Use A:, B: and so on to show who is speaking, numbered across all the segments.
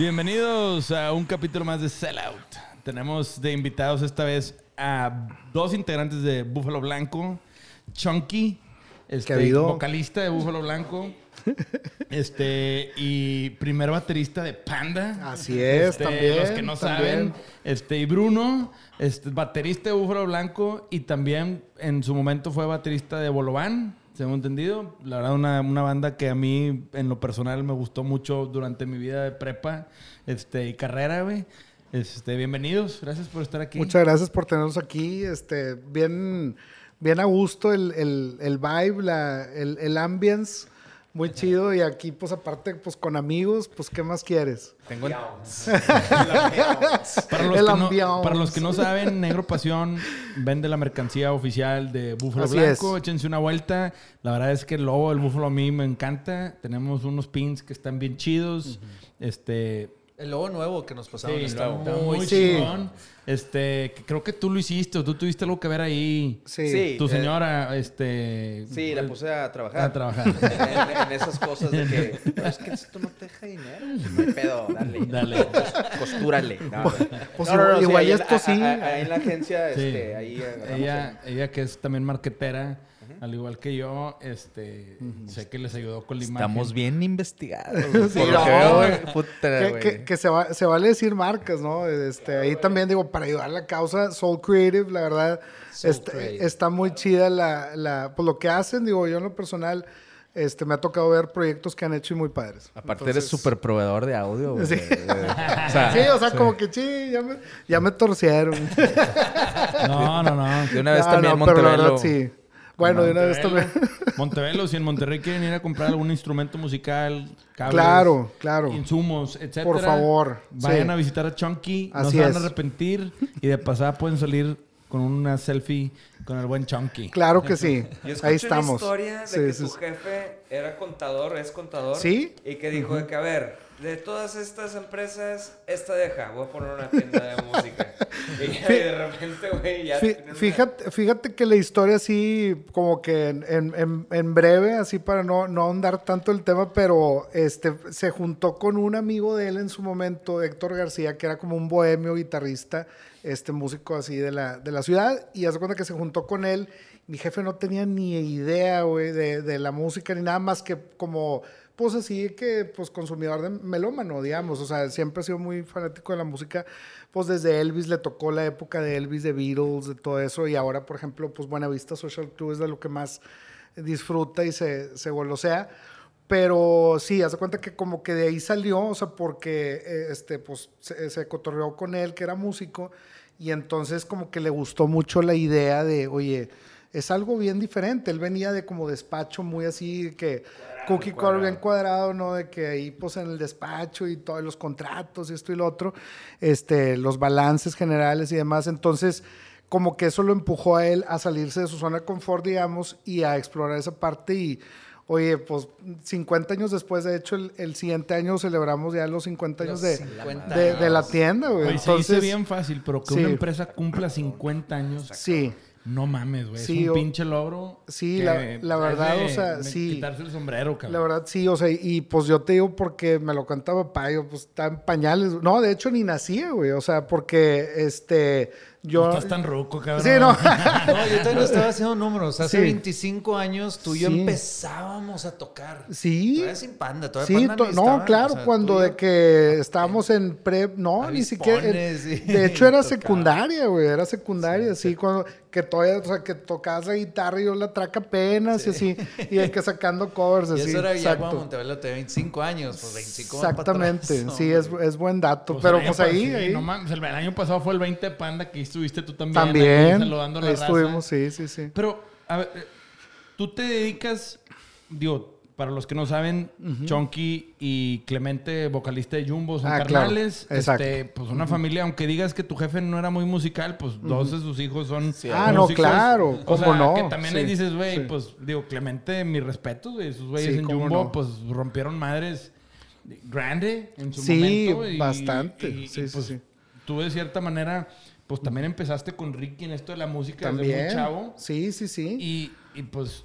A: Bienvenidos a un capítulo más de Sellout. Tenemos de invitados esta vez a dos integrantes de Búfalo Blanco, Chunky, este, vocalista de Búfalo Blanco, este y primer baterista de Panda.
B: Así es,
A: Este,
B: también.
A: Los que no
B: también.
A: saben, este y Bruno, este baterista de Búfalo Blanco y también en su momento fue baterista de Bolobán. Según entendido, la verdad una, una banda que a mí en lo personal me gustó mucho durante mi vida de prepa este, y carrera, güey. Este, bienvenidos, gracias por estar aquí.
B: Muchas gracias por tenernos aquí. Este, bien, bien a gusto el, el, el vibe, la, el, el ambience. Muy chido. Y aquí, pues, aparte, pues, con amigos, pues, ¿qué más quieres?
A: Tengo en- para, los
B: El
A: que no, para los que no saben, Negro Pasión vende la mercancía oficial de Búfalo
B: Así
A: Blanco.
B: es.
A: Échense una vuelta. La verdad es que el logo del Búfalo a mí me encanta. Tenemos unos pins que están bien chidos. Este.
C: El logo nuevo que nos pasaron
A: Sí,
C: está
A: está
C: muy,
A: muy
B: Sí.
A: chingón. Este, creo que tú lo hiciste o tú tuviste algo que ver ahí.
B: Sí.
D: Sí.
A: Tu
D: eh,
A: señora, este.
D: Sí, la puse a trabajar.
A: A trabajar.
D: en, en esas cosas de que "No, es que esto no te deja dinero. No hay pedo, dale.
A: Dale.
D: Costúrale. No,
B: Pues
D: No, no, no,
B: igual- igual
D: ahí en-
B: esto
D: a-
B: sí.
D: a- Ahí en la agencia,
A: Sí.
D: este, ahí
A: Ella, ella que es también marquetera, al igual que yo, este, sé que les ayudó con la imagen.
C: Estamos bien investigados.
B: Sí, no,
C: que veo,
B: güey.
C: güey. Puta,
B: Que, que- que se, va- se vale decir marcas, ¿no? Este, ahí también digo, para ayudar a la causa, Soul Creative, la verdad, está,
C: Creative.
B: está muy chida la, la, pues lo que hacen, digo, yo en lo personal, este, me ha tocado ver proyectos que han hecho y muy padres.
C: Aparte
B: Entonces,
C: eres súper proveedor de audio, güey.
B: Sí.
C: O sea,
B: Sí, o sea, como que sí, ya me, ya me torcieron.
A: No, no, no.
C: De una vez
B: No,
C: también
B: no, pero la
C: Montevelo.
B: verdad, sí. Bueno, de una vez también.
A: Montevelo, si en Monterrey quieren ir a comprar algún instrumento musical, cables,
B: Claro, claro.
A: insumos, etcétera.
B: Por favor,
A: Vayan
B: sí.
A: a visitar a Chunky, no
B: Así
A: se van a arrepentir y de pasada pueden salir con una selfie con el buen Chunky.
B: Claro que sí.
D: Yo
B: Ahí estamos.
D: una historia de
B: Sí,
D: que
B: sí.
D: jefe era contador, es contador.
B: ¿Sí?
D: Y que dijo de que, a ver, de todas estas empresas, esta deja, voy a poner una tienda de música. y, de repente, güey, ya...
B: Fí-
D: tienen una-
B: Fíjate, fíjate que la historia así, como que en, en- en- en breve, así para no, no ahondar tanto el tema, pero este se juntó con un amigo de él en su momento, Héctor García, que era como un bohemio guitarrista, este músico así de la, de la ciudad, y hace cuenta que se juntó con él. Mi jefe no tenía ni idea, güey, de, de la música ni nada más que como, pues así que, pues consumidor de melómano, digamos. O sea, siempre ha sido muy fanático de la música. Pues desde Elvis le tocó la época de Elvis, de Beatles, de todo eso. Y ahora, por ejemplo, pues Buenavista Social Club es de lo que más disfruta y se, se golosea. Pero sí, hace cuenta que como que de ahí salió, o sea, porque eh, este, pues, se, se cotorreó con él, que era músico, y entonces como que le gustó mucho la idea de, oye, es algo bien diferente. Él venía de como despacho muy así, que cookie cutter bien cuadrado, ¿no? De que ahí pues en el despacho y todos los contratos y esto y lo otro, este, los balances generales y demás. Entonces, como que eso lo empujó a él a salirse de su zona de confort, digamos, y a explorar esa parte y... Oye, pues 50 años después, de hecho, el, el siguiente año celebramos ya los 50 años
C: Los
B: de,
C: 50
B: de, de la tienda, güey.
A: Güey, se
B: Entonces,
A: dice bien fácil, pero que
B: sí.
A: una empresa cumpla 50 años,
B: sí.
A: No mames, güey.
B: Sí,
A: es
B: o-
A: un pinche logro.
B: Sí, la- la verdad,
A: de-
B: o sea, sí.
A: Quitarse el sombrero, cabrón.
B: La verdad, sí, o sea, y pues yo te digo porque me lo cantaba papá, yo pues estaba en pañales. No, de hecho ni nacía, güey, o sea, porque este, yo...
A: No estás tan ruco, cabrón.
B: Sí, no.
C: No, yo también estaba haciendo números. Hace
B: Sí.
C: 25 años tú y yo
B: Sí.
C: empezábamos a tocar.
B: sí.
C: Todavía sin panda, todavía
B: Sí,
C: panda
B: to- no,
C: estaba,
B: claro,
C: o sea,
B: cuando de que estábamos en prep, no, ni siquiera.
C: Sí.
B: De hecho, era secundaria, güey, era secundaria, sí, cuando que todavía, o sea, que tocabas la guitarra y yo la traca apenas y así, y de que sacando covers,
C: Y
B: así.
C: eso era ya cuando Montevelo tenía 25 años, pues 25 van pa'
B: Exactamente,
C: atrás,
B: sí, es, es buen dato,
A: Pues
B: pero pues ahí, ahí
A: no mames, el, año pasado fue el 20 de Panda, que estuviste tú también. ahí
B: también,
A: saludando a la
B: ahí
A: raza.
B: estuvimos, sí, sí, sí.
A: Pero, a ver, eh, tú te dedicas, digo, para los que no saben, Chonky y Clemente, vocalista de Jumbo, son
B: Ah, claro.
A: carnales.
B: Exacto.
A: Este, pues una familia, aunque digas que tu jefe no era muy musical, pues dos de sus hijos son
B: Ah, no, claro,
A: O
B: cómo
A: sea,
B: no,
A: que también ahí
B: sí,
A: dices, güey,
B: sí.
A: pues digo, Clemente, mi respeto, güey, sus güeyes
B: Sí,
A: en Jumbo,
B: no.
A: pues rompieron madres grande en su
B: Sí,
A: momento. y-
B: bastante.
A: y- y,
B: Sí, sí,
A: pues,
B: sí.
A: Tú de cierta manera, pues también empezaste con Ricky en esto de la música desde
B: También.
A: muy chavo.
B: Sí, sí, sí.
A: Y, y, pues,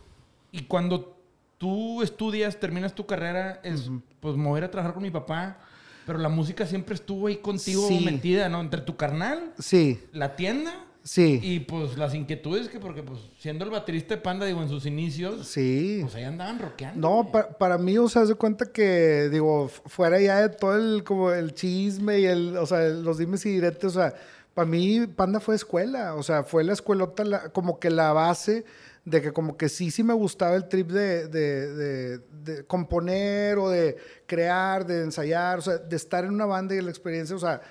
A: y cuando tú estudias, terminas tu carrera, es pues mover a trabajar con mi papá. Pero la música siempre estuvo ahí contigo
B: Sí.
A: metida, ¿no? Entre tu carnal,
B: Sí,
A: la tienda
B: sí.
A: y pues las inquietudes que, porque pues siendo el baterista de Panda, digo, en sus inicios,
B: Sí.
A: pues ahí andaban rockeando.
B: No, pa- para mí, o sea, de cuenta que, digo, fu- fuera ya de todo el, como el chisme y el, o sea, los dimes y diretes, o sea, para mí Panda fue escuela, o sea, fue la escuelota, como que la base de que como que sí, sí me gustaba el trip de, de, de- de componer o de crear, de ensayar, o sea, de estar en una banda y la experiencia, o sea,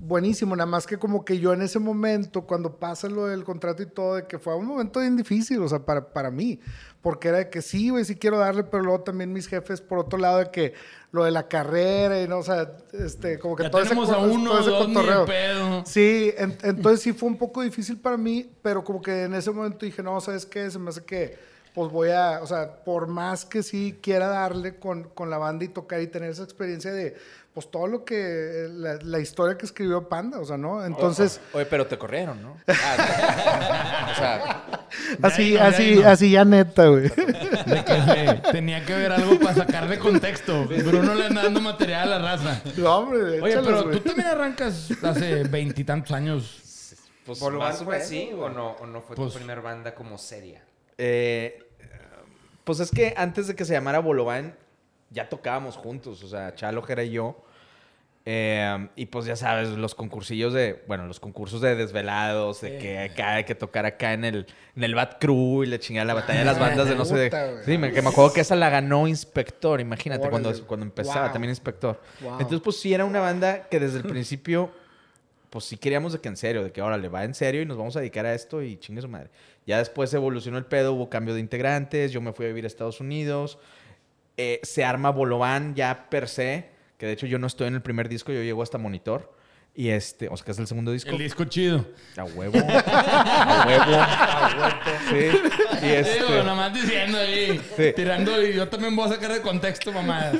B: buenísimo, nada más que como que yo en ese momento, cuando pasa lo del contrato y todo, de que fue un momento bien difícil, o sea, para, para mí, porque era de que sí, güey, sí quiero darle, pero luego también mis jefes, por otro lado, de que lo de la carrera y no, o sea, este, como que
A: ya
B: todo ese,
A: a uno,
B: todo ese
A: dos,
B: cotorreo.
A: pedo.
B: Sí, en- entonces sí fue un poco difícil para mí, pero como que en ese momento dije, no, ¿sabes qué? Se me hace que, pues voy a, o sea, por más que sí quiera darle con, con la banda y tocar y tener esa experiencia de, pues todo lo que, la, la historia que escribió Panda, o sea, ¿no? Entonces,
E: Oye, pero te corrieron, ¿no? Ah, o sea,
B: así, así,
A: no.
B: así ya neta, güey.
A: Que tenía que ver algo para sacar de contexto. Bruno le anda dando material a la raza.
B: No, hombre,
A: Oye, pero
B: güey.
A: tú también arrancas hace veintitantos años.
E: pues
D: ¿Bolobán
E: más o
D: fue
E: menos,
D: así o no, o no fue
A: Pues-
D: tu primer banda como seria?
E: Eh, pues es que antes de que se llamara Bolobán, ya tocábamos juntos, o sea, Chalo, Jera y yo. Eh, y pues ya sabes, los concursillos de, bueno, los concursos de desvelados, de que acá hay que tocar acá en el, en el Bat Crew y la chingada, la batalla de las bandas de no sé de... Sí, me, que me acuerdo que esa la ganó Inspector, imagínate, cuando, cuando empezaba
B: Wow.
E: también Inspector.
B: Wow.
E: Entonces, pues sí era una banda que desde el principio, pues sí queríamos de que en serio, de que ahora le va en serio y nos vamos a dedicar a esto y chingue su madre. Ya después evolucionó el pedo, hubo cambio de integrantes, yo me fui a vivir a Estados Unidos, eh, se arma Bolobán ya per se, que de hecho yo no estoy en el primer disco, yo llego hasta Monitor. Y este, o sea, que es el segundo disco.
A: El disco chido.
E: A huevo. A huevo. A huevo. Sí. Y este.
A: nada más diciendo ahí,
E: Sí.
A: tirando, y yo también voy a sacar de contexto, mamá.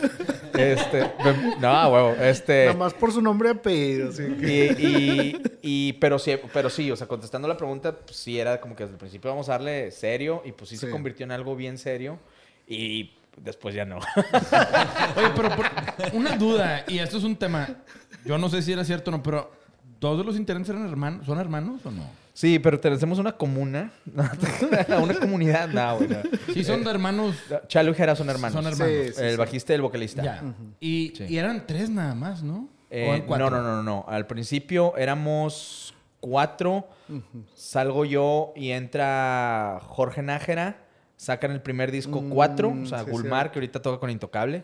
E: Este. No, a huevo. Este.
B: Nada más por su nombre y apellido, así que-
E: Y, y, y- pero sí, pero sí, o sea, contestando la pregunta, pues, sí era como que desde el principio vamos a darle serio y pues sí, se convirtió en algo bien serio y después ya no.
A: Oye, pero por- una duda, y esto es un tema, yo no sé si era cierto o no, pero ¿todos los integrantes eran hermanos? ¿Son hermanos o no?
E: Sí, pero tenemos una comuna, una comunidad, no, güey. no.
A: Sí, son de hermanos.
E: Chalo y Jera son hermanos.
A: Son hermanos.
B: Sí, sí,
E: el
B: sí.
E: bajista y el vocalista.
A: Ya. y,
E: Sí.
A: y eran tres nada más, ¿no?
E: Eh,
A: ¿O eran cuatro?
E: no, no, no, no. Al principio éramos cuatro. Salgo yo y entra Jorge Nájera. Sacan el primer disco
B: Mm,
E: cuatro. O sea,
B: sí,
E: Gulmar,
B: sí.
E: que ahorita toca con Intocable.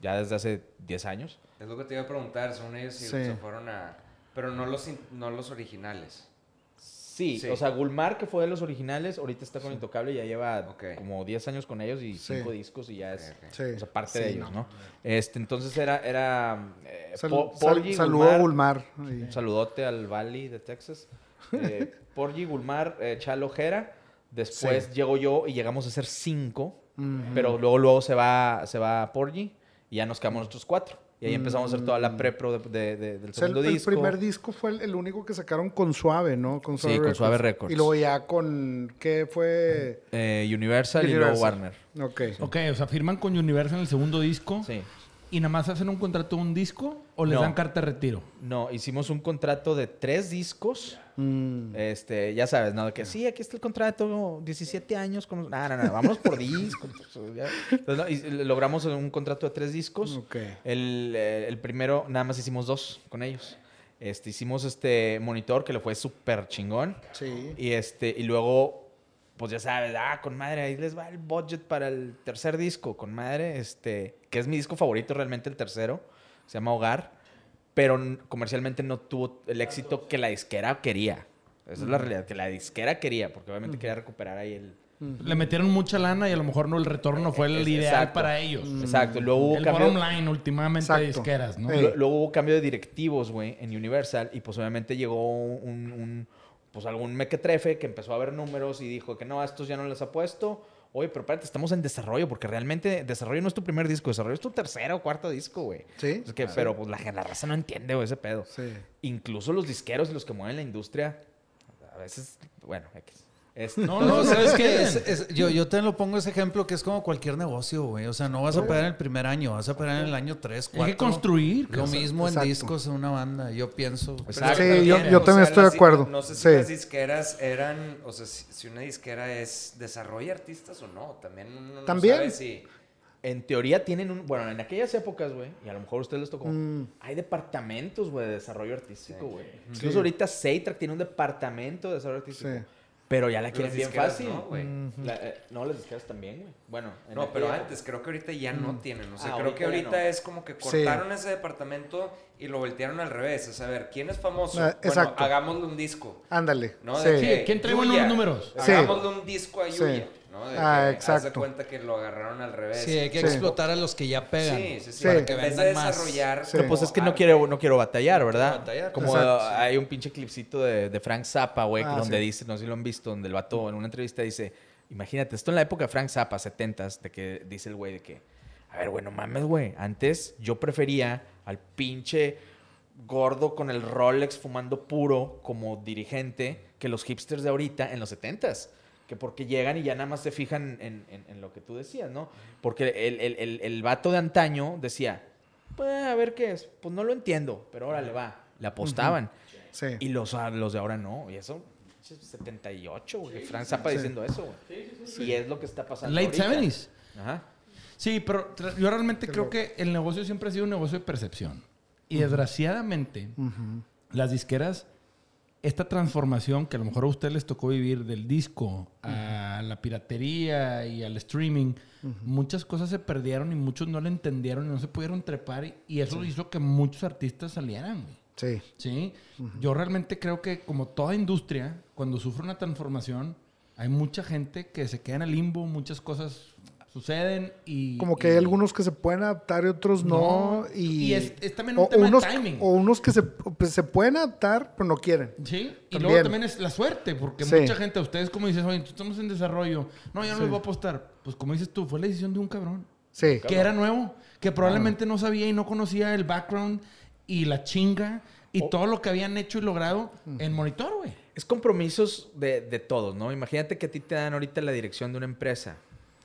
E: Ya desde hace 10 años.
D: Es lo que te iba a preguntar, son ellos si
B: Sí.
D: se fueron a... Pero no los, no los originales.
E: Sí,
D: Sí.
E: o sea, Gulmar, que fue de los originales, ahorita está con Intocable. Ya lleva como 10 años con ellos y
B: Sí.
E: 5 discos y ya es...
B: Sí.
E: O sea, parte
B: Sí,
E: de ellos, ¿no? Este, entonces era... era eh,
B: Sal-
E: Po-
B: sal-
E: Porgy,
B: saludo a
E: Gulmar. Un saludote al Valley de Texas. Eh, Porgy, Gulmar, eh, Chalo, Jera. Después
B: Sí.
E: llego yo y llegamos a ser cinco.
B: Ujú.
E: Pero luego, luego se va, se va Porgy y ya nos quedamos nosotros cuatro. Y ahí empezamos a hacer toda la prepro de, de- de- del
B: O sea, el,
E: segundo
B: el
E: disco.
B: primer disco fue el, el único que sacaron con Suave, ¿no? Con
E: Sí, con Suave Records.
B: Y luego ya con... ¿Qué fue?
E: Eh, Universal, y luego. Warner.
B: Ok.
A: Ok, o sea, firman con Universal en el segundo disco
E: Sí.
A: y nada más hacen un contrato de un disco o les
E: No.
A: dan carta de retiro.
E: No, hicimos un contrato de tres discos.
B: Mm.
E: Este, ya sabes, ¿no? Que sí, aquí está el contrato, 17 años. Con... No, no, no, vámonos por disco. pues, ya. Entonces, no, y logramos un contrato de tres discos. El, eh, el primero, nada más hicimos dos con ellos. Este, hicimos este monitor que le fue súper chingón.
B: Sí.
E: Y, este, y luego, pues ya sabes, ah, con madre, ahí les va el budget para el tercer disco. Con madre, este, que es mi disco favorito realmente, el tercero. Se llama Hogar. Pero comercialmente no tuvo el éxito que la disquera quería. Esa es la realidad, que la disquera quería, porque obviamente quería recuperar ahí el...
A: Le metieron mucha lana y a lo mejor no el retorno fue el
E: Es-
A: ideal
E: exacto.
A: para ellos.
E: Exacto. Luego hubo
A: El
E: cambio-
A: bottom line últimamente de disqueras, ¿no?
E: Luego hubo cambio de directivos, güey, en Universal. Y pues obviamente llegó un, un- pues algún mequetrefe que empezó a ver números y dijo que no, a estos ya no les apuesto. Oye, pero espérate, estamos en desarrollo, porque realmente desarrollo no es tu primer disco, desarrollo es tu tercero o cuarto disco, güey.
B: Sí.
E: Es que, pero pues la, la raza no entiende, güey, ese pedo.
B: Sí.
E: Incluso los disqueros y los que mueven la industria, a veces, bueno, X. Este,
A: No,
F: No, ¿sabes. Es- es- yo, yo te lo pongo ese ejemplo que es como cualquier negocio, güey. O sea, no vas a pegar en el primer año, vas a pegar en el año 3,
A: Hay
F: 4.
A: que construir.
F: Lo mismo
B: Exacto.
F: en discos en una banda, yo pienso.
E: Exacto.
B: Sí, yo, yo
D: o
B: también
D: sea,
B: estoy de acuerdo.
D: No sé si
B: Sí.
D: las disqueras eran, o sea, si, si una disquera es desarrolla artistas o no, también uno no
B: También.
D: sabe si
E: En teoría tienen un... Bueno, en aquellas épocas, güey, y a lo mejor a ustedes les tocó,
B: Mm.
E: hay departamentos, güey, de desarrollo artístico, güey.
B: Sí.
E: Incluso ahorita Seitrack tiene un departamento de desarrollo artístico.
B: Sí.
E: Pero ya la quieren bien fácil.
D: no, güey.
E: La- eh, no, las disqueras también, güey. Bueno, en
D: No, pero antes, creo que ahorita ya no tienen. O sea,
E: Ah,
D: creo que
E: ahorita ya
D: ahorita
E: no.
D: es como que cortaron ese departamento y lo voltearon al revés. O sea, a ver, ¿quién es famoso?
B: Ah,
D: bueno,
B: exacto.
D: hagámosle un disco.
B: Ándale.
D: ¿no?
B: Sí.
D: Que,
A: Sí, ¿quién trae buenos números?
B: Sí.
D: Hagámosle un disco a
B: Sí.
D: Yuya. ¿No? De
B: Ah,
D: que Haz de
B: exacto.
D: cuenta que lo agarraron al revés.
F: Sí, hay que
B: Sí.
F: explotar a los que ya pegan.
D: Sí, sí, sí.
B: Sí.
F: Para que
D: de
F: vendan más.
D: desarrollar.
B: Sí.
E: Pero pues es que no quiero, no quiero batallar, ¿verdad?
F: batallar,
E: Como
B: exacto.
E: uh, hay un pinche clipcito de, de Frank Zappa, güey,
B: Ah,
E: donde
B: sí.
E: dice, no sé si lo han visto, donde el vato en una entrevista dice, imagínate, esto en la época de Frank Zappa, 70s, de que dice el güey de que, a ver, güey, no mames, güey, antes yo prefería al pinche gordo con el Rolex fumando puro como dirigente que los hipsters de ahorita en los 70s. Que porque llegan y ya nada más se fijan en, en- en lo que tú decías, ¿no? Porque el, el, el, el vato de antaño decía, pues a ver qué es, pues no lo entiendo, pero órale va, le apostaban.
B: Sí.
E: Y los, a- los de ahora no, y eso, 78, güey, Frank Zappa diciendo eso, güey. Y es lo que está pasando
A: Late
E: ahorita.
A: 70s.
E: Ajá.
A: Sí, pero yo realmente creo que el negocio siempre ha sido un negocio de percepción. Y desgraciadamente, las disqueras, esta transformación que a lo mejor a ustedes les tocó vivir del disco a la piratería y al streaming, muchas cosas se perdieron y muchos no le entendieron y no se pudieron trepar y, y eso hizo que muchos artistas salieran.
B: Sí.
A: Sí, yo realmente creo que como toda industria, cuando sufre una transformación, hay mucha gente que se queda en el limbo, muchas cosas suceden y...
B: Como que
A: y-
B: hay algunos que se pueden adaptar y otros no.
A: No,
B: y,
A: y es- es también un tema de
B: unos,
A: timing.
B: O unos que se, pues, se pueden adaptar, pero no quieren.
A: Sí, y luego también es la suerte, porque
B: Sí.
A: mucha gente, ustedes como dices, oye, estamos en desarrollo, no, yo no
B: Sí.
A: les voy a apostar. Pues como dices tú, fue la decisión de un cabrón,
B: Sí.
A: que era nuevo, que probablemente no sabía y no conocía el background y la chinga y todo lo que habían hecho y logrado en monitor, güey.
E: Es compromisos de, de todos, ¿no? Imagínate que a ti te dan ahorita la dirección de una empresa,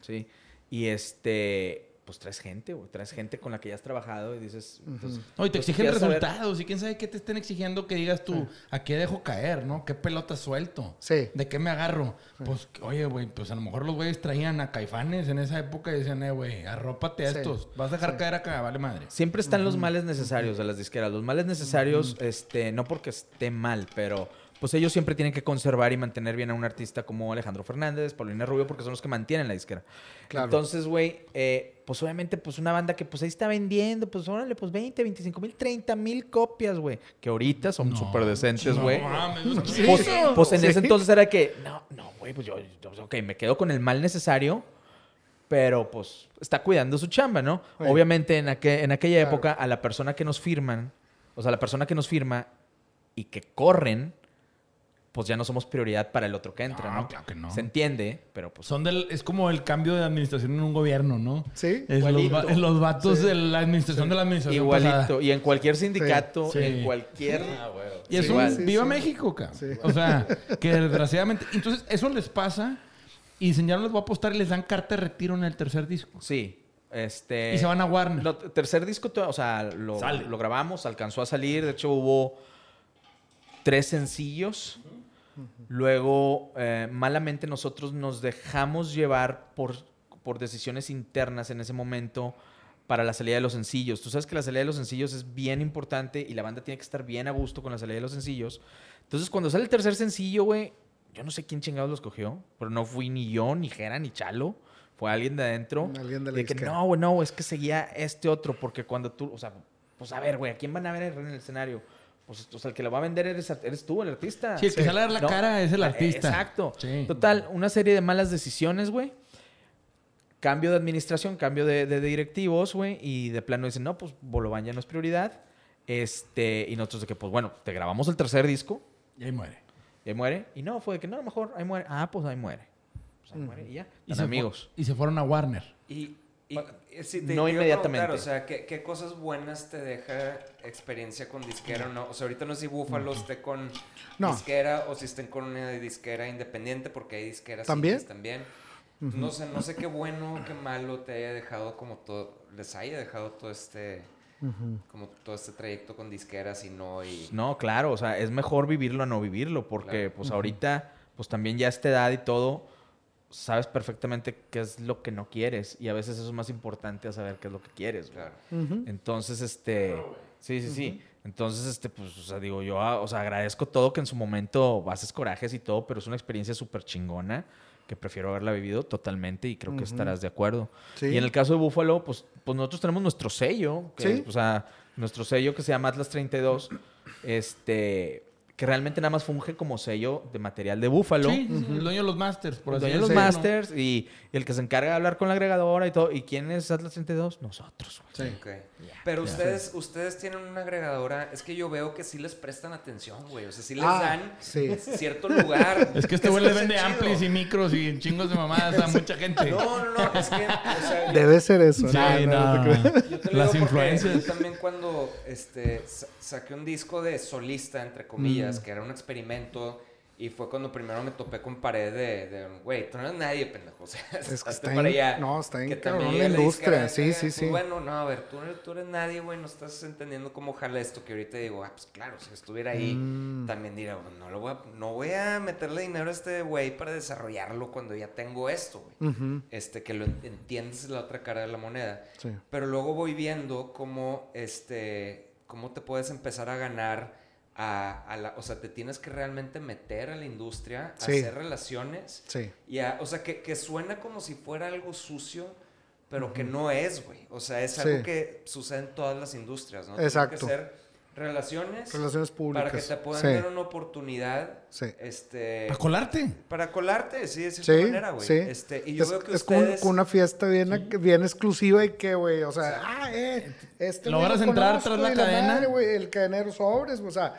E: ¿sí? Y este, pues traes gente, güey. Traes gente con la que ya has trabajado y dices... pues,
A: No, y te
E: pues,
A: exigen
E: saber-
A: resultados. Y quién sabe qué te estén exigiendo que digas tú, ¿a qué dejo caer, no? ¿Qué pelota suelto?
B: Sí.
A: ¿De qué me agarro? Pues, oye, güey, pues a lo mejor los güeyes traían a caifanes en esa época y decían, eh, güey, arrópate a
B: Sí.
A: estos. Vas a dejar
B: Sí.
A: caer acá, vale madre.
E: Siempre están los males necesarios de las disqueras. Los males necesarios, este, no porque esté mal, pero pues ellos siempre tienen que conservar y mantener bien a un artista como Alejandro Fernández, Paulina Rubio, porque son los que mantienen la disquera.
B: Claro.
E: Entonces, güey, eh, pues obviamente, pues una banda que pues ahí está vendiendo, pues órale, pues 20, 25 mil, 30 mil copias, güey. Que ahorita son
A: No,
E: súper decentes,
A: no
E: güey.
A: mames, ¿qué
B: Sí.
A: es
E: Pues, pues en
B: Sí.
E: ese entonces era que, no, no, güey, pues yo, yo, ok, me quedo con el mal necesario, pero pues está cuidando su chamba, ¿no? Obviamente en, aqu- en aquella
B: Claro.
E: época a la persona que nos firman, o sea, la persona que nos firma y que corren, pues ya no somos prioridad para el otro que entra,
A: No,
E: ¿no?
A: claro que no.
E: Se entiende, pero pues...
A: Son del, es como el cambio de administración en un gobierno, ¿no?
B: Sí.
A: Es los, los vatos
B: Sí.
A: de la administración de la administración
E: Igualito.
A: pasada.
E: Y en cualquier sindicato,
A: Sí.
E: en cualquier...
A: Y es
E: Sí,
A: un viva
B: sí.
A: México, cabrón.
B: Sí.
A: O sea, que desgraciadamente... Entonces, eso les pasa y dicen, ya no les voy a apostar y les dan carta de retiro en el tercer disco.
E: Sí. Este...
A: Y se van a Warner.
E: Lo- tercer disco, to- o sea, lo grabamos, alcanzó a salir. De hecho, hubo tres sencillos. Luego, eh, malamente, nosotros nos dejamos llevar por, por decisiones internas en ese momento para la salida de los sencillos. Tú sabes que la salida de los sencillos es bien importante y la banda tiene que estar bien a gusto con la salida de los sencillos. Entonces, cuando sale el tercer sencillo, güey, yo no sé quién chingados lo escogió, pero no fui ni yo, ni Jera, ni Chalo. Fue alguien de adentro.
B: Alguien de la
E: de que no, güey, no, es que seguía este otro, porque cuando tú, o sea, pues a ver, güey, ¿a quién van a ver en el escenario? Pues, o sea, el que lo va a vender eres, eres tú, el artista.
A: Sí, el que sale a dar la
E: ¿No?
A: cara es el
E: Eh,
A: artista.
E: Exacto.
A: Sí.
E: Total, una serie de malas decisiones, güey. Cambio de administración, cambio de, de directivos, güey. Y de plano dicen, no, pues Bolobán ya no es prioridad. Este, y nosotros de que, pues bueno, te grabamos el tercer disco
A: Y ahí muere.
E: y ahí muere. Y no, fue de que no, mejor ahí muere. Ah, pues ahí muere. pues ahí muere y ya.
A: Y
E: Tan
A: se,
E: amigos.
A: y se fueron a Warner.
D: Y, y- si te,
E: No
D: te
E: inmediatamente.
D: o sea, ¿qué, qué cosas buenas te deja experiencia con disquera o no? O sea, ahorita no sé si Búfalo esté con
B: No.
D: disquera o si estén con una disquera independiente, porque hay disqueras
B: ¿También?
D: también. No sé, no sé qué bueno o qué malo te haya dejado como todo, les haya dejado todo este, como todo este trayecto con disqueras y no y...
E: No, claro, o sea, es mejor vivirlo a no vivirlo, porque
D: Claro.
E: pues ahorita, pues también ya a esta edad y todo, sabes perfectamente qué es lo que no quieres y a veces eso es más importante a saber qué es lo que quieres. güey.
D: Claro.
E: Entonces, este, sí, sí, sí. Entonces, este, pues, o sea, digo, yo, ah, o sea, agradezco todo que en su momento haces corajes y todo, pero es una experiencia súper chingona que prefiero haberla vivido totalmente y creo que estarás de acuerdo.
B: Sí.
E: Y en el caso de Búfalo, pues, pues nosotros tenemos nuestro sello, que
B: Sí.
E: es, o sea, nuestro sello que se llama Atlas 32, este, que realmente nada más funge como sello de material de Búfalo.
A: Sí, sí, el dueño de los Masters, por
E: El
A: así
E: dueño de los
A: decirlo.
E: masters y el que se encarga de hablar con la agregadora y todo. ¿Y quién es Atlas 32? Nosotros, güey.
A: Sí.
D: Ok. Pero ustedes, ustedes tienen una agregadora, es que yo veo que sí les prestan atención, güey. O sea, sí les
B: Ah,
D: dan
B: sí.
D: cierto lugar.
A: Es que este güey le vende
D: chido.
A: amplis y micros y chingos de mamadas a mucha gente.
D: No, no, no, es que, o sea, yo-
B: Debe ser eso.
A: Sí,
B: No, no,
A: no.
B: no te creas.
D: Yo te lo
A: Las influencias.
D: Yo también cuando este, saqué un disco de solista, entre comillas,
B: Mm.
D: que era un experimento, y fue cuando primero me topé con pared de, güey, tú no eres nadie, pendejo. O sea,
B: que
D: hazte
B: está
D: para allá.
B: no, está
D: Que
B: cabrón la industria, sí,
D: "Eh,
B: sí, sí.
D: Bueno, no, a ver, tú, eres- tú eres nadie, güey, no estás entendiendo cómo jala esto, que ahorita digo, ah, pues claro, si estuviera ahí,
B: Mm.
D: también diría, "Bueno, no, lo voy a, no voy a meterle dinero a este güey para desarrollarlo cuando ya tengo esto, güey.
B: Ujú,
D: Este, que lo en- entiendes la otra cara de la moneda.
B: Sí.
D: Pero luego voy viendo cómo, este, cómo te puedes empezar a ganar a, a la... O sea, te tienes que realmente meter a la industria, a
B: Sí.
D: hacer relaciones.
B: Sí.
D: Y a- o sea, que, que suena como si fuera algo sucio, pero que no es, güey. O sea, es
B: Sí.
D: algo que sucede en todas las industrias, ¿no?
B: Exacto.
D: que ser relaciones,
B: Relaciones públicas.
D: para que te puedan
B: Sí.
D: dar una oportunidad,
B: Sí.
D: este...
A: Para colarte.
D: Para colarte, sí, de cierta
B: Sí,
D: manera, güey.
B: sí.
D: Este, y yo
B: es
D: veo que
B: es
D: ustedes...
B: como una fiesta bien, bien exclusiva y que, güey, o sea, ah, eh, este
A: Logras
B: lo
A: entrar tras la cadena.
B: madre, güey, el cadenero sobres, o sea,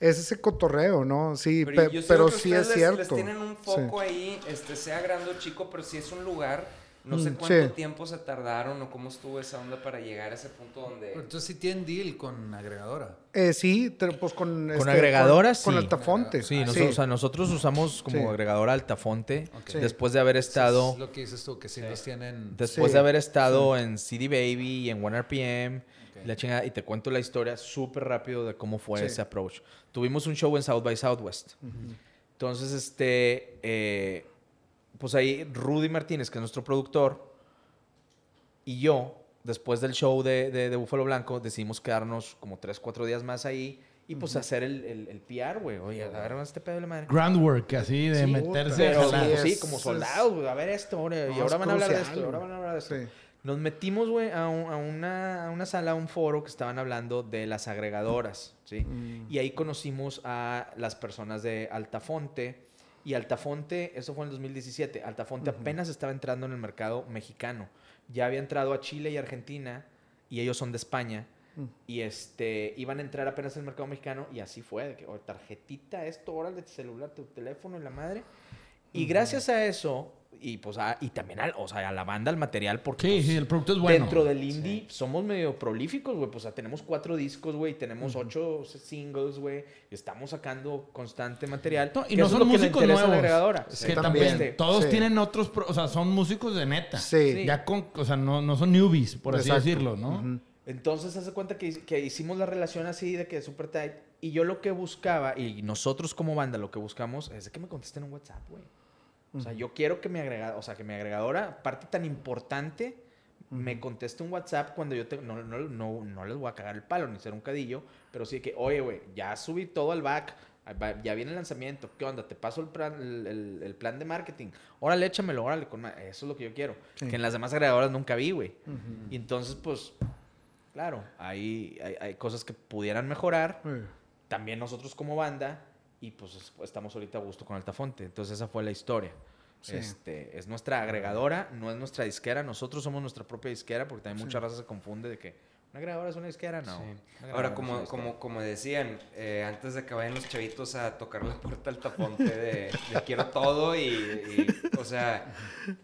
B: es ese cotorreo, ¿no? Sí,
D: Pero,
B: pe-
D: yo sí
B: pero sí es
D: les-
B: cierto.
D: Les tienen un
B: Sí.
D: foco ahí, este, sea grande o chico, pero si es un lugar, no sé
B: Mm,
D: cuánto
B: sí.
D: tiempo se tardaron o cómo estuvo esa onda para llegar a ese punto donde...
F: Pero entonces sí tienen deal con agregadora.
B: Eh, sí, pues con...
E: Con agregadoras,
B: Con,
E: sí.
B: con Altafonte.
E: Sí, nosotros, o sea, nosotros usamos como
B: Sí.
E: agregadora Altafonte después de haber estado...
F: Es lo que dices tú, que sí, los tienen.
E: Después
B: Sí,
E: de haber estado en CD Baby y en 1RPM, y la chingada, y te cuento la historia súper rápido de cómo fue
B: Sí.
E: ese approach. Tuvimos un show en South by Southwest. Entonces, este, eh, pues ahí Rudy Martínez, que es nuestro productor, y yo, después del show de, de, de Búfalo Blanco, decidimos quedarnos como 3, 4 días más ahí y pues hacer el, el, el PR, güey. Oye, a ver, este pedo de la madre.
A: Groundwork, así de
E: Sí,
A: meterse a
E: Pero
A: jalar.
E: sí,
B: es-
E: sí, como soldados, güey. A ver esto, ahora, y ahora van a hablar de esto, ahora
B: güey.
E: van a hablar de esto.
B: Sí.
E: Nos metimos, güey, a, un- a una, a una sala, a un foro que estaban hablando de las agregadoras, ¿sí?
B: Mm.
E: Y ahí conocimos a las personas de Altafonte. Y Altafonte, eso fue en el 2017. Altafonte apenas estaba entrando en el mercado mexicano. Ya había entrado a Chile y Argentina, y ellos son de España.
B: Mm.
E: Y este, iban a entrar apenas en el mercado mexicano, y así fue. De que, "Oye, tarjetita, esto, órale, tu celular, tu teléfono y la madre. Y gracias a eso, y pues a- y también al, o sea, a la banda, al material, porque
A: Sí,
E: pues,
A: sí, el producto es bueno.
E: dentro del indie somos medio prolíficos, güey. Pues o sea, tenemos cuatro discos, güey, tenemos ocho singles, güey. y Estamos sacando constante material.
A: No, y
E: que
A: no
E: es
A: son
E: que
A: músicos nuevos.
E: agregadora.
A: Que
B: Sí,
A: también, todos
B: Sí.
A: tienen otros, pro- o sea, son músicos de neta.
B: Sí.
A: Ya con, o sea, no, no son newbies, por así decirlo, ¿no?
B: Ujú.
E: Entonces, hace cuenta que, que hicimos la relación así de que súper tight. Y yo lo que buscaba, y nosotros como banda lo que buscamos, es de que me contesten un WhatsApp, güey. O sea, yo quiero que mi agregada, o sea, que mi agregadora, parte tan importante, me conteste un WhatsApp cuando yo te, no, no, no, no les voy a cagar el palo ni ser un cadillo, pero sí que, oye, güey, ya subí todo al back, ya viene el lanzamiento, ¿qué onda? Te paso el plan, el, el- el plan de marketing, órale, échamelo, órale, con eso es lo que yo quiero.
B: Sí.
E: Que en las demás agregadoras nunca vi, güey. Y entonces, pues, claro, hay, hay, hay cosas que pudieran mejorar, también nosotros como banda y pues es- estamos ahorita a gusto con Altafonte. Entonces esa fue la historia.
B: Sí.
E: Este, es nuestra agregadora, no es nuestra disquera. Nosotros somos nuestra propia disquera porque también mucha raza se confunde de que, Una grabadora es una disquera, no.
D: Sí.
E: Una
D: Ahora, como, como, como decían, eh, antes de que vayan los chavitos a tocar la puerta al taponte de, de quiero todo y, y, o sea,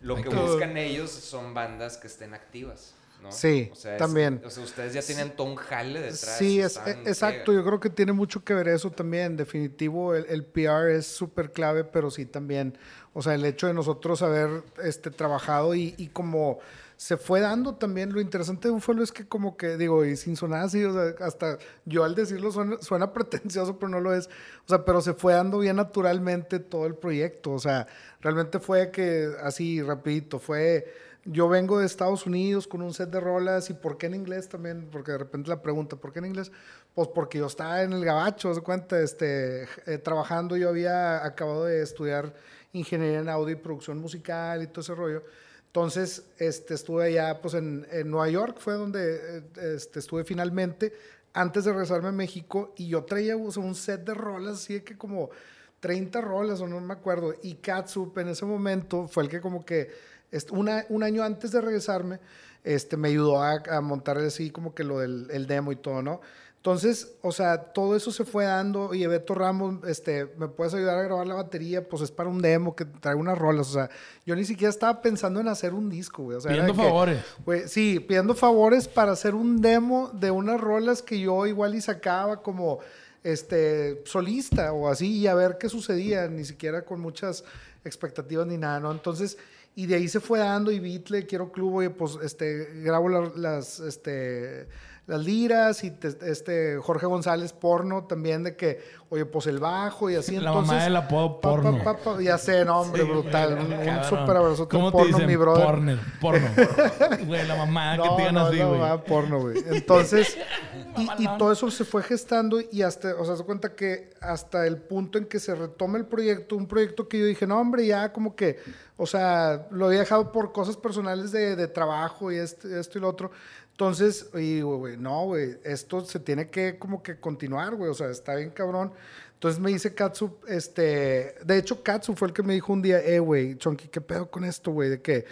D: lo que buscan ellos son bandas que estén activas, ¿no?
B: Sí,
D: O sea, es-
B: también.
D: o sea, ustedes ya tienen todo un jale detrás.
B: Sí, es,
D: están
B: e-
D: en
B: exacto. Yo creo que tiene mucho que ver eso también. Definitivo, el, el PR es súper clave, pero sí también, o sea, el hecho de nosotros haber este, trabajado y, y como se fue dando también, lo interesante de Buffalo es que como que, digo, y sin sonar así, o sea, hasta yo al decirlo suena, suena pretencioso, pero no lo es. O sea, pero se fue dando bien naturalmente todo el proyecto. O sea, realmente fue que así, rapidito, fue yo vengo de Estados Unidos con un set de rolas y ¿por qué en inglés también? Porque de repente la pregunta, ¿por qué en inglés? Pues porque yo estaba en el gabacho, ¿se cuenta? Este, eh, trabajando, yo había acabado de estudiar ingeniería en audio y producción musical y todo ese rollo. Entonces, este, estuve allá pues en, en Nueva York, fue donde eh, este, estuve finalmente, antes de regresarme a México, y yo traía o sea, un set de rolas, así que como 30 rolas, o no me acuerdo, y Katsup en ese momento fue el que como que, una, un año antes de regresarme, este, me ayudó a, a montar así como que lo del el demo y todo, ¿no? Entonces, o sea, todo eso se fue dando. Y Beto Ramos, este, ¿me puedes ayudar a grabar la batería? Pues es para un demo que trae unas rolas. O sea, yo ni siquiera estaba pensando en hacer un disco, güey. O sea, era
A: Pidiendo
B: que,
A: favores.
B: güey, sí, pidiendo favores para hacer un demo de unas rolas que yo igual y sacaba como este solista o así y a ver qué sucedía, ni siquiera con muchas expectativas ni nada, ¿no? Entonces, y de ahí se fue dando y Beatle, quiero club, oye, pues este grabo la- las este las liras y te- este Jorge González porno también de que oye pues el bajo y así
A: La
B: entonces
A: mamá del apodo
B: pa, pa,
A: porno.
B: pa, pa, ya sé no hombre brutal un, un super abrazo
A: ¿Cómo te
B: porno
A: dicen?
B: mi brother
A: Porno. Porno. Güey, la mamá que te digan
B: no,
A: así,
B: no,
A: güey.
B: va porno, güey. Entonces, y, y todo eso se fue gestando y hasta, o sea, se cuenta que hasta el punto en que se retoma el proyecto, un proyecto que yo dije, no, hombre, ya como que, o sea, lo había dejado por cosas personales de, de trabajo y este- esto y lo otro. Entonces, y güey, no, güey, esto se tiene que como que continuar, güey, o sea, está bien cabrón. Entonces me dice Katsu, este, de hecho Katsu fue el que me dijo un día, eh, güey, Chonky, ¿qué pedo con esto, güey? De que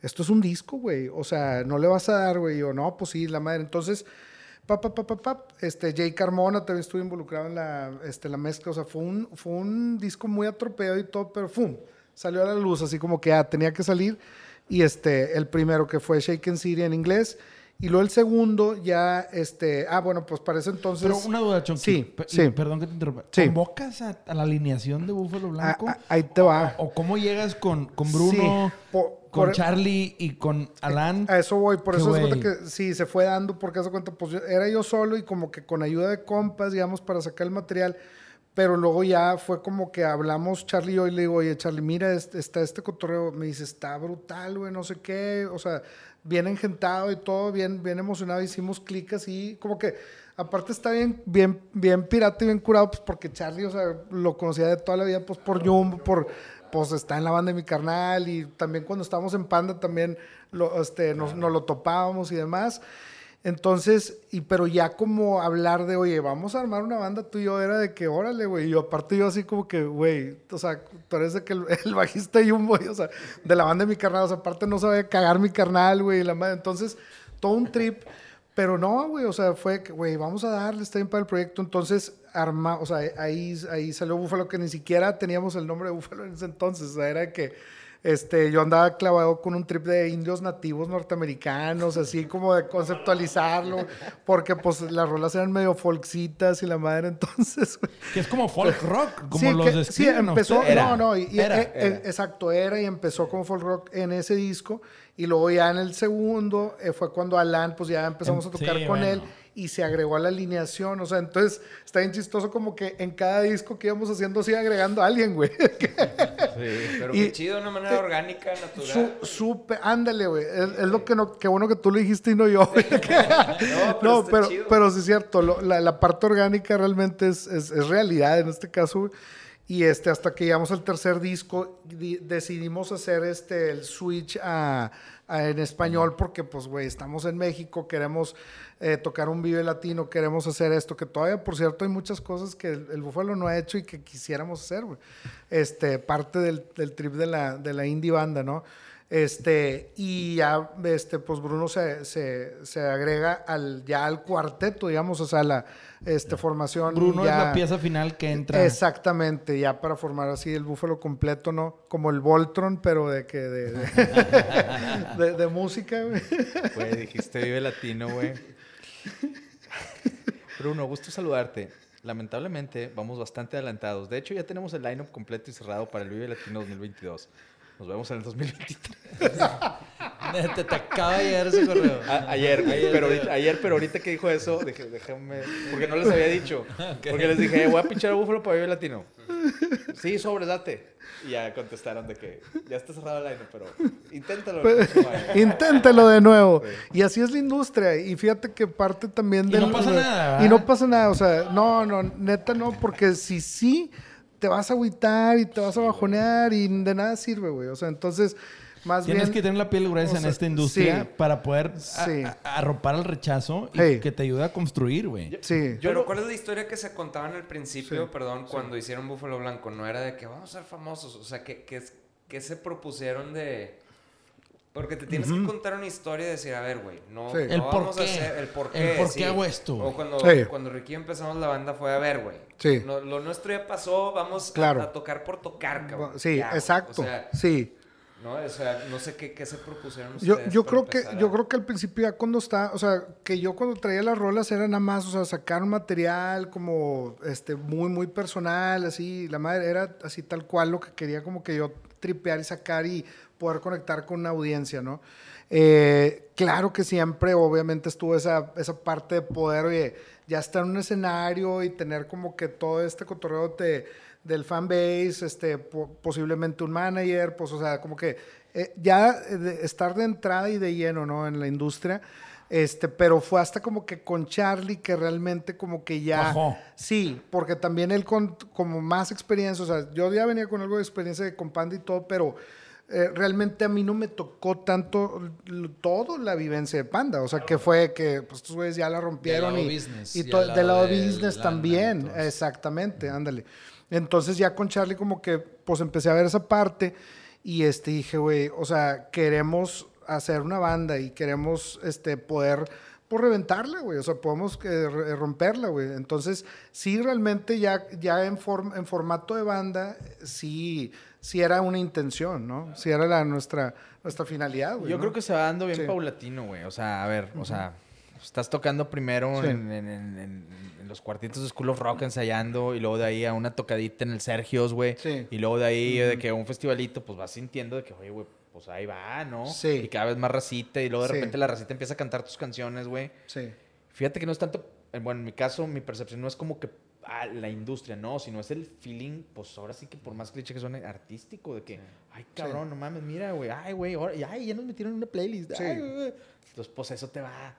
B: esto es un disco, güey, o sea, no le vas a dar, güey, yo, no, pues sí, la madre. Entonces, pap, pap, pap, pap, este, Jay Carmona también estuvo involucrado en la, este, la mezcla, o sea, fue un, fue un disco muy atropellado y todo, pero ¡fum! Salió a la luz, así como que ah, tenía que salir. Y este, el primero que fue Shaken City en inglés. Y luego el segundo ya, este, ah, bueno, pues para ese entonces...
A: Pero una duda, Chonky.
B: Sí, sí.
A: Perdón que te interrumpa.
B: Sí.
A: ¿Convocas a, a la alineación de Búfalo Blanco?
B: Ah, ah, ahí te va.
A: ¿O, o cómo llegas con, con Bruno,
B: Sí,
A: con
B: por-
A: Charlie y con Alan?
B: A eso voy, por eso se cuenta que sí, se fue dando, porque hace cuenta, pues yo- era yo solo y como que con ayuda de compas, digamos, para sacar el material. Pero luego ya fue como que hablamos Charlie y yo y le digo, oye, Charlie, mira, este- está este cotorreo. Me dice, está brutal, güey, no sé qué. O sea, bien engentado y todo, bien, bien emocionado. Hicimos clic así, como que aparte está bien, bien, bien pirata y bien curado, pues porque Charlie, o sea, lo conocía de toda la vida, pues por Jumbo, por, pues está en la banda de mi carnal y también cuando estábamos en Panda también lo, este, nos, nos lo topábamos y demás. Entonces, y pero ya como hablar de, oye, vamos a armar una banda tú y yo, era de que, órale, güey. Y aparte yo así como que, güey, o sea, tú eres de que el, bajista y un güey, o sea, de la banda de mi carnal, o sea, aparte no sabía cagar mi carnal, güey. Entonces, todo un trip. Pero no, güey, o sea, fue que, güey, vamos a darle, está bien para el proyecto. Entonces, arma, o sea, ahí, ahí salió Búfalo, que ni siquiera teníamos el nombre de Búfalo en ese entonces. O sea, era que este, yo andaba clavado con un trip de indios nativos norteamericanos, así como de conceptualizarlo, porque pues las rolas eran medio folksitas y la madre, entonces.
A: Que es como folk rock, como
B: Sí,
A: los
B: que- sí, empezó,
A: Era.
B: no, no, y, y-
A: Era,
B: eh, eh, exacto, era y empezó como folk rock en ese disco y luego ya en el segundo eh, fue cuando Alan, pues ya empezamos a
A: Em,
B: tocar
A: sí,
B: con
A: bueno.
B: él y se agregó a la alineación, o sea, entonces está bien chistoso como que en cada disco que íbamos haciendo se iba agregando a alguien, güey.
D: Pero
B: Y-
D: qué chido, de una manera orgánica, natural.
B: Su, supe, ándale, güey. Es, es lo que no, qué bueno que tú lo dijiste y no yo. güey.
D: No, pero
B: no, pero, pero sí es cierto. lo- la, la parte orgánica realmente es, es- es realidad en este caso, güey. Y este, hasta que llegamos al tercer disco, di- decidimos hacer este, el switch a, a- en español porque, pues, güey, estamos en México, queremos eh, tocar un Vive Latino, queremos hacer esto, que todavía, por cierto, hay muchas cosas que el, el Búfalo no ha hecho y que quisiéramos hacer, güey. Este, parte del, del trip de la, de la indie banda, ¿no? Este, y ya, este, pues Bruno se, se, se agrega al, ya al cuarteto, digamos, o sea, la este, formación.
A: Bruno
B: ya-
A: es la pieza final que entra.
B: Exactamente, ya para formar así el búfalo completo, ¿no? Como el Voltron, pero de que de, de, de- de música, güey.
E: Güey, dijiste Vive Latino, güey. Bruno, gusto saludarte. Lamentablemente, vamos bastante adelantados. De hecho, ya tenemos el lineup completo y cerrado para el Vive Latino 2022. Nos vemos en el 2023.
F: Neta, te acaba de llegar ese correo.
E: A- ayer,
F: Ayer,
E: pero ahorita, ayer, pero ahorita que dijo eso, dije, déjame. Porque no les había dicho. Porque les dije, "Eh, voy a pinchar a Búfalo para Vive Latino. Sí, sobres, date. Y ya contestaron de que ya está cerrado el lineup, pero inténtalo. año.
B: Inténtalo de nuevo. Y así es la industria. Y fíjate que parte también
A: Y
B: del...
A: no pasa nada,
B: Y no pasa nada. O sea, no, no, neta no, porque si sí, te vas a agüitar y te vas a bajonear y de nada sirve, güey. O sea, entonces, más
A: Tienes
B: bien...
A: que tener la piel gruesa
B: o
A: en esta industria
B: sí.
A: para poder a-
B: Sí.
A: a- arropar el rechazo y
B: Hey.
A: que te ayude a construir, güey.
B: Sí.
E: Yo
D: Pero ¿cuál es la historia que se contaban al principio, perdón, cuando hicieron Búfalo Blanco? No era de que vamos a ser famosos, o sea, que, que, se propusieron de... Porque te tienes que contar una historia y decir, a ver, güey, no,
B: Sí.
D: no
A: El por
D: vamos
A: qué.
D: a hacer el por
A: El
D: qué.
A: por qué
D: sí.
A: hago esto.
D: O cuando,
B: Sí.
D: cuando Ricky empezamos la banda fue, a ver, güey,
B: Sí.
D: no- lo nuestro ya pasó, vamos a-
B: Claro.
D: a, tocar por tocar, cabrón.
B: Sí,
D: Ya,
B: exacto.
D: O sea,
B: sí.
D: ¿no? O sea, no sé qué, qué se propusieron
B: Yo,
D: ustedes
B: yo
D: para
B: creo que
D: a-
B: yo creo que al principio ya cuando está, o sea, que yo cuando traía las rolas era nada más, o sea, sacar un material como este muy muy personal, así, la madre era así tal cual lo que quería como que yo tripear y sacar y poder conectar con una audiencia, ¿no? Eh, claro que siempre, obviamente, estuvo esa, esa parte de poder, oye, ya estar en un escenario y tener como que todo este cotorreo de, del fanbase, este, po- posiblemente un manager, pues, o sea, como que eh, ya de- estar de entrada y de lleno, ¿no? En la industria. Este, pero fue hasta como que con Charlie que realmente como que ya... Sí, porque también él con como más experiencia, o sea, yo ya venía con algo de experiencia de con Panda y todo, pero eh, realmente a mí no me tocó tanto todo la vivencia de Panda, o sea, que fue que pues estos güeyes ya la rompieron
F: lado
B: y,
F: business,
B: y
F: y al
B: del
F: lado
B: lado
F: del
B: business
F: lana,
B: también,
F: entonces.
B: exactamente, ándale. Entonces ya con Charlie como que pues empecé a ver esa parte y este dije, güey, o sea, queremos hacer una banda y queremos este poder por reventarla, güey, o sea, podemos eh, romperla, güey. Entonces, sí realmente ya ya en form- en formato de banda sí sí era una intención, ¿no? Sí era la nuestra nuestra finalidad, güey.
E: Yo
B: ¿no?
E: creo que se va dando bien
B: Sí.
E: paulatino, güey. O sea, a ver, o sea, estás tocando primero
B: Sí.
E: en, en- en- en- en los cuartitos de School of Rock ensayando y luego de ahí a una tocadita en el Sergios, güey.
B: Sí.
E: Y luego de ahí de que a un festivalito, pues vas sintiendo de que, oye, güey, pues ahí va, ¿no?
B: Sí.
E: Y cada vez más racita y luego de
B: Sí.
E: repente la racita empieza a cantar tus canciones, güey.
B: Sí.
E: Fíjate que no es tanto, eh, bueno, en mi caso, mi percepción no es como que ah, la industria, no, sino es el feeling, pues ahora sí que por más cliché que suene, artístico, de que, ay, cabrón, no mames, mira, güey, ay, güey, ay, ya nos metieron en una playlist,
B: Sí.
E: ay. Entonces, pues eso te va,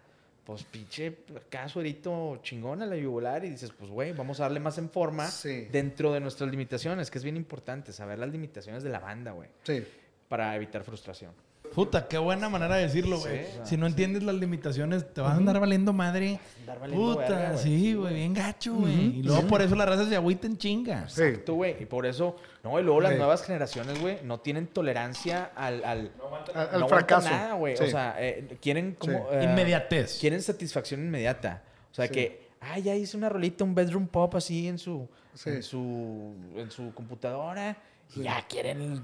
E: pues pinche, acá suerito chingón a la yugular y dices, pues, güey, vamos a darle más en forma dentro de nuestras limitaciones, que es bien importante, saber las limitaciones de la banda, güey,
B: Sí.
E: Para evitar frustración.
A: Puta, qué buena manera de decirlo, güey.
D: Sí.
A: Si no entiendes las limitaciones, te vas a andar valiendo madre.
E: Andar valiendo
A: Puta,
E: verga,
A: sí, güey, bien gacho, güey. Y luego por eso la raza se agüita en chinga.
B: Sí.
E: Tú, güey, y por eso, no, y luego las nuevas generaciones, güey, no tienen tolerancia al, al,
B: Al, al
E: no aguantan
B: fracaso.
E: nada, güey.
B: Sí.
E: O sea, eh, quieren como...
B: Sí.
E: eh,
A: Inmediatez.
E: Quieren satisfacción inmediata. O sea,
B: Sí.
E: que, ah, ya hice una rolita, un bedroom pop así en su,
B: Sí.
E: en su, en su computadora. Y ya quieren...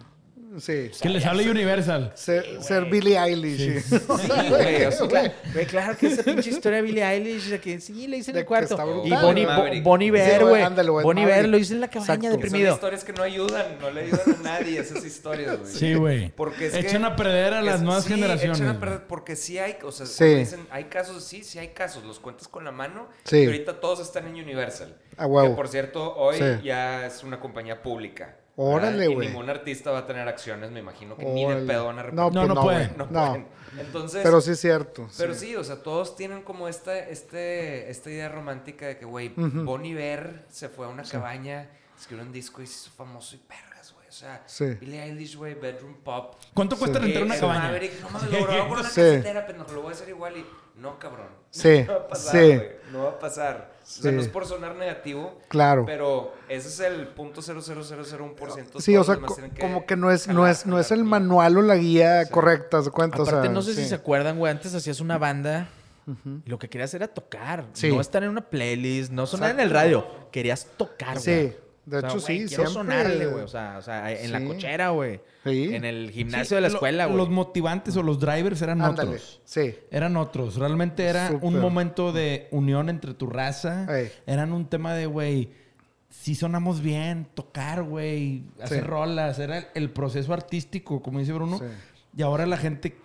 B: sí.
A: Que les hable Universal.
B: Ser, ser Billie Eilish.
A: Sí.
B: sí.
E: Sí, güey. o sea, claro, güey, claro que esa pinche historia de Billie Eilish, de que sí, le hice en el
B: que
E: cuarto. Y Bonnie. Bo-. Bonnie
B: Sí,
E: Bear,
B: güey,
E: Bonnie Bear lo hice en la cabaña
B: Exacto.
D: Son
E: deprimido.
D: historias que no ayudan, no le ayudan a nadie esas historias, güey.
A: Sí, güey.
D: Porque es que-
A: Echan a perder a las
D: es-
A: nuevas
D: sí,
A: generaciones.
D: echan a perder porque sí hay, o sea,
B: Sí.
D: dicen, hay casos, sí, sí hay casos, los cuentas con la mano.
B: Sí.
D: Y ahorita todos están en Universal.
B: A huevo.
D: Que por cierto, hoy
B: Sí.
D: ya es una compañía pública.
B: Órale, güey.
D: Y ningún artista va a tener acciones, me imagino que ni de
B: Órale.
D: pedo van a
B: No,
D: repartir.
A: No,
B: pues
A: no
B: no,
A: puede.
B: güey.
D: No
B: No.
D: pueden. Entonces,
B: Pero sí es cierto.
D: pero
B: sí.
D: sí, o sea, todos tienen como esta, este, esta idea romántica de que, güey,
B: Ujú.
D: Bon Iver se fue a una cabaña, escribió un disco y se hizo famoso y pergas, güey. O sea,
B: Sí.
D: Billie Eilish, güey, Bedroom Pop.
A: ¿Cuánto cuesta
B: Sí.
A: rentar una cabaña?
D: Maverick, no mames, lo grabó con una
B: Sí.
D: casetera, pendejo, lo voy a hacer igual y... No, cabrón.
B: Sí,
D: No va a pasar,
B: sí.
D: güey. No va a pasar. O sea, no es por sonar negativo,
B: Claro.
D: pero ese es el punto 00001%.
B: Sí, o sea,
D: tienen
B: como que no es, no es, no es el manual o la guía correcta, ¿se cuenta? O
E: Aparte,
B: sea,
E: no sé si se acuerdan, güey. Antes hacías una banda y lo que querías era tocar.
B: Sí.
E: No estar en una playlist, no sonar en el radio. Querías tocar,
B: Sí. De
E: O sea,
B: hecho
E: güey,
B: sí,
E: quiero
B: siempre.
E: sonarle, güey. O sea, o sea, en la cochera, güey.
B: Sí.
E: En el
A: Sí,
E: gimnasio de la
A: lo-
E: escuela, güey.
A: Los motivantes o los drivers eran
B: Ándale,
A: otros.
B: sí.
A: Eran otros. Realmente era un momento de unión entre tu raza.
B: Ey.
A: Eran un tema de, güey, si sonamos bien, tocar, güey, hacer
B: Sí.
A: rolas. Era el, el proceso artístico, como dice Bruno.
B: Sí.
A: Y ahora la gente...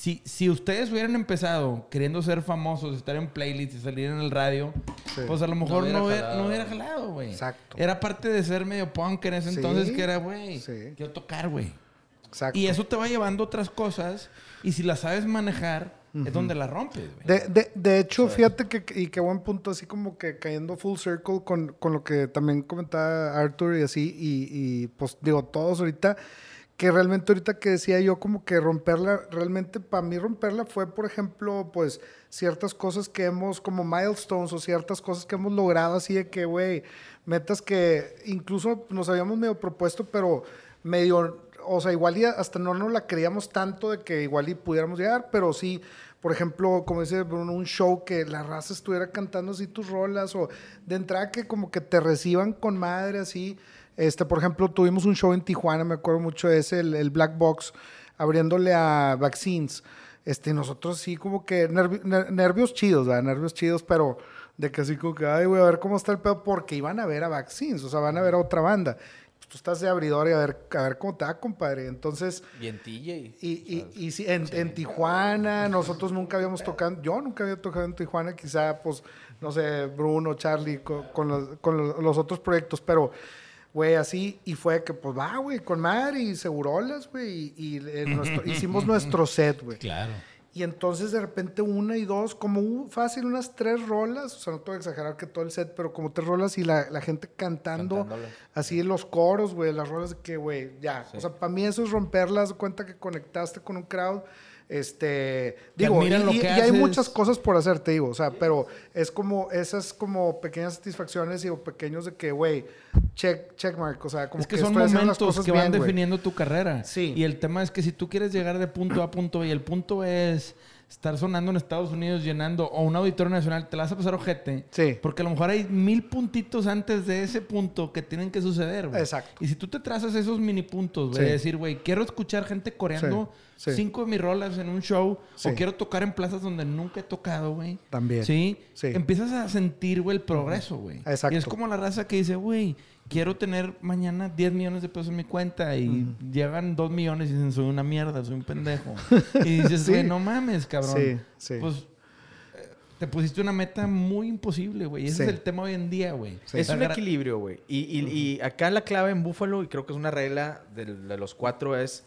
A: Si, si ustedes hubieran empezado queriendo ser famosos, estar en playlists y salir en el radio,
B: Sí.
A: pues a lo mejor
F: hubiera
A: no hubiera,
F: jalado.
A: no hubiera jalado, güey.
B: Exacto.
A: Era parte de ser medio punk en ese
B: Sí.
A: entonces, que era, güey,
B: Sí.
A: quiero tocar, güey.
B: Exacto.
A: Y eso te va llevando a otras cosas. Y si las sabes manejar, es donde la rompes, güey.
B: De, de, de hecho, fíjate que, y qué buen punto, así como que cayendo full circle con, con lo que también comentaba Arthur y así, y, y, pues digo, todos ahorita, que realmente ahorita que decía yo como que romperla, realmente para mí romperla fue, por ejemplo, pues ciertas cosas que hemos, como milestones o ciertas cosas que hemos logrado así de que, güey, metas que incluso nos habíamos medio propuesto, pero medio, o sea, igual hasta no nos la creíamos tanto de que igual pudiéramos llegar, pero sí, por ejemplo, como dice Bruno, un show que la raza estuviera cantando así tus rolas o de entrada que como que te reciban con madre así. Este, por ejemplo, tuvimos un show en Tijuana, me acuerdo mucho de ese, el, el Black Box, abriéndole a Vaccines. Este, nosotros sí como que nervi- ner- nervios chidos, ¿verdad? Nervios chidos, pero de que así como que, ay, güey, a ver cómo está el pedo, porque iban a ver a Vaccines, o sea, van a ver a otra banda. Pues tú estás de abridor y a ver, a ver cómo te va, compadre. Entonces,
E: Bien TJ.
B: y, y, y sí, en, en Tijuana, nosotros nunca habíamos tocado, yo nunca había tocado en Tijuana, quizá, pues, no sé, Bruno, Charlie, co- con, los, con los otros proyectos, pero, güey, así, y fue que, pues, va, güey, con madre y segurolas, güey, y, y, nuestro- hicimos nuestro set, güey.
A: Claro.
B: Y entonces de repente una y dos, como fácil, unas tres rolas, o sea, no te voy a exagerar que todo el set, pero como tres rolas y la, la gente cantando,
E: Cantándole.
B: así los coros, güey, las rolas de que, güey, ya. O sea, para mí eso es romperlas, cuenta que conectaste con un crowd. Este,
A: Que
B: digo, y,
A: lo que
B: hay muchas cosas por hacer, te digo, o sea, pero es como esas como pequeñas satisfacciones y o pequeños de que, güey, check, check mark, o sea, como
A: Es que, son
B: estoy haciendo las
A: momentos
B: cosas
A: que van
B: bien,
A: definiendo tu carrera.
B: Sí.
A: Y el tema es que si tú quieres llegar de punto A punto B y el punto es estar sonando en Estados Unidos llenando o un auditorio nacional, te la vas a pasar ojete.
B: Sí.
A: Porque a lo mejor hay mil puntitos antes de ese punto que tienen que suceder, güey.
B: Exacto.
A: Y si tú te trazas esos mini puntos, güey,
B: Sí.
A: de decir, güey, quiero escuchar gente coreando
B: Sí, sí.
A: cinco de mis rolas en un show o quiero tocar en plazas donde nunca he tocado, güey.
B: También.
A: Sí.
B: Sí.
A: Empiezas a sentir, güey, el progreso, güey.
B: Exacto.
A: Y es como la raza que dice, güey, quiero tener mañana 10 millones de pesos en mi cuenta y llegan 2 millones y dicen, soy una mierda, soy un pendejo. y dices,
B: Sí.
A: güey, no mames, cabrón.
B: Sí, sí.
A: Pues eh, te pusiste una meta muy imposible, güey. Ese
B: Sí.
A: es el tema hoy en día, güey.
E: Es un equilibrio, güey. Y, y- y acá la clave en Buffalo, y creo que es una regla de, los cuatro, es.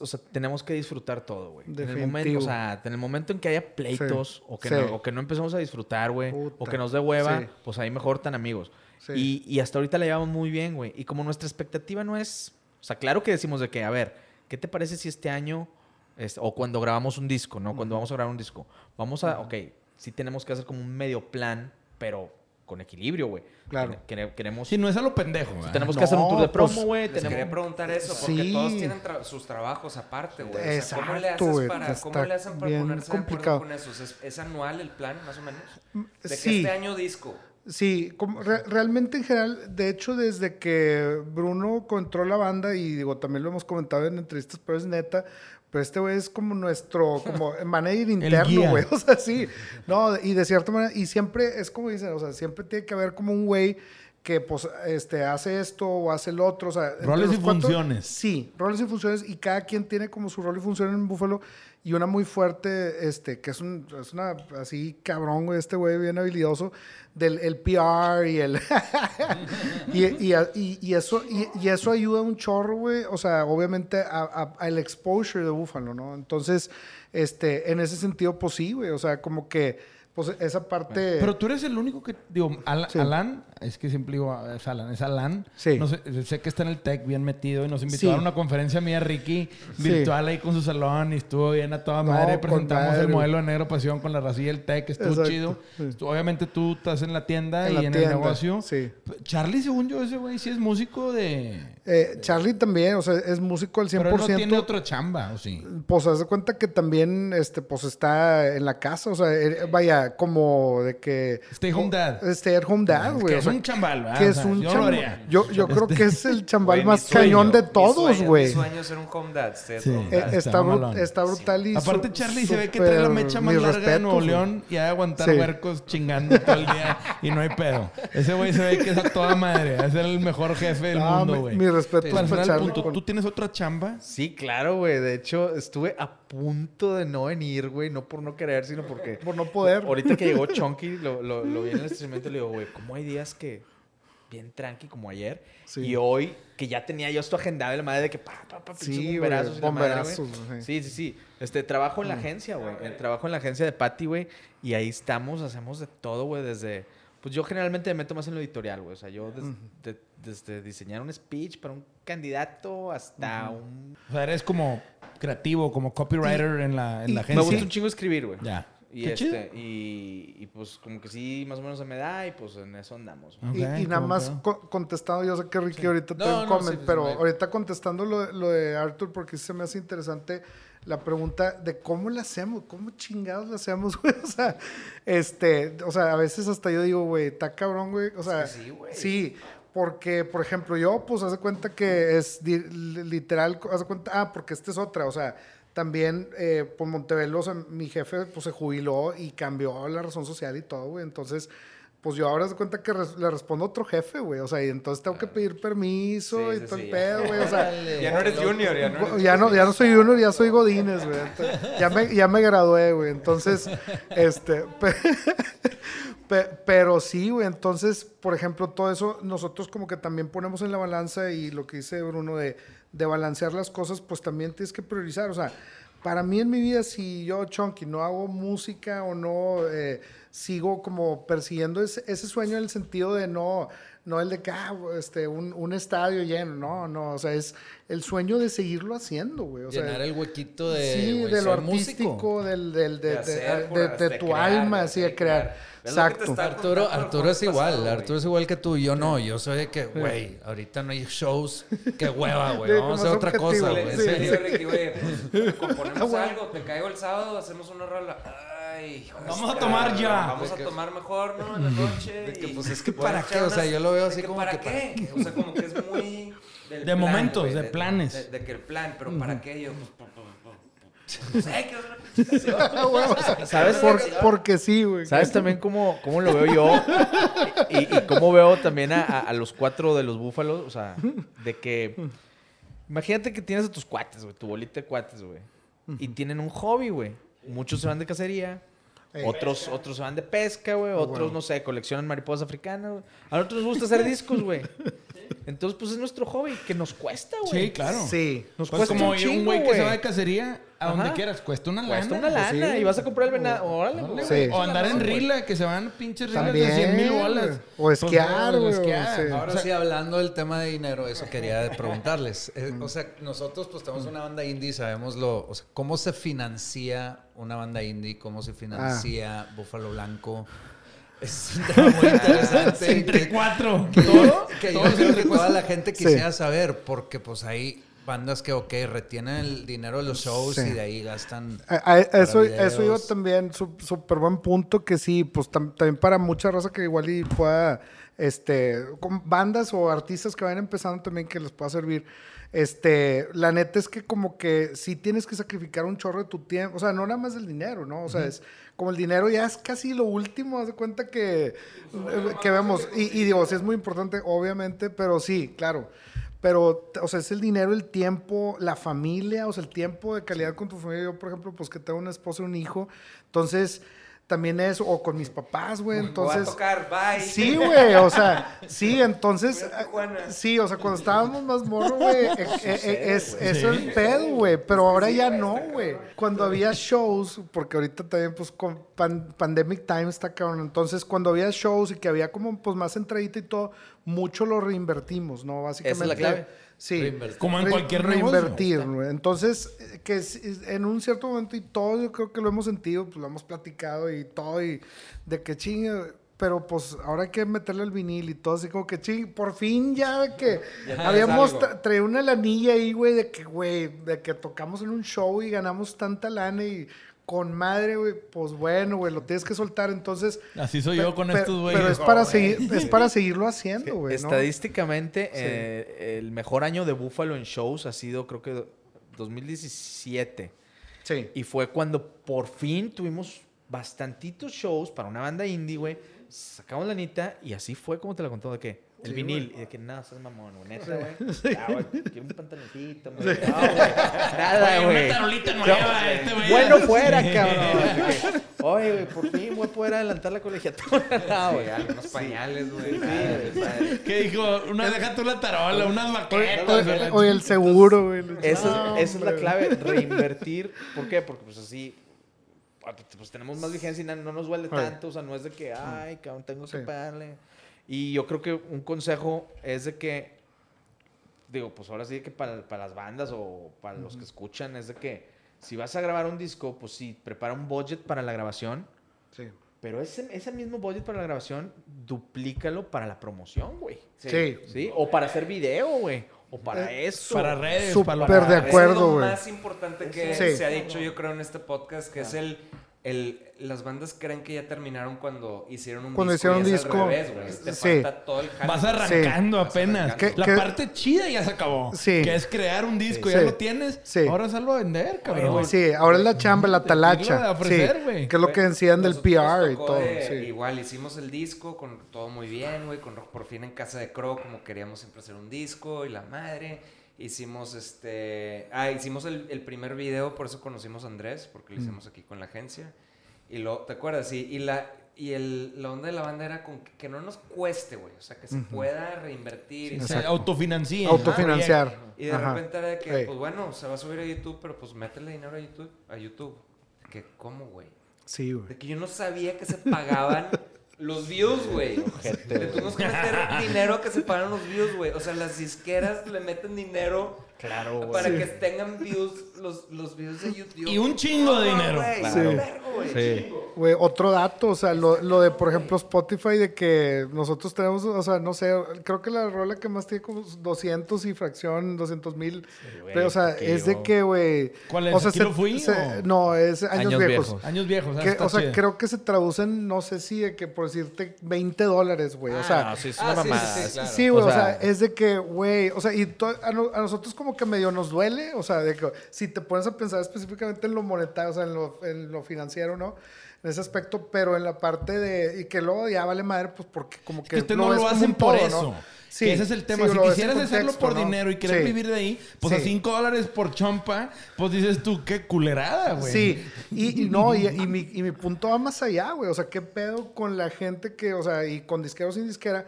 E: O sea, tenemos que disfrutar todo, güey. En el momento, o sea, en el momento en que haya pleitos
B: Sí.
E: o, que
B: Sí.
E: no, o que no empezamos a disfrutar, güey, o que nos dé hueva,
B: Sí.
E: pues ahí mejor tan amigos.
B: Sí.
E: Y, y hasta ahorita la llevamos muy bien, güey. Y como nuestra expectativa no es. O sea, claro que decimos de que, a ver, ¿qué te parece si este año. es- o cuando grabamos un disco, ¿no? Cuando vamos a grabar un disco. Vamos a. Ok, sí tenemos que hacer como un medio plan, pero con equilibrio, güey.
B: Claro.
E: Quere- Queremos.
A: Si no es a lo pendejo, güey.
E: tenemos que
B: No,
E: hacer un tour de
B: pues,
E: promo, güey.
D: Les
E: tenemos-
D: quería preguntar eso, porque
B: Sí.
D: todos tienen tra- sus trabajos aparte, güey. O sea, ¿cómo le
B: Exacto,
D: haces
B: güey,
D: para,
B: está
D: cómo le hacen para
B: bien
D: ponerse de
B: complicado.
D: acuerdo con eso? ¿Es, es anual el plan, más o menos? De que
B: Sí.
D: este año disco.
B: Sí, como re- realmente en general, de hecho, desde que Bruno entró la banda, y digo, también lo hemos comentado en entrevistas, pero es neta, pero este güey es como nuestro, como manager interno, güey, o sea, sí, no, y de cierta manera, y siempre es como dicen, o sea, siempre tiene que haber como un güey que, pues, este, hace esto o hace el otro, o sea.
A: Roles y funciones.
B: Sí, roles y funciones, y cada quien tiene como su rol y función en Búfalo, y una muy fuerte, este, que es, un, es una, así, cabrón, güey, este güey bien habilidoso, del el PR y el... y, y, y- y eso, y, eso ayuda un chorro, güey, o sea, obviamente al exposure de Búfalo, ¿no? Entonces, este, en ese sentido, pues sí, güey, o sea, como que... Pues esa parte...
A: Pero tú eres el único que, digo, Al-
B: Sí.
A: Alan, es que siempre digo, es Alan, es Alan.
B: Sí.
A: No sé, sé que está en el tech bien metido y nos invitó
B: Sí.
A: a una conferencia mía, Ricky, virtual ahí con su salón y estuvo bien a toda madre. Presentamos
B: madre.
A: el modelo de Negro Pasión con la racilla del tech, estuvo
B: Exacto,
A: chido. Obviamente tú estás en la tienda
B: En
A: y
B: la
A: en
B: tienda,
A: el negocio.
B: sí.
A: Charlie, según yo, ese güey sí es músico de...
B: Eh, Charlie también, o sea, es músico al 100%.
A: Pero él no tiene otra chamba, ¿o sí?
B: Pues haz de cuenta que también, este, pues está en la casa, o sea, vaya, como de que...
A: Stay home dad.
B: Stay at home dad,
A: Es
B: güey.
A: que es un chambal, ¿verdad?
B: que es un
A: yo
B: chambal. Yo, yo creo que es el chambal
D: mi
B: más
D: sueño,
B: cañón de
D: mi
B: todos, güey.
D: Mi sueño es ser un home dad. stay at
A: Sí.
D: home
B: Eh,
D: dad.
A: Está
B: está,
A: mamalón.
B: está brutal y
A: Aparte, Charlie se ve que trae la mecha más larga de Nuevo. León y ha de aguantar
B: Sí.
A: huercos chingando todo el día y no hay pedo. Ese güey se ve que es a toda madre. Es el mejor jefe del
B: Ah,
A: mundo,
B: mi-
A: güey.
B: mis respetos
A: Para
B: para Charlie.
A: punto,
B: con-
A: ¿tú tienes otra chamba?
E: Sí, claro, güey. De hecho, estuve a punto de no venir, güey. No por no querer, sino porque...
B: Por no poder.
E: Ahorita que llegó Chonky, lo, lo, lo vi en el estacionamiento y le digo, güey, ¿cómo hay días que bien tranqui como ayer?
B: Sí.
E: Y hoy, que ya tenía yo esto agendado, la madre de que pa, pa, pa,
B: Sí,
E: bomberazos. y la madre,
B: bomberazos, güey.
E: Sí, sí, sí. Este, trabajo en la agencia, güey. Eh, Trabajo en la agencia de Patty, güey. Y ahí estamos, hacemos de todo, güey, desde... Pues yo generalmente me meto más en lo editorial, güey. O sea, yo des- de- desde diseñar un speech para un candidato hasta un...
A: O sea, eres como creativo, como copywriter en la, en la
B: y-
A: agencia.
E: Me gusta un chingo escribir, güey.
A: Ya.
E: Y,
A: Qué
E: este, y, y pues como que sí, más o menos se me da y pues en eso andamos.
A: Ok,
B: Y, y nada
A: ¿cómo
B: más co- contestando, yo sé que Ricky ahorita
F: No,
B: te un
F: no,
B: comment,
F: sí,
B: pero
F: me-
B: ahorita contestando lo, de- lo de Arthur, porque sí se me hace interesante la pregunta de cómo la hacemos, cómo chingados la hacemos, güey. O sea, este, o sea, a veces hasta yo digo, güey, está cabrón, güey. O sea,
D: sí, güey.
B: sí, porque, por ejemplo, yo, pues, hace cuenta que es literal, hace cuenta, ah, porque esta es otra, o sea, también, eh, pues, Montevelo, o sea, mi jefe, pues, se jubiló y cambió la razón social y todo, güey. Entonces, pues, yo ahora se cuenta que res- le respondo a otro jefe, güey. O sea, y entonces tengo que pedir permiso
D: Sí,
B: y todo
D: sí,
B: el
D: ya.
B: pedo, güey. O sea,
D: Ya no eres junior, ya no eres
B: ya no, ya no soy junior, ya soy Godínez, güey. Entonces, Ya me, ya me gradué, güey. Entonces, este. pe- pe- pero sí, güey. Entonces, por ejemplo, todo eso nosotros como que también ponemos en la balanza y lo que dice Bruno de, de balancear las cosas, pues también tienes que priorizar. O sea, para mí en mi vida, si yo, Chunky, no hago música o no eh, sigo como persiguiendo ese, ese sueño en el sentido de no, no el de que, ah, este, un, un estadio lleno, no, no, o sea, es el sueño de seguirlo haciendo, güey. O sea,
F: Llenar el huequito de,
B: sí,
F: güey,
B: de lo
F: músico.
B: artístico, del, del, de,
D: De
B: de-
D: hacer,
B: de-
D: por-
B: de
D: de
B: tu
D: crear,
B: alma,
D: de
B: así de crear. Exacto.
F: Arturo, Arturo es igual,
D: pasado,
F: Arturo es igual que tú, yo no, yo soy de que, güey, ahorita no hay shows, qué hueva, güey,
B: Sí,
F: vamos a hacer otra cosa,
B: güey, sí,
D: güey, pues, componemos algo, te caigo el sábado, hacemos una rola. Ay,
A: Vamos a tomar
D: madre,
A: ya.
D: Vamos a tomar mejor, ¿no? En la noche.
F: De que,
D: y
F: pues, es que ¿para qué? O sea, yo lo veo así como
D: ¿para
F: que
D: qué? O sea, como que es muy... del
A: De momentos, de planes.
D: De, de que el plan, pero ¿para qué? Yo, pues, no sé, es una
E: ¿Sabes?
B: por- porque sí, güey.
E: ¿Sabes también cómo, cómo lo veo yo? Y, y cómo veo también a, a- a los cuatro de los búfalos. O sea, de que... Imagínate que tienes a tus cuates, güey. Tu bolita de cuates, güey. Y tienen un hobby, güey. Muchos se van de cacería.
B: Ey.
E: Otros, otros se van de pesca, güey. Otros,
B: bueno.
E: no sé, coleccionan mariposas africanas, güey. A nosotros nos gusta hacer discos, güey. Entonces, pues es nuestro hobby, que nos cuesta, güey.
A: Sí, claro.
B: Sí.
E: Nos
A: Pues
E: cuesta
A: como
E: un
A: güey que se va de cacería a donde quieras, cuesta una lana.
E: Cuesta una
B: pues
E: lana
B: sí.
E: y vas a comprar el venado. Órale, güey.
B: Sí.
A: O andar en rila, que se van pinches rilas de 100 mil bolas.
B: O
A: Pues,
B: esquiar,
A: o
B: güey, o
A: esquiar.
B: sí.
F: Ahora
A: O sea,
F: sí, hablando del tema de dinero, eso quería preguntarles. Eh, o sea, nosotros pues tenemos una banda indie, sabemos lo, o sea, cómo se financia una banda indie, cómo se financia Búfalo Blanco. Es un tema muy interesante.
A: Entre
F: que-
A: cuatro.
F: que-
A: ¿Todo?
F: Que yo
A: ¿Todo
F: creo que toda la gente
B: Sí.
F: quisiera saber, porque pues hay bandas que, ok, retienen el dinero de los shows
B: Sí.
F: y de ahí gastan...
B: A- a- eso, eso
F: videos.
B: también, su- súper buen punto que sí, pues tam- también para mucha raza que igual y pueda, este, con bandas o artistas que vayan empezando también que les pueda servir. Este, la neta es que como que sí tienes que sacrificar un chorro de tu tiempo, o sea, no nada más del dinero, ¿no? O sea, es como el dinero ya es casi lo último, haz de cuenta que, eh, que vemos, y, y digo, sí es muy importante, obviamente, pero sí, claro. Pero, o sea, es el dinero, el tiempo, la familia, o sea, el tiempo de calidad con tu familia. Yo, por ejemplo, pues que tengo una esposa y un hijo. Entonces, también eso, o con mis papás, güey,
D: Voy a
B: entonces...
D: tocar, bye.
B: Sí, güey, o sea, sí, entonces,
D: Voy a Tijuana.
B: sí, o sea, cuando estábamos más morros, güey, eh, eh, eh, es, eso es pedo, güey, pero ahora ya no, güey. Cuando había shows, porque ahorita también, pues, con pan- Pandemic Time está cabrón, entonces, cuando había shows y que había como, pues, más entradita y todo, mucho lo reinvertimos, ¿no? Básicamente.
E: la clave.
B: Sí.
F: Reinvertir.
A: Como en
B: Re-
A: cualquier negocio.
B: reinvertir, güey. Entonces, eh, que en un cierto momento y todo, yo creo que lo hemos sentido, pues lo hemos platicado y todo, y de que chingue, pero pues ahora hay que meterle el vinil y todo, así como que chingue, por fin ya de que
D: Ya
B: habíamos tra- traído una lanilla ahí, güey, de que, güey, de que tocamos en un show y ganamos tanta lana y con madre, güey, pues bueno, güey, lo tienes que soltar, entonces...
A: Así soy yo con estos güeyes.
B: Pero es para, seguir, es para seguirlo haciendo, güey, ¿no?
E: Estadísticamente, eh, el mejor año de Buffalo en shows ha sido, creo que 2017.
B: Sí.
E: Y fue cuando por fin tuvimos bastantitos shows para una banda indie, güey. Sacamos la nita y así fue como te la contó de que el
B: Sí,
E: vinil. Y de que nada, estás mamón, güey. Neta, güey. Ya, güey, quiero un pantaloncito, güey. No, güey. Nada, güey.
A: una tarolita nueva, este güey.
E: Bueno fuera, cabrón. Oye, güey, por fin voy a poder adelantar la colegiatura. No, güey.
D: Unos pañales, güey. desmadre.
A: ¿Qué dijo? Una, deja tú la tarola, unas
B: Oye,
A: baquetas.
B: oye, el seguro, güey.
E: Esa,
B: No,
E: es- esa es la clave, reinvertir. ¿Por qué? Porque pues así pues tenemos más vigencia y no, no nos duele tanto. O sea, no es de que, ay, cabrón, tengo que
B: Sí.
E: pagarle. Y yo creo que un consejo es de que, digo, pues ahora sí que para, para las bandas o para los que escuchan, es de que si vas a grabar un disco, pues sí, prepara un budget para la grabación.
B: Sí.
E: Pero ese, ese mismo budget para la grabación, duplícalo para la promoción, güey.
B: Sí.
E: ¿Sí? O para hacer video, güey. O para
B: Eh,
E: eso.
A: Para redes,
B: Súper
A: para
B: de
D: Eso
B: acuerdo,
D: es lo
B: güey.
D: más importante que
B: Sí.
D: se ha dicho, yo creo, en este podcast, que es el, el... Las bandas creen que ya terminaron cuando hicieron un
B: Cuando
D: disco.
B: hicieron
D: y
B: un disco.
D: revés, güey. Te
B: Sí.
D: falta todo el.
A: Vas arrancando apenas.
D: arrancando.
A: La
B: ¿Qué-
A: parte chida ya se acabó.
B: Sí.
A: Que es crear un disco,
B: Sí.
A: ya
B: Sí.
A: lo tienes.
B: Sí.
A: Ahora salvo a vender, cabrón.
B: Sí, ahora es la chamba, la talacha.
A: ofrecer,
B: sí,
A: güey.
B: que es lo que decían del PR y todo.
D: de-
B: sí.
D: Igual hicimos el disco con todo muy bien, güey, con por fin en casa de Crow como queríamos siempre hacer un disco y la madre. Hicimos este, ah, hicimos el, el primer video, por eso conocimos a Andrés, porque lo hicimos aquí con la agencia. Y lo, ¿te acuerdas? Y, y la y el, la onda de la banda era con que, que no nos cueste, güey, o sea, que se pueda reinvertir. y
A: Se
B: Exacto.
A: autofinancia.
B: Autofinanciar.
D: y de
B: Ajá.
D: repente era de que, pues bueno, se va a subir a YouTube, pero pues métele dinero a YouTube. A YouTube. Que, ¿cómo, güey?
B: Sí, güey.
D: De que yo no sabía que se pagaban los views, güey. Le tuvimos que meter dinero a que se pagaran los views, güey. O sea, las disqueras le meten dinero
E: Claro,
D: para que tengan views, los, los views de YouTube.
A: Y un chingo de
D: Ah,
A: dinero.
D: güey,
B: Claro.
D: güey.
E: Sí.
B: Güey, otro dato, o sea, lo, lo de, por ejemplo, Spotify, de que nosotros tenemos, o sea, no sé, creo que la rola que más tiene como 200 y fracción, 200 mil.
E: güey,
B: pero, o sea, es de que, güey.
A: ¿Cuál es?
B: O sea,
A: ¿Aquí
B: se-
A: lo fui
B: se-
A: o?
B: No, es años,
E: Años
B: viejos.
E: viejos.
A: Años viejos. ah,
B: Que, o sea,
A: chido.
B: creo que se traducen, no sé si de que por decirte 20 dólares, güey. o sea,
E: no, sí, es
D: ah,
E: una
D: sí,
E: mamada.
D: sí, sí, claro.
B: Sí, güey,
E: O
B: o, sea, es de que, güey, o sea, y to- a nosotros como que medio nos duele, o sea, de que si te pones a pensar específicamente en lo monetario, o sea, en lo, en lo financiero, ¿no? En ese aspecto, pero en la parte de, y que luego ya vale madre, pues porque como que,
A: que ustedes
B: lo
A: no lo hacen por
B: todo,
A: eso.
B: ¿no?
A: Que ese es el tema.
B: sí,
A: si quisieras hacerlo por
B: ¿no?
A: dinero y querer
B: Sí.
A: vivir de ahí, pues a
B: Sí.
A: 5 dólares por chompa, pues dices tú, qué culerada, güey.
B: Sí, y, y no, y, y mi, y mi punto va más allá, güey. O sea, ¿qué pedo con la gente que, o sea, y con disquero o sin disquera,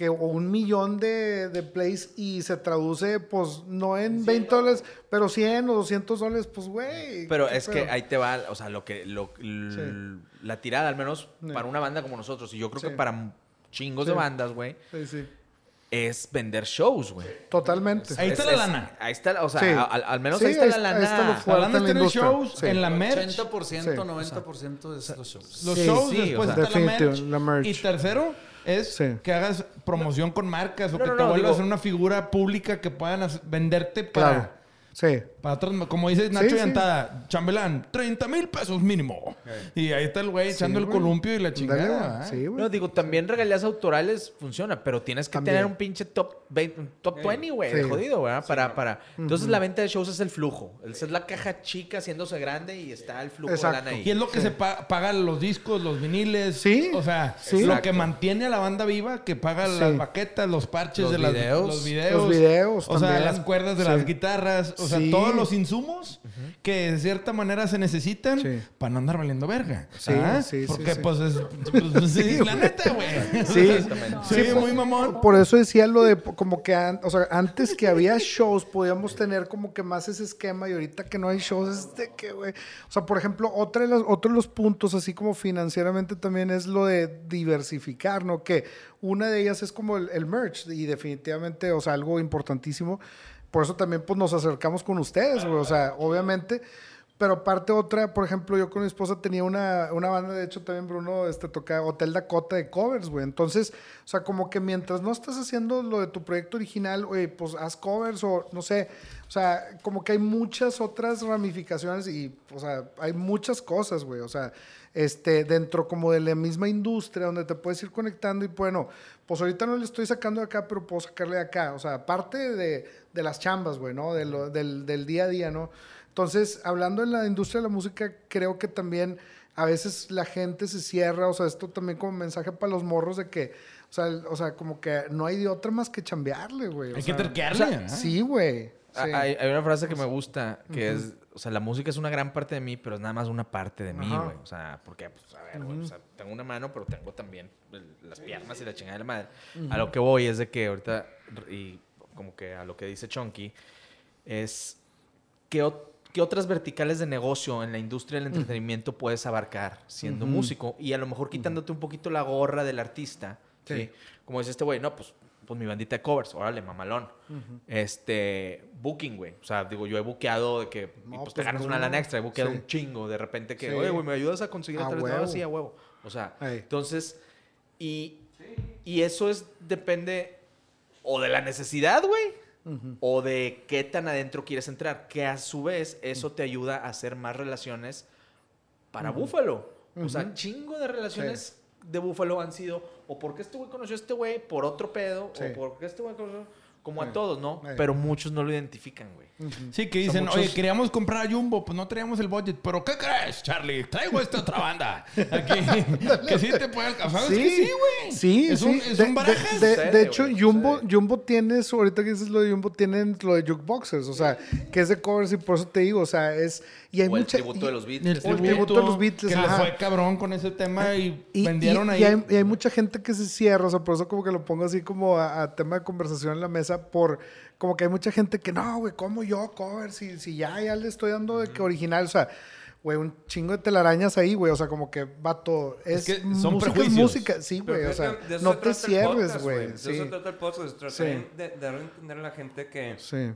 B: que o un millón de, de plays y se traduce, pues, no en 20 dólares, pero 100 o 200 dólares, pues, güey.
E: Pero
B: ¿qué
E: es que
B: pedo?
E: ahí te va, o sea, lo que, lo, l- la tirada, al menos
B: Sí.
E: para una banda como nosotros, y yo creo
B: Sí.
E: que para chingos
B: Sí.
E: de bandas, güey,
B: Sí, sí.
E: es vender shows, güey.
B: Totalmente.
A: Ahí está
E: Es-
A: la
E: es-
A: lana.
E: Ahí está, o sea,
B: Sí.
E: al, al menos
B: Sí,
E: ahí está la lana.
B: ahí está lo
A: La
B: fuerte
A: lana
B: la industria.
A: shows,
B: Sí.
A: en la merch.
F: 80%,
B: Sí.
F: 90% es los shows.
A: Los
E: Sí,
A: shows,
E: sí,
A: después
E: o sea.
A: está la merch.
B: la merch.
A: Y tercero es
B: Sí.
A: que hagas promoción con marcas o
E: No,
A: que
E: no,
A: te
E: no,
A: vuelvas
E: digo-
A: una figura pública que puedan hacer- venderte para,
B: Claro. Sí.
A: Para otras- Como dice Nacho
B: sí.
A: Yantada, chambelán, 30 mil pesos mínimo. Y ahí está el güey echando
B: Sí,
A: el columpio y la
B: Dale,
A: chingada.
B: Sí, güey.
E: No, digo, también regalías autorales funciona, pero tienes que
B: También.
E: tener un pinche top 20, un top 20, güey,
B: Sí.
E: jodido, ¿verdad? para, para... Entonces la venta de shows es el flujo. Esa es la caja chica haciéndose grande y está el flujo
B: Exacto.
E: de lana ahí.
A: Y es lo que se pa- paga los discos, los viniles.
B: Sí,
A: O sea,
B: sí.
A: lo que mantiene a la banda viva, que paga
B: Sí.
A: las baquetas, los parches
F: Los
A: de las- los videos.
B: Los videos
A: O sea, las cuerdas de
B: Sí.
A: las guitarras. O sea,
B: Sí,
A: todo todos los insumos que de cierta manera se necesitan
B: Sí.
A: para no andar valiendo verga.
B: Sí,
A: ¿Ah?
B: sí, sí,
A: Porque
B: sí.
A: pues es pues, sí, la neta, güey.
B: Sí,
A: Sí, muy mamón.
B: Por eso decía lo de como que an- o sea, antes que había shows podíamos tener como que más ese esquema y ahorita que no hay shows es de que, güey. O sea, por ejemplo, otra de los, otro de los puntos, así como financieramente también es lo de diversificar, ¿no? Que una de ellas es como el, el merch y definitivamente, o sea, algo importantísimo. Por eso también pues nos acercamos con ustedes, güey. O sea, obviamente. Pero aparte otra, por ejemplo, yo con mi esposa tenía una, una banda, de hecho también Bruno este, toca Hotel Dakota de covers, güey. Entonces, o sea, como que mientras no estás haciendo lo de tu proyecto original, güey, pues haz covers o no sé. O sea, como que hay muchas otras ramificaciones y, o sea, hay muchas cosas, güey. O sea, este, dentro como de la misma industria donde te puedes ir conectando y bueno, pues ahorita no le estoy sacando de acá, pero puedo sacarle de acá. O sea, aparte de, de las chambas, güey, ¿no? De lo- del, del día a día, ¿no? Entonces, hablando en la industria de la música, creo que también a veces la gente se cierra, o sea, esto también como mensaje para los morros de que, o sea, el- o sea como que no hay de otra más que chambearle, güey.
A: Hay que terquearle,
B: o sea. Sí, güey.
E: Ah,
B: Sí.
E: Hay, hay una frase que me gusta, que es, o sea, la música es una gran parte de mí, pero es nada más una parte de mí, güey. O sea, porque, pues, a ver, güey, o sea, tengo una mano, pero tengo también el- las piernas y la chingada de la madre. A lo que voy es de que ahorita, y como que a lo que dice Chonky, es ¿qué, ot- qué otras verticales de negocio en la industria del entretenimiento puedes abarcar siendo músico? Y a lo mejor quitándote un poquito la gorra del artista, ¿sí?
B: Sí.
E: Como dice este güey, no, pues, pues mi bandita de covers, órale, mamalón. Este, booking, güey. O sea, digo, yo he buqueado de que, y
B: No,
E: pues, te
B: pues,
E: ganas
B: no,
E: una lana extra, he buqueado
B: sí.
E: un chingo, de repente que,
B: Sí.
E: oye, güey, ¿me ayudas a conseguir
B: A
E: otra vez? No, sí, a huevo. O sea, entonces, y, y eso es, depende o de la necesidad, güey, o de qué tan adentro quieres entrar, que a su vez eso te ayuda a hacer más relaciones para Búfalo. O sea, chingo de relaciones de Búfalo han sido, o porque este güey conoció a este güey por otro pedo,
B: Sí.
E: o porque este güey conoció, como a todos, ¿no?
B: Ey.
E: Pero muchos no lo identifican, güey.
A: Sí, que dicen,
B: muchos-
A: oye, queríamos comprar a Jumbo, pues no traíamos el budget. ¿Pero qué crees, Charlie? Traigo esta otra banda. Aquí. que sí te puede alcanzar. ¿Sabes que sí, güey?
B: Sí,
A: es
B: sí.
A: Un, es
B: de,
A: un
B: de-
A: barajas.
B: de- de
E: Sucede,
B: hecho,
E: güey,
B: Jumbo. Jumbo tiene, su- ahorita que dices lo de Jumbo, tienen lo de jukeboxers, o sea, que es de covers y por eso te digo, o sea, es... Y hay
E: o el
B: mucha,
E: tributo
B: y-
E: de los Beatles.
A: El
B: O el tributo de los Beatles,
A: Que
B: ajá.
A: le fue cabrón con ese tema y,
B: Y,
A: vendieron
B: y-
A: ahí.
B: y hay, y hay mucha gente que se cierra, o sea, por eso como que lo pongo así como a, a tema de conversación en la mesa, por como que hay mucha gente que no, güey, ¿cómo yo cover? Si, si ya, ya le estoy dando de que original, o sea, güey, un chingo de telarañas ahí, güey, o sea, como que vato, es,
A: Es que son
B: música, es música, sí, güey, o sea,
D: fíjate, de eso
B: no
D: se
B: te
D: trata
B: cierres, güey,
D: De
B: sí,
D: eso se trata el podcast, tratar
B: Sí.
D: de, de darle a entender a la gente que
B: sí,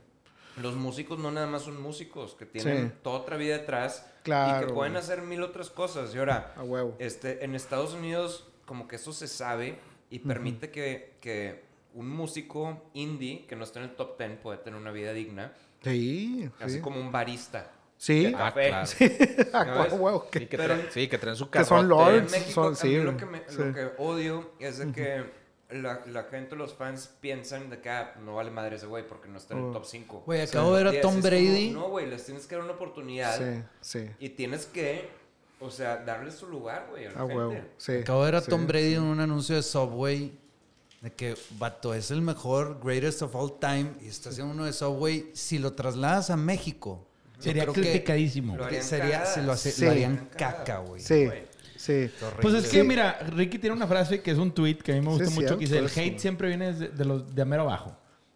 D: los músicos no nada más son músicos, que tienen toda otra vida detrás y
B: Claro,
D: que pueden
B: güey.
D: hacer mil otras cosas. Y ahora,
B: a huevo.
D: este, en Estados Unidos, como que eso se sabe y permite que, que un músico indie que no está en el top 10 puede tener una vida digna,
B: Sí,
D: así
B: sí.
D: como un barista.
B: Sí,
D: café.
E: claro.
B: a
D: ¿sabes?
B: huevo, huevo, que-
E: Sí, que,
D: Pero-
E: traen, sí, que traen su
B: que son lords.
D: En México,
B: son-
D: a
B: sí,
D: mí lo que, me-
B: Sí.
D: lo que odio es de que la, la gente, los fans, piensan de que ah, no vale madre ese güey porque no está en el
B: Oh.
D: top 5.
F: Güey, acabo de ver a Tom Brady.
D: no, güey, les tienes que dar una oportunidad
B: Sí, sí,
D: y tienes que, o sea, darle su lugar, güey, a la
B: a
D: gente.
B: huevo, sí.
F: Acabo de ver a
B: sí,
F: Tom Brady
B: sí.
F: en un anuncio de Subway de que, vato, es el mejor, greatest of all time y está haciendo uno de Subway. Si lo trasladas a México,
A: Sería
F: que,
A: criticadísimo.
D: Lo
F: que
D: harían
F: sería, se lo, hace-
B: Sí.
F: lo harían caca, güey.
B: Sí, sí.
A: Pues es que,
B: Sí.
A: mira, Ricky tiene una frase que es un tweet que a mí me gusta mucho, que dice, el hate siempre viene de, de los de a mero abajo.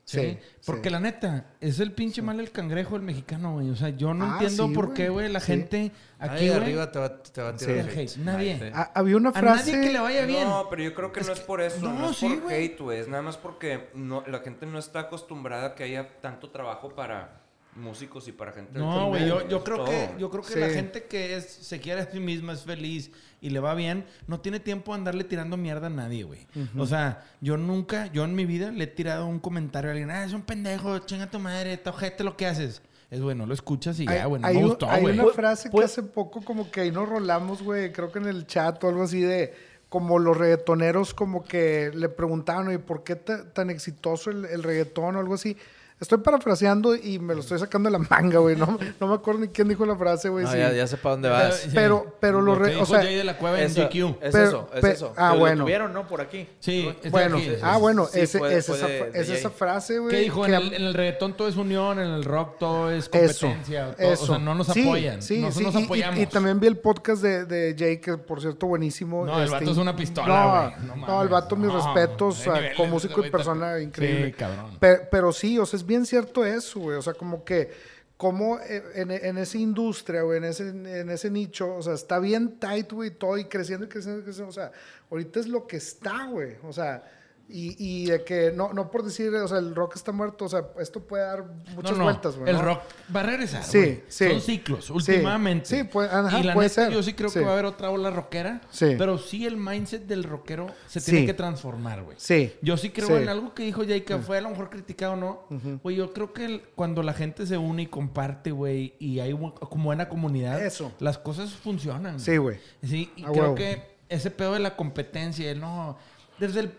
A: ¿Sí?
B: Sí,
A: Porque
B: sí.
A: la neta, es el pinche mal el cangrejo del mexicano, güey. O sea, yo no
B: Ah,
A: entiendo
B: sí,
A: por
B: güey.
A: qué, güey, la
B: Sí.
A: gente
F: Nadie
A: aquí, güey,
F: arriba te va, te va a tirar
A: el
F: hate.
A: Nadie.
F: Sí.
B: Había una
A: A
B: frase.
A: nadie que le vaya bien.
D: No, pero yo creo que no es por eso,
A: no,
D: no, es
A: sí,
D: por
A: güey.
D: hate, güey, es nada más porque no, la gente no está acostumbrada a que haya tanto trabajo para músicos y para gente del
A: No, güey, yo, creo que, yo creo que
B: Sí.
A: la gente que es, se quiere a sí misma, es feliz y le va bien, no tiene tiempo de andarle tirando mierda a nadie, güey. O sea, yo nunca, yo en mi vida le he tirado un comentario a alguien, ah, es un pendejo, chinga tu madre, está ojete lo que haces. Es bueno, lo escuchas y ya, güey, no
B: hay
A: me gustó,
B: hay
A: güey.
B: una frase que hace poco como que ahí nos rolamos, güey, creo que en el chat o algo así de como los reggaetoneros como que le preguntaban, ¿y por qué ta- tan exitoso el, el reggaetón o algo así? Estoy parafraseando y me lo estoy sacando de la manga, güey. No, no me acuerdo ni quién dijo la frase, güey.
E: No,
B: sí.
E: ya, ya sé para dónde vas.
B: Pero, pero lo, re- o sea,
A: Jay de la cueva en GQ.
E: Es
B: Pero-
E: eso, es
B: pe-
E: eso.
B: ah,
E: lo
B: bueno.
E: tuvieron, ¿no? Por aquí.
A: Sí,
B: bueno,
A: aquí.
B: ah, bueno,
E: Sí,
B: ese,
E: fue
B: esa,
E: de-
B: fra-
E: de
B: es esa frase, güey.
A: ¿Qué dijo?
B: que
A: En el, en el reggaetón todo es unión, en el rock todo es
B: Eso,
A: competencia. todo-
B: eso.
A: O sea, no nos
B: Sí,
A: apoyan.
B: Sí,
A: no
B: sí,
A: nos
B: y- y-
A: apoyamos.
B: Y, también vi el podcast de, de Jay, que por cierto, buenísimo.
A: No, el
B: Este,
A: vato es una pistola,
B: No,
A: güey. No
B: el vato, mis respetos como músico y persona increíble.
A: Sí, cabrón.
B: Pe- Pero, sí, o sea, es bien cierto eso, güey. O sea, como que, como eh, en, en esa industria, güey, en ese, en ese nicho, o sea, está bien tight, güey, todo y creciendo y creciendo y creciendo. O sea, ahorita es lo que está, güey. O sea, y, y de que, no, no por decir, o sea, el rock está muerto, o sea, esto puede dar muchas
A: no, no,
B: vueltas, güey.
A: El rock va a regresar.
B: Sí, sí.
A: Son ciclos, últimamente.
B: Sí, puede- ajá,
A: y la
B: puede
A: neta,
B: ser.
A: yo sí creo
B: Sí.
A: que va a haber otra ola rockera.
B: Sí.
A: Pero sí, el mindset del rockero se tiene que transformar, güey.
B: Sí.
A: Yo sí creo en algo que dijo Jay, que fue a lo mejor criticado o no. Güey, yo creo que el- cuando la gente se une y comparte, güey, y hay como buena comunidad,
B: Eso.
A: las cosas funcionan.
B: Sí, güey.
A: Sí, y creo que ese pedo de la competencia, no, desde el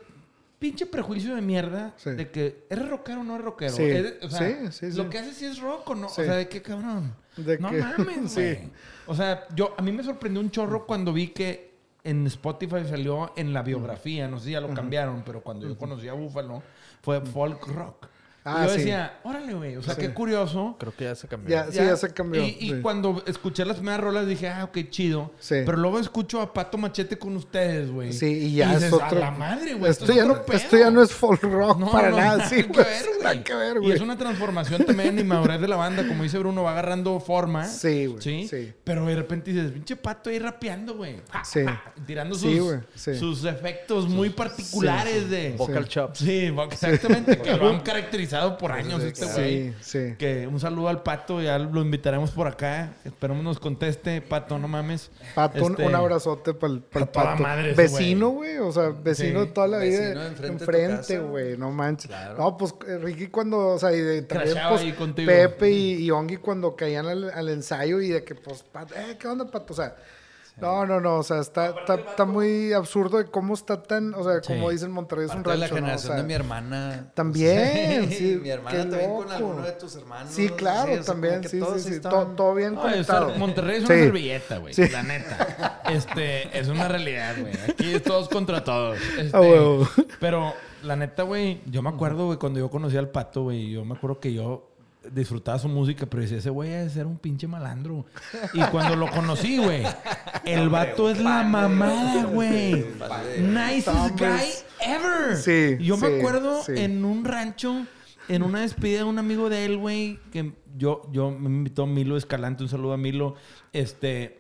A: pinche prejuicio de mierda
B: Sí.
A: de que eres rockero o no eres rockero.
B: Sí.
A: Eres- o sea,
B: Sí, sí,
A: lo que haces sí es rock o no. O sea, de qué cabrón.
B: De
A: no
B: que-
A: mames, güey. O sea, yo, a mí me sorprendió un chorro cuando vi que en Spotify salió en la biografía, no sé si ya lo cambiaron, pero cuando yo conocí a Búfalo fue folk rock.
B: Ah,
A: y yo
B: sí.
A: decía, órale, güey, o sea,
B: Sí.
A: qué curioso.
E: Creo que ya se cambió.
B: Ya, sí, ya se cambió.
A: Y, y
B: sí.
A: cuando escuché las primeras rolas dije, ah, ok, chido.
B: Sí.
A: Pero luego escucho a Pato Machete con ustedes, güey.
B: Sí, y ya
A: dices,
B: es otro.
A: A la madre, güey.
B: Esto, ya no, esto ya no es folk rock
A: No,
B: para
A: no,
B: nada, sí,
A: que
B: güey.
A: ver, güey.
B: Nada que ver,
A: Y
B: güey.
A: es una transformación también y madurez de la banda. Como dice Bruno, va agarrando forma.
B: Sí, güey,
A: ¿sí?
B: sí.
A: Pero de repente dices, pinche pato ahí rapeando, güey.
B: Sí.
A: Tirando sus,
B: Sí, güey, sí.
A: sus efectos muy particulares de...
E: Vocal chops.
A: Sí, exactamente. que lo han caracterizado por años este güey.
B: Sí, sí.
A: Que un saludo al pato, ya lo invitaremos por acá. Esperemos nos conteste, pato, no mames.
B: Pato, un-
A: Este,
B: un abrazote para el
A: a toda
B: pato.
A: madre
B: vecino, güey. O sea, vecino
A: Sí.
B: de toda la vida.
F: Vecino tu
B: enfrente, güey. No manches.
F: Claro.
B: No, pues eh, Ricky cuando, o sea, y de, también pues,
A: ahí contigo.
B: Pepe y, y Ongi cuando caían al, al ensayo y de que, pues, Pato, eh, ¿qué onda, Pato? O sea, no, no, no. O sea, está, está, está muy absurdo de cómo está tan, o sea, como
A: Sí.
B: dicen Monterrey es un
F: Parte de la
B: rancho, ¿no? O
F: generación
B: sea,
F: de mi hermana.
B: También, sí,
F: mi hermana
B: qué
F: también con alguno de tus hermanos.
B: Sí, claro,
F: o sea, como
B: también. Sí, sí, sí.
F: están-
B: Todo, todo bien
A: No,
B: conectado.
A: Monterrey es
B: Sí.
A: una servilleta, güey.
B: Sí.
A: La neta. Este, es una realidad, güey. Aquí es todos contra todos. Este. Pero, la neta, güey, yo me acuerdo, güey, cuando yo conocí al pato, güey, yo me acuerdo que yo disfrutaba su música, pero decía, ese güey debe ser un pinche malandro. Y cuando lo conocí, güey, el vato es la mamada, güey. Nicest guy ever.
B: Sí,
A: Yo me acuerdo
B: sí.
A: en un rancho, en una despedida de un amigo de él, güey, que yo, yo me invitó Milo Escalante, un saludo a Milo, este...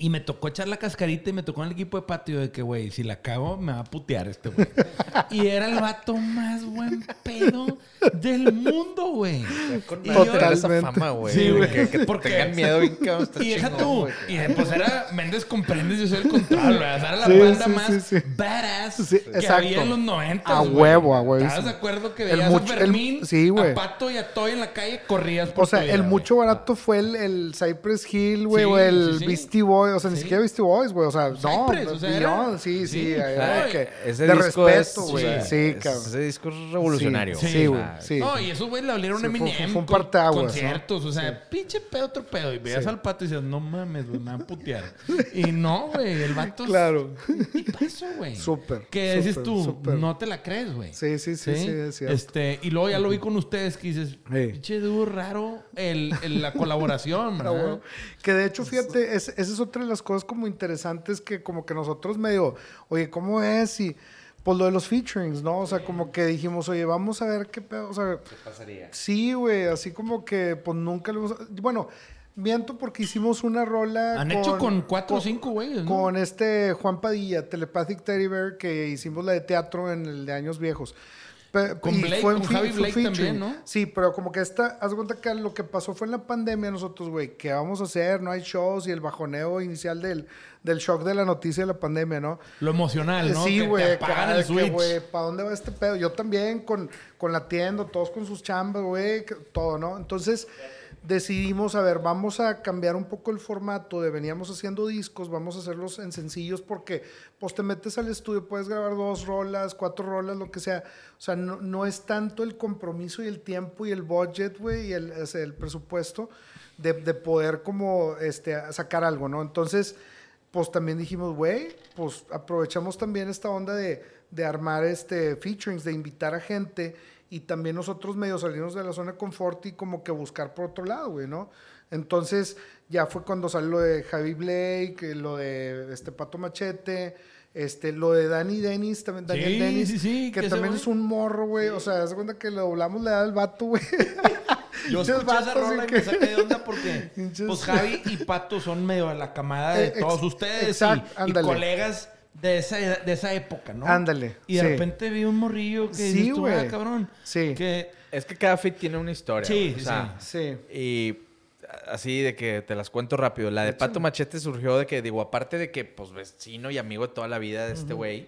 A: Y me tocó echar la cascarita y me tocó en el equipo de patio de que, güey, si la cago, me va a putear este güey. y era el vato más buen pedo del mundo, güey.
E: Tener esa
B: Totalmente.
E: fama, güey.
A: Sí, güey.
E: Que, que
A: Porque-
E: tengan miedo bien cabrón,
A: Y deja tú.
E: güey.
A: Y pues era Méndez comprendes, yo soy el contrario, güey. Era la
B: Sí,
A: banda
B: sí,
A: más
B: sí, sí.
A: badass
B: Sí,
A: que
B: exacto.
A: había en los 90.
B: A huevo, a huevo.
A: ¿Estás de acuerdo que
B: El
A: veías
B: mucho-
A: a
B: el-
A: Fermín,
B: sí, güey.
A: a Pato y a Toy en la calle, corrías por
B: O sea, el mucho barato fue el, el Cypress Hill, güey,
A: Sí,
B: o el
A: sí, sí.
B: Beastie Boy, o sea, ni
A: Sí.
B: siquiera Beastie Boys, güey, o sea, no,
A: Cypress, o sea,
B: Beyond,
A: era-
B: sí, sí,
A: sí.
B: era de, que-
E: Ese
B: de
E: disco
B: respeto,
E: es-
B: güey,
E: o sea,
B: sí, cabrón.
E: Ese disco es revolucionario.
B: Sí, güey, sí.
A: No, y esos güey le abrieron
B: Sí,
A: a
B: fue-
A: Eminem.
B: fue un
A: con-
B: parteaguas, ¿no?
A: Conciertos, o sea, pinche pedo, otro pedo. Y veías al pato y decías, no mames, güey, me van a putear. y no, güey, el vato es
B: Claro.
A: un tipazo, güey.
B: Súper,
A: Que dices tú, no te la crees, güey.
B: Sí, sí, sí, sí, es cierto.
A: Este, y luego ya lo vi con ustedes que dices, pinche dúo raro el, la colaboración.
B: Que de hecho, fíjate, es- esa es otra de las cosas como interesantes que como que nosotros medio, oye, ¿cómo es? Y pues lo de los featurings, ¿no? O sea, como que dijimos, oye, vamos a ver qué pedo, o sea,
D: ¿Qué pasaría?
B: sí, güey, así como que pues nunca lo hemos... Bueno, miento porque hicimos una rola
A: Han hecho con cuatro o cinco güeyes, ¿no?
B: Con este Juan Padilla, Telepathic Teddy Bear, que hicimos la de teatro en el de Años Viejos. Pe-
A: Con Blake,
B: fue
A: con Javi Blake también, ¿no?
B: Sí, pero como que esta, haz cuenta que lo que pasó fue en la pandemia nosotros, güey, ¿qué vamos a hacer? No hay shows y el bajoneo inicial del, del shock de la noticia de la pandemia, ¿no?
A: Lo emocional, ¿no?
B: Sí, güey, ¿para dónde va este pedo? Yo también con, con la tienda, todos con sus chambas, güey, todo, ¿no? Entonces, decidimos, a ver, vamos a cambiar un poco el formato de veníamos haciendo discos, vamos a hacerlos en sencillos porque pues te metes al estudio, puedes grabar dos rolas, cuatro rolas, lo que sea. O sea, no, no es tanto el compromiso y el tiempo y el budget, güey, y el, presupuesto de, de poder como este, sacar algo, ¿no? Entonces, pues también dijimos, güey, pues aprovechamos también esta onda de, de armar este featurings, de invitar a gente y también nosotros medio salirnos de la zona de confort y como que buscar por otro lado, güey, ¿no? Entonces ya fue cuando salió lo de Javi Blake, lo de este Pato Machete, este, lo de Danny Dennis, también Daniel
A: Sí,
B: Dennis,
A: sí, sí,
B: que
A: que
B: también es un morro, güey, o sea, de cuenta que le doblamos la edad al vato, güey.
A: Yo escuché esa rola y
B: así
A: me
B: que-
A: saqué de onda porque pues Javi y Pato son medio de la camada de
B: Eh,
A: todos ustedes y-
B: exacto,
A: y,
B: ándale.
A: colegas de esa, edad- de esa época, ¿no?
B: Ándale,
A: Y de
B: sí.
A: repente vi un morrillo que
B: Sí,
A: dices tú,
B: güey.
A: "Ah, cabrón.
B: Sí.
A: Que
E: Es que cada fit tiene una historia.
A: Sí,
E: o
A: sí,
E: sea,
B: Sí.
E: Y así de que te las cuento rápido. La de Pato Machete surgió de que, digo, aparte de que, pues, vecino y amigo de toda la vida de este güey.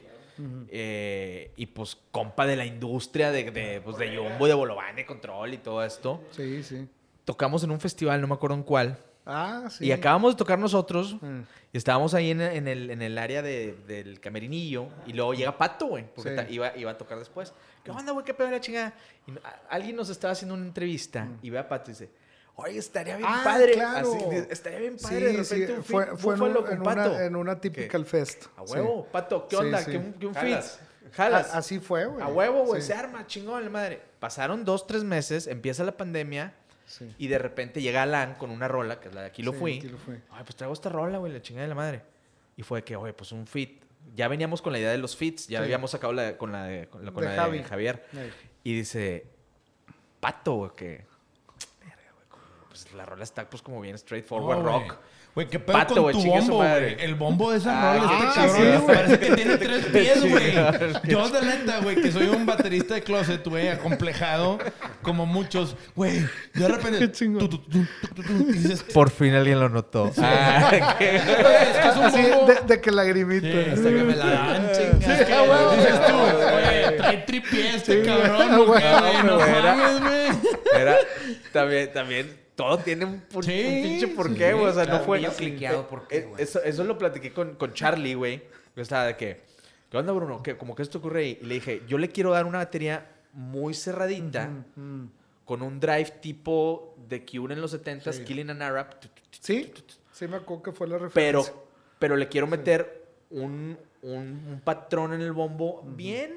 E: eh, y pues compa de la industria de, de, pues, de Jumbo, de Bolobán, de Control y todo esto.
B: Sí, sí.
E: Tocamos en un festival, no me acuerdo en cuál.
B: Ah, sí.
E: Y acabamos de tocar nosotros.
B: Mm.
E: Y estábamos ahí en, en el, en el área de- del camerinillo. Y luego llega Pato, güey. Porque
B: Sí.
E: iba, iba a tocar después. ¿Qué onda, güey? ¿Qué pedo la chingada? Y a- alguien nos estaba haciendo una entrevista. Y ve a Pato y dice... Oye, estaría bien
B: Mm. Ah,
E: padre.
B: claro.
E: Así, estaría bien
B: Sí,
E: padre. de
B: sí,
E: repente un
B: fue, fue en, un-
E: con
B: en
E: Pato.
B: una, en una typical fest.
E: A
B: sí.
E: huevo. Pato, ¿qué
B: Sí,
E: onda?
B: sí.
E: ¿Qué, un- qué un
C: Jalas.
B: A- así fue, güey.
E: A huevo, güey.
B: Sí.
E: Se arma, chingón, la madre. Pasaron dos, tres meses. Empieza la pandemia.
B: Sí.
E: Y de repente llega Alan con una rola, que es la de Aquí lo
B: Sí,
E: fui.
B: Aquí lo fui.
E: Ay, pues traigo esta rola, güey, la chingada de la madre. Y fue que, oye, pues un fit. Ya veníamos con la idea de los fits, ya
B: Sí.
E: habíamos sacado la, con la de, con la, con
B: De
E: la
B: Javi.
E: de Javier. Y dice, pato, güey, que. Pues la rola está, pues, como bien straightforward rock.
A: Güey, qué pedo
E: Pato,
A: con
E: güey,
A: tu bombo, güey. El bombo de esa rola,
B: ah,
A: este
B: sí,
A: cabrón,
B: güey.
A: parece que tiene tres pies, güey. Yo, de neta, güey, que soy un baterista de closet, güey, acomplejado, como muchos. Güey, de repente... Tu, tu, dices,
E: Por fin alguien lo notó. Ah,
A: es que es un
B: Así,
A: bombo...
B: de, de que lagrimita.
A: Sí,
F: Hasta que me la dan,
A: Sí,
F: chinga.
A: es que,
B: güey.
A: dices tú, güey, trae tripié este
B: Sí,
A: cabrón,
B: güey,
A: no mames, güey.
E: Era, también, también, todo tiene un,
A: Sí,
E: pinche
A: sí,
E: porqué, güey. O sea,
D: claro,
E: no fue.
D: niño cliqueado, ¿por qué,
E: Eh,
D: güey?
E: Eso, eso lo platiqué con, con Charlie, güey. Yo estaba de que, ¿qué onda, Bruno? ¿Qué, como que esto ocurre ahí. Y le dije, yo le quiero dar una batería muy cerradita,
B: Mm.
E: con un drive tipo de Cure en los 70s,
B: Sí.
E: Killing an Arab.
B: Sí, sí me acuerdo que fue la
E: Pero,
B: referencia.
E: pero le quiero meter un, un, un patrón en el bombo bien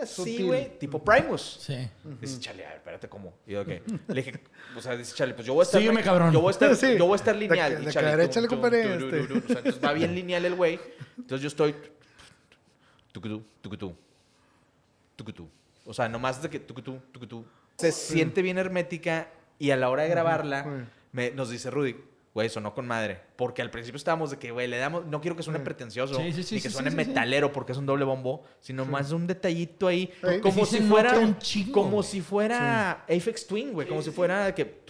E: así, güey, tipo Primus.
A: Sí.
E: Dice, chale, a ver, espérate, ¿cómo? Y yo, ¿qué? Le dije, o sea, dice, chale, pues yo voy a estar...
A: Sígueme, cabrón.
E: Yo voy a estar,
B: Sí.
E: yo voy a estar
B: De
E: lineal. y
B: de
E: chale,
B: que derecha
E: tum,
B: le
E: tum,
B: comparé
E: tu, tu,
B: este.
E: O sea, entonces va bien lineal el güey. Entonces yo estoy... Tucutú, tucutú, tucutú. O sea, nomás de que tucutú, tucutú. Se siente bien hermética y a la hora de grabarla me, nos dice Rudy, güey, sonó con madre. Porque al principio estábamos de que, güey, le damos... No quiero que suene
B: Sí.
E: pretencioso
A: Sí, sí, sí,
E: ni que suene
A: sí, sí, sí.
E: metalero porque es un doble bombo, sino más un detallito ahí.
B: Sí.
E: Como
A: Sí
E: si fuera
A: nota un chingo.
E: como si fuera Aphex Twin, güey. Como si fuera de que.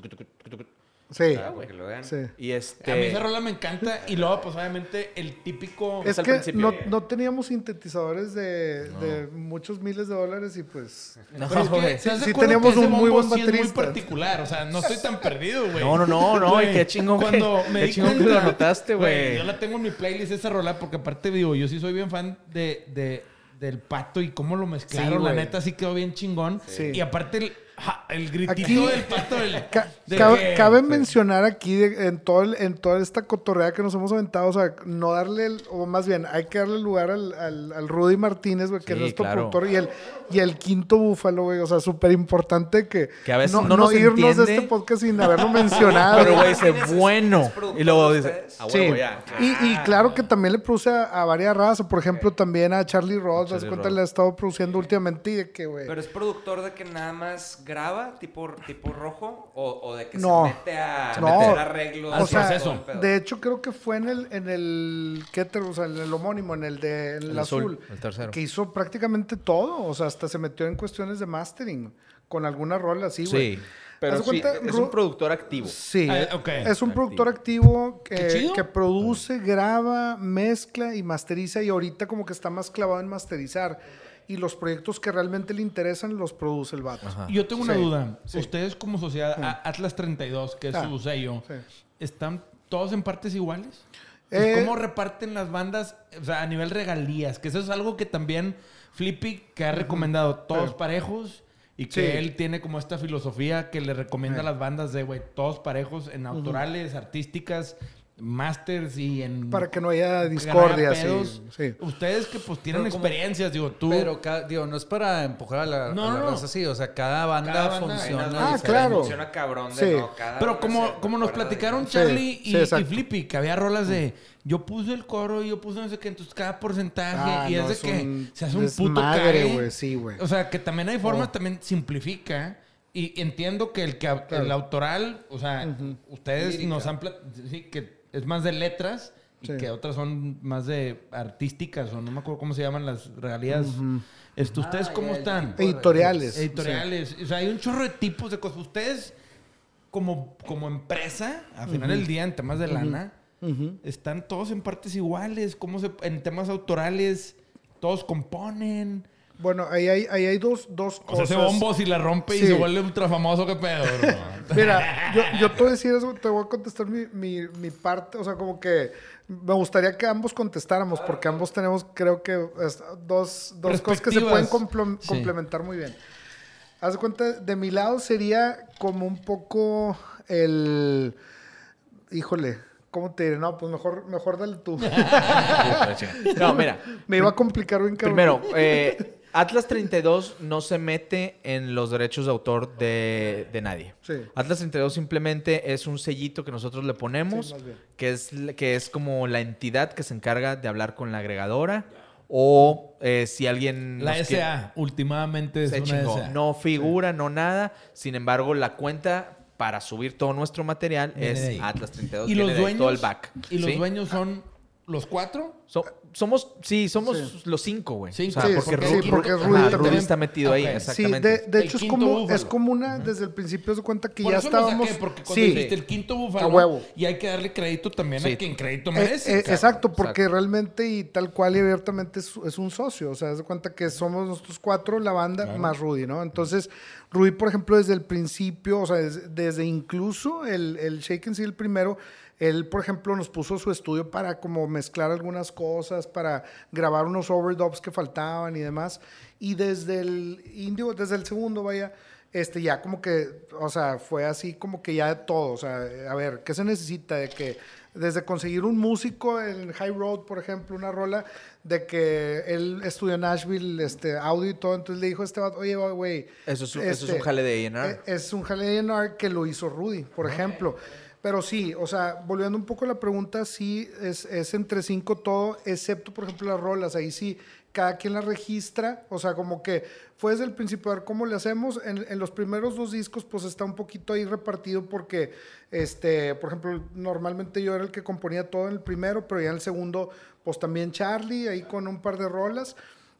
D: Ah, porque lo vean.
B: sí.
E: Y este.
A: A mí esa rola me encanta y luego, pues, obviamente, el típico...
B: Es
E: al
B: que
E: principio.
B: no, no teníamos sintetizadores de, de muchos miles de dólares y pues...
E: No,
A: Pero es que,
E: güey.
A: ¿estás de
B: Sí teníamos
A: que
B: un muy buen
A: sí es muy
B: baterista.
A: particular. O sea, no estoy tan perdido, güey.
E: No, no, no, no,
A: Güey,
E: y qué chingón que-
A: Cuando me
E: qué
A: di
E: chingón que lo notaste, güey.
A: Yo la tengo en mi playlist esa rola porque aparte digo, yo sí soy bien fan de, de- del pato y cómo lo mezclaron.
B: Sí,
A: la neta sí quedó bien chingón.
B: Sí.
A: Y aparte el, ja, el gritito
B: Aquí-
A: del pato del...
B: Ca-
A: de
B: cabe
A: que-
B: cabe mencionar aquí de- en, todo el- en toda esta cotorrea que nos hemos aventado, o sea, no darle, el- o más bien, hay que darle lugar al, al, al Rudy Martínez, güey, que es nuestro
E: claro.
B: productor, y el, y el quinto búfalo, güey, o sea, súper importante que,
E: Que a veces no nos
B: irnos de este podcast sin haberlo mencionado.
E: Pero, güey, dice
D: ¿Quién es-
E: bueno. Y luego dice,
D: ustedes?
E: a
B: Sí.
E: huevo ya.
B: Y, y claro que también le produce a, a varias razas, por ejemplo, también a Charlie Ross, das cuenta, le ha estado produciendo últimamente y de que, güey.
D: Pero es productor de que nada más graba, tipo, tipo rojo, o, o de que
B: No.
D: se mete a
B: No.
D: hacer arreglos.
A: Al
B: O sea, de hecho creo que fue en el, en el, ¿qué te- o sea, en el homónimo, en el de en el,
E: El
B: azul,
E: azul, el tercero.
B: que hizo prácticamente todo, o sea, hasta se metió en cuestiones de mastering con alguna rola así, güey.
E: Sí. Pero sí,
B: cuenta,
E: es un productor activo.
B: Sí,
A: Ah,
B: es un productor activo que, que produce, graba, mezcla y masteriza y ahorita como que está más clavado en masterizar. Y los proyectos que realmente le interesan los produce el vato.
E: Ajá.
A: Yo tengo una
B: Sí,
A: duda.
B: sí.
A: Ustedes como sociedad, a- Atlas 32, que es
B: Ah,
A: su sello,
B: sí.
A: ¿están todos en partes iguales?
B: Eh,
A: ¿Cómo reparten las bandas o sea, a nivel regalías? Que eso es algo que también Flippy, que ha recomendado todos
B: Sí.
A: parejos y que
B: Sí.
A: él tiene como esta filosofía que le recomienda a
B: Sí.
A: las bandas de, güey, todos parejos en autorales, artísticas, masters y en...
B: Para que no haya discordia. sí.
A: Ustedes que pues tienen
F: Pero como-
A: experiencias, digo, tú...
F: Pero, ca- digo, no es para empujar a la,
A: No,
F: a la
A: no, no.
F: raza así. O sea, cada banda
A: Cada
F: funciona.
B: Ah, claro.
D: Funciona cabrón de
B: Sí.
D: no, cada
A: Pero como, como nos platicaron Charlie
B: Sí,
A: y,
B: sí, exacto.
A: y Flippy, que había rolas de yo puse el coro y yo puse no sé qué, entonces cada porcentaje
B: Ah,
A: y
B: no,
A: es de
B: es
A: que
B: un
A: se hace un puto cague.
B: güey, sí, güey.
A: O sea, que también hay formas,
B: Oh.
A: también simplifica. Y entiendo que el, que, el autoral, o sea, ustedes
F: Lírica.
A: nos han sí, que es más de letras y
B: Sí.
A: que otras son más de artísticas o no me acuerdo cómo se llaman las regalías. Esto, ¿Ustedes
F: Ah,
A: cómo están?
B: Editoriales.
A: editoriales. O sea, hay un chorro de tipos de cosas. Ustedes, como, como empresa, al final del día, en temas de lana, están todos en partes iguales. ¿Cómo se, en temas autorales, todos componen.
B: Bueno, ahí hay, ahí hay dos, dos
A: O sea,
B: cosas.
A: ese bombo si la rompe y se vuelve ultra famoso, ¿qué pedo? bro?
B: Mira, yo, yo te voy a decir eso, te voy a contestar mi, mi, mi parte, o sea, como que me gustaría que ambos contestáramos, porque ambos tenemos, creo que, es- dos, dos cosas que se pueden
A: Sí.
B: complementar muy bien. Haz de cuenta, de mi lado sería como un poco el... Híjole, ¿cómo te diré? No, pues mejor, mejor dale tú.
E: No, mira.
B: me iba a complicar bien cabrón.
E: Primero, eh, Atlas 32 no se mete en los derechos de autor de, de nadie.
B: Sí.
E: Atlas 32 simplemente es un sellito que nosotros le ponemos,
B: Sí,
E: que, es, que es como la entidad que se encarga de hablar con la agregadora o eh, si alguien...
A: La SA, últimamente es
E: se
A: una
E: chingó.
A: SA.
E: No figura, no nada. Sin embargo, la cuenta para subir todo nuestro material
A: Viene
E: es Atlas 32.
A: ¿Y los dueños?
E: todo el back.
A: ¿Y los dueños son los cuatro?
E: So- somos, sí, somos
B: Sí.
E: los cinco, güey.
A: Cinco.
E: O sea,
B: Sí,
E: porque,
B: porque-
E: Rudy,
B: porque
E: está metido ahí,
A: Ok.
B: Sí,
E: exactamente.
B: de, de
A: El
B: hecho es como,
A: búfalo.
B: es como una, desde el principio se cuenta que
A: Por
B: ya
A: eso
B: estábamos...
A: saqué, porque cuando
B: sí,
A: dijiste el quinto búfalo,
B: A huevo.
A: y hay que darle crédito también
E: Sí.
A: a quien crédito
B: Eh,
A: merece.
B: eh, exacto, porque realmente y tal cual y abiertamente es, es un socio. O sea, de cuenta que somos nosotros cuatro, la banda, más Rudy, ¿no? Entonces, Rudy, por ejemplo, desde el principio, o sea, desde, desde incluso el, el Shake and Seal primero, él, por ejemplo, nos puso su estudio para como mezclar algunas cosas, para grabar unos overdubs que faltaban y demás. Y desde el indio, desde el segundo, vaya, este ya como que, o sea, fue así como que ya todo, o sea, a ver, ¿qué se necesita? De que desde conseguir un músico en High Road, por ejemplo, una rola de que él estudió en Nashville, este, audio y todo, entonces le dijo a este vato, oye, güey,
E: Eso es un- eso es
B: este,
E: un jale de A&R.
B: eh, Es un jale de A&R que lo hizo Rudy, por ejemplo. Pero sí, o sea, volviendo un poco a la pregunta, sí, es, es entre cinco todo, excepto, por ejemplo, las rolas. Ahí sí, cada quien las registra. O sea, como que fue desde el principio a ver cómo le hacemos. En, en los primeros dos discos, pues está un poquito ahí repartido porque, este, por ejemplo, normalmente yo era el que componía todo en el primero, pero ya en el segundo, pues también Charlie, ahí con un par de rolas.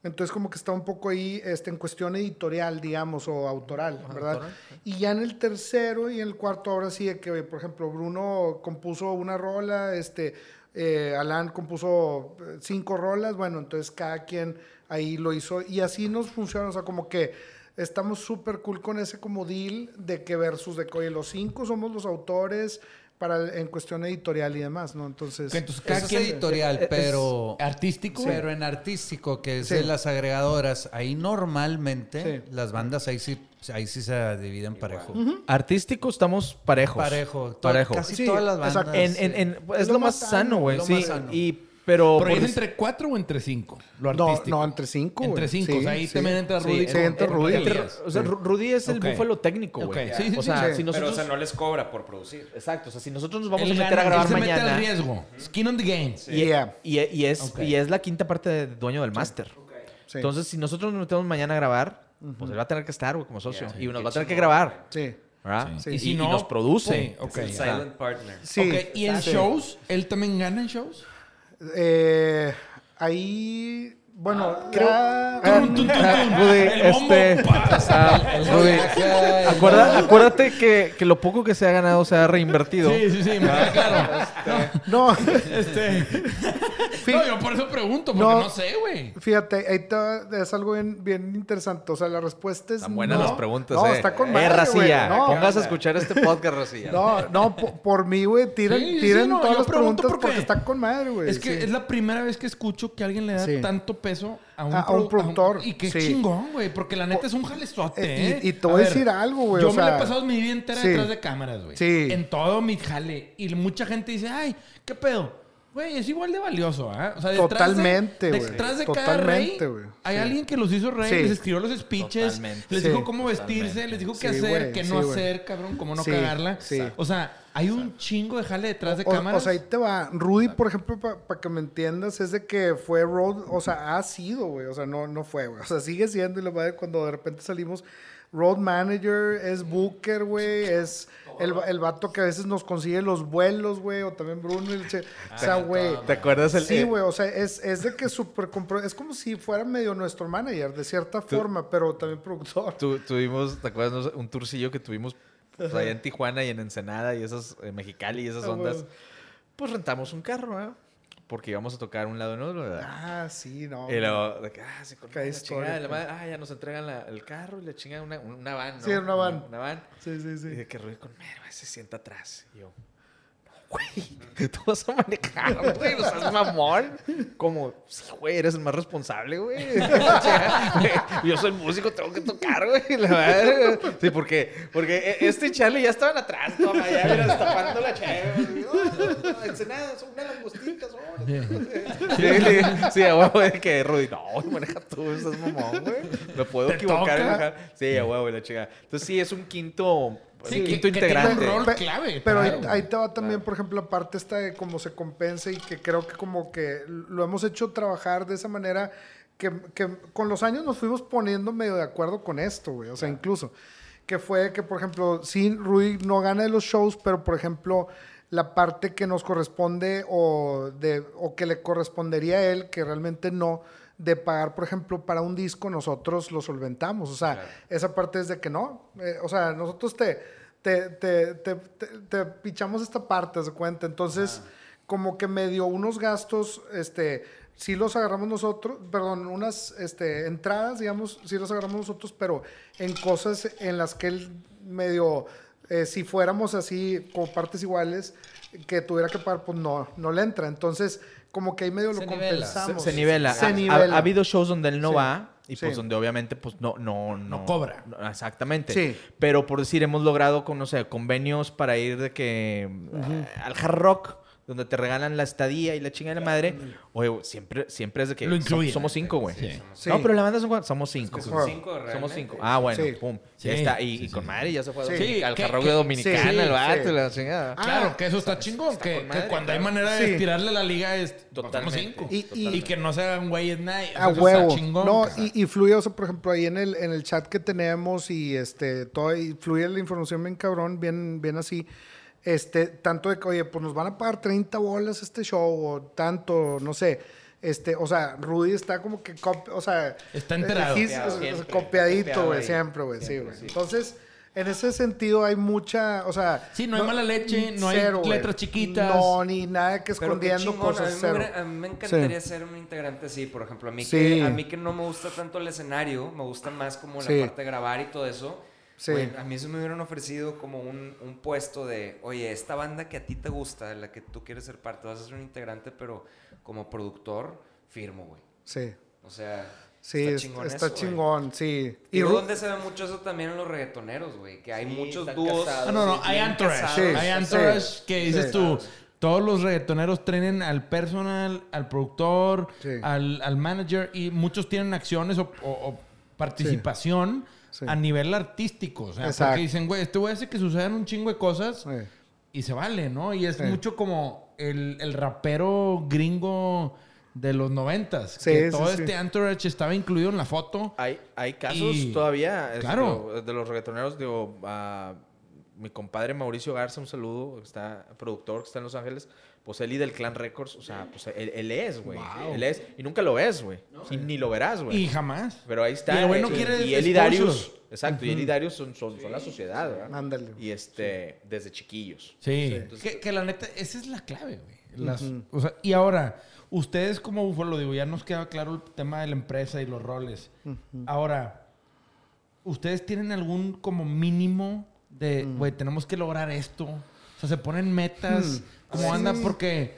B: Entonces como que está un poco ahí este, en cuestión editorial, digamos, o autoral, ¿verdad? Y ya en el tercero y en el cuarto, ahora sí, que, por ejemplo, Bruno compuso una rola, este, eh, Alan compuso eh, cinco rolas, bueno, entonces cada quien ahí lo hizo y así nos funciona, o sea, como que estamos súper cool con ese como deal de que versus de que, oye, los cinco somos los autores para en cuestión editorial y demás, ¿no? Entonces...
A: Entonces cada
F: es editorial, pero...
A: artístico.
F: Pero en artístico, que es
B: Sí.
F: de las agregadoras, ahí normalmente
B: Sí.
F: las bandas ahí sí, ahí sí se dividen parejo.
E: Artístico estamos parejos.
F: Parejo.
E: Parejo.
F: Casi
B: Sí,
F: todas las bandas.
E: En, en, en- es lo, más sano, güey.
F: lo
E: Sí.
F: más sano.
E: Y, pero
A: ¿Pero
E: por
A: es entre cuatro o entre cinco? Lo
B: No,
A: artístico.
B: no, entre cinco.
A: Entre cinco.
B: Sí,
A: o sea, ahí
B: sí.
A: también entra Rudy.
B: Sí, entra Rudy.
E: entre- o sea, Ru- Rudy es el
A: Ok.
E: búfalo técnico, güey.
A: Ok, sí, sí,
E: o sea,
B: sí.
E: si
D: Pero,
E: nosotros...
D: o sea, no les cobra por producir.
E: Exacto, o sea, si nosotros nos vamos a meter
A: gana,
E: a grabar
A: él se mete
E: mañana...
A: al riesgo. Skin on the game.
B: Yeah.
E: Y, y es, y es la quinta parte de dueño del máster.
B: Sí.
E: Entonces, si nosotros nos metemos mañana a grabar, pues él va a tener que estar, güey, como socio.
D: Yeah.
E: y nos va a tener que grabar.
B: Sí.
E: ¿verdad?
A: Sí.
E: Y,
A: Y si
E: y
A: no,
E: nos produce.
A: sí, ok.
D: Es el silent partner.
B: Sí.
A: Ok, ¿y en shows? ¿Él también gana en shows?
B: Eh, ahí Bueno,
E: creo-. Rudy, este-. Ah, Rudy, acuerda- acuérdate que, que lo poco que se ha ganado se ha reinvertido.
A: Sí, sí, sí, me queda claro.
B: no,
A: Este. No, yo por eso pregunto, porque
B: No.
A: no, sé, güey.
B: fíjate, ahí te- es algo bien, bien interesante. O sea, la respuesta es
E: Están buenas
B: no.
E: las preguntas,
B: No,
E: eh.
B: está con
E: Eh,
B: madre,
E: Racilla,
B: güey. No,
E: pongas a escuchar este podcast, Racilla.
B: No, no, po- por, mí, güey, tiren,
A: Sí, sí,
B: tiren
A: no,
B: todas
A: yo
B: las
A: pregunto
B: preguntas
A: porque-
B: porque, está con madre, güey.
A: Es que
B: sí.
A: es la primera vez que escucho que alguien le da
B: Sí.
A: tanto peso a un,
B: A- a un
A: produ-
B: productor,
A: y qué
B: sí.
A: chingón, güey. Porque la neta es un jalezote,
B: Eh,
A: ¿eh?
B: y- y te voy a decir algo, güey,
A: Yo
B: o
A: me
B: sea,
A: he pasado mi vida entera
B: sí.
A: detrás de cámaras, güey.
B: Sí.
A: En todo mi jale. Y mucha gente dice, ay, ¿qué pedo? Güey, es igual de valioso, ¿ah? O sea, detrás
B: Totalmente,
A: de,
B: güey.
A: Detrás de cada rey,
B: Totalmente, güey.
A: hay
B: Sí.
A: alguien que los hizo rey,
B: Sí.
A: les escribió los speeches,
E: Totalmente.
A: les
B: Sí.
A: dijo cómo vestirse, les dijo qué
B: Sí,
A: hacer, qué no hacer, cabrón, cómo no
B: Sí,
A: cagarla.
B: sí.
A: O sea, hay un chingo de jale detrás de
B: O,
A: cámaras.
B: o sea, ahí te va. Rudy, por ejemplo, para que me entiendas, es de que fue road, o sea, ha sido, güey. O sea, no, no fue, güey. O sea, sigue siendo, y la madre, cuando de repente salimos, road manager, es booker, güey, es el, el vato que a veces nos consigue los vuelos, güey, o también Bruno. el che- o sea, güey.
E: ¿Te acuerdas el
B: Sí,
E: eh,
B: güey, o sea, es, es de que súper. Es como si fuera medio nuestro manager, de cierta forma, pero también productor.
E: tu- tuvimos, ¿te acuerdas? Un turcillo que tuvimos pues, allá en Tijuana y en Ensenada y esas, en Mexicali y esas
B: Ah,
E: ondas.
B: bueno.
E: Pues rentamos un carro, ¿eh? Porque íbamos a tocar un lado en otro, ¿verdad?
B: Ah, sí, no.
E: Y luego, de que, ah, se
B: Qué
E: la
B: historia,
E: chingada, la madre, ah, ya nos entregan la- el carro y le chingan una, una van, ¿no?
B: Sí, una van.
E: Una, van.
B: Sí, sí,
E: Y
B: sí.
E: de que Rudy con mero, se sienta atrás. Y yo, no, güey, tú vas a manejar, güey, no seas mamón. Como, sí, güey, eres el más responsable, güey. Güey, yo soy músico, tengo que tocar, güey. La güey. Sí, porque, porque e- este y Charlie ya estaban atrás, toma, ya, mira, destapando la chévere. Ensenada, son unas langostitas, oh. Sí, a huevo, de que Rudy, no, güey, maneja tú, estás mamón, güey. Me puedo
A: ¿Te
E: equivocar. Sí, a huevo, la chica. Entonces sí, es un quinto,
A: Sí,
E: un
A: que-
E: quinto
A: que tiene un
E: integrante.
A: rol clave.
B: Pero ahí,
A: claro.
B: ahí te va también, por ejemplo, la parte esta de cómo se compensa y que creo que como que lo hemos hecho trabajar de esa manera que, que con los años nos fuimos poniendo medio de acuerdo con esto, güey. O sea, incluso que fue que, por ejemplo, sí, Rudy no gana de los shows, pero, por ejemplo, la parte que nos corresponde o, de, o que le correspondería a él, que realmente no, de pagar, por ejemplo, para un disco, nosotros lo solventamos. O sea, esa parte es de que no. eh, o sea, nosotros te, te, te, te, te- pichamos esta parte, ¿se cuenta? Entonces, como que me dio unos gastos, este, sí los agarramos nosotros, perdón, unas este, entradas, digamos, sí los agarramos nosotros, pero en cosas en las que él medio, eh, si fuéramos así, como partes iguales, que tuviera que pagar, pues no, no le entra. Entonces, como que ahí medio
F: Se
B: lo
F: nivela.
B: compensamos.
E: Se, se nivela.
B: Se
E: Ha- ha-
B: nivela.
E: Ha, habido shows donde él no
B: Sí.
E: va y
B: Sí.
E: pues donde obviamente pues no no no,
A: No cobra.
E: no, exactamente.
B: Sí.
E: Pero por decir hemos logrado con no sé, convenios para ir de que eh, al hard rock donde te regalan la estadía y la chinga de la madre. Oye, siempre siempre es de que
A: Lo incluyen.
E: somos cinco, güey.
B: Sí.
E: No, pero la banda son cuatro. Somos cinco.
D: que son
B: Wow.
D: cinco
E: Somos
D: realmente.
E: cinco. Ah, bueno,
B: Sí.
E: pum.
A: Sí,
E: ya está. Y,
A: sí,
E: y
A: sí.
E: con madre ya se fue a
B: Sí.
E: Dominica- al
A: que-
E: de Dominicana,
B: sí,
E: el vato
B: sí.
E: la chingada.
A: Claro, que eso está chingón. que,
E: con madre,
A: que cuando hay
E: claro.
A: manera de
B: Sí.
A: estirarle la liga es
E: Totalmente.
A: cinco.
B: Y- y-
A: Y, que no se hagan güeyes nadie.
B: A
A: Eso
B: huevo.
A: Está chingón.
B: no, y fluye, o sea, por ejemplo, ahí en el, en el chat que tenemos y este, todo, y fluye la información bien cabrón, bien, bien así. Este, tanto de que, oye, pues nos van a pagar 30 bolas este show, o tanto, no sé. Este, o sea, Rudy está como que, o sea,
A: Está enterado.
B: eh, he's-
D: Copiado,
B: o sea,
D: siempre,
B: copiadito, güey, siempre, güey, sí, güey.
D: sí.
B: Entonces, en ese sentido hay mucha, o sea...
A: Sí, no hay mala leche, no hay letras chiquitas.
B: No, ni nada que
D: Pero qué
B: escondiendo cosas,
D: a mí, me
B: cero.
D: a mí me encantaría ser un integrante así, por ejemplo. A mí,
B: Sí.
D: que, a mí que no me gusta tanto el escenario, me gusta más como la
B: Sí.
D: parte de grabar y todo eso.
B: Sí.
D: güey, a mí se me hubieran ofrecido como un, un puesto de, oye, esta banda que a ti te gusta, de la que tú quieres ser parte, vas a ser un integrante, pero como productor, firmo, güey.
B: Sí,
D: O sea,
B: sí,
D: está
B: es-
D: chingón
B: está
D: eso,
B: sí.
D: Y
B: Ru-
D: donde se ve mucho eso también en los reggaetoneros, güey. Que hay
C: Sí,
D: muchos dúos.
C: casados.
A: Ah, no, no, hay
D: casados.
B: Sí,
A: hay entourage que dices
B: sí.
A: tú. Todos los reggaetoneros tienen al personal, al productor,
B: Sí.
A: al, al manager y muchos tienen acciones o, o- o participación
B: Sí.
A: a nivel artístico. O sea,
B: Exacto.
A: porque dicen, güey, este güey hace que sucedan un chingo de cosas
B: Sí.
A: y se vale, ¿no? Y es
B: Sí.
A: mucho como el, el rapero gringo de los noventas.
B: Sí,
A: que
B: sí,
A: todo
B: sí.
A: este entourage estaba incluido en la foto.
E: Hay, hay casos
A: Y-
E: todavía este,
A: Claro.
E: de los reggaetoneros, digo, ah, mi compadre Mauricio Garza, un saludo, está productor que está en Los Ángeles, pues él y del Clan Records, o sea, pues él, él es, güey. Él es, y nunca lo ves, güey. y ni lo verás, güey.
A: Y jamás.
E: Pero ahí está.
A: Y el güey no
E: eh,
A: quiere
E: y él y
A: exposure.
E: Darius, exacto, y él y Darius son, son, son la sociedad, ¿verdad?
B: Ándale.
E: Y este, desde chiquillos.
A: Sí.
E: Entonces,
A: que, que la neta, esa es la clave, güey. Las- o sea, y ahora, ustedes como Búfalo, digo, ya nos queda claro el tema de la empresa y los roles. Ahora, ¿ustedes tienen algún como mínimo de, güey, tenemos que lograr esto? O sea, se ponen metas, ¿cómo anda? Porque,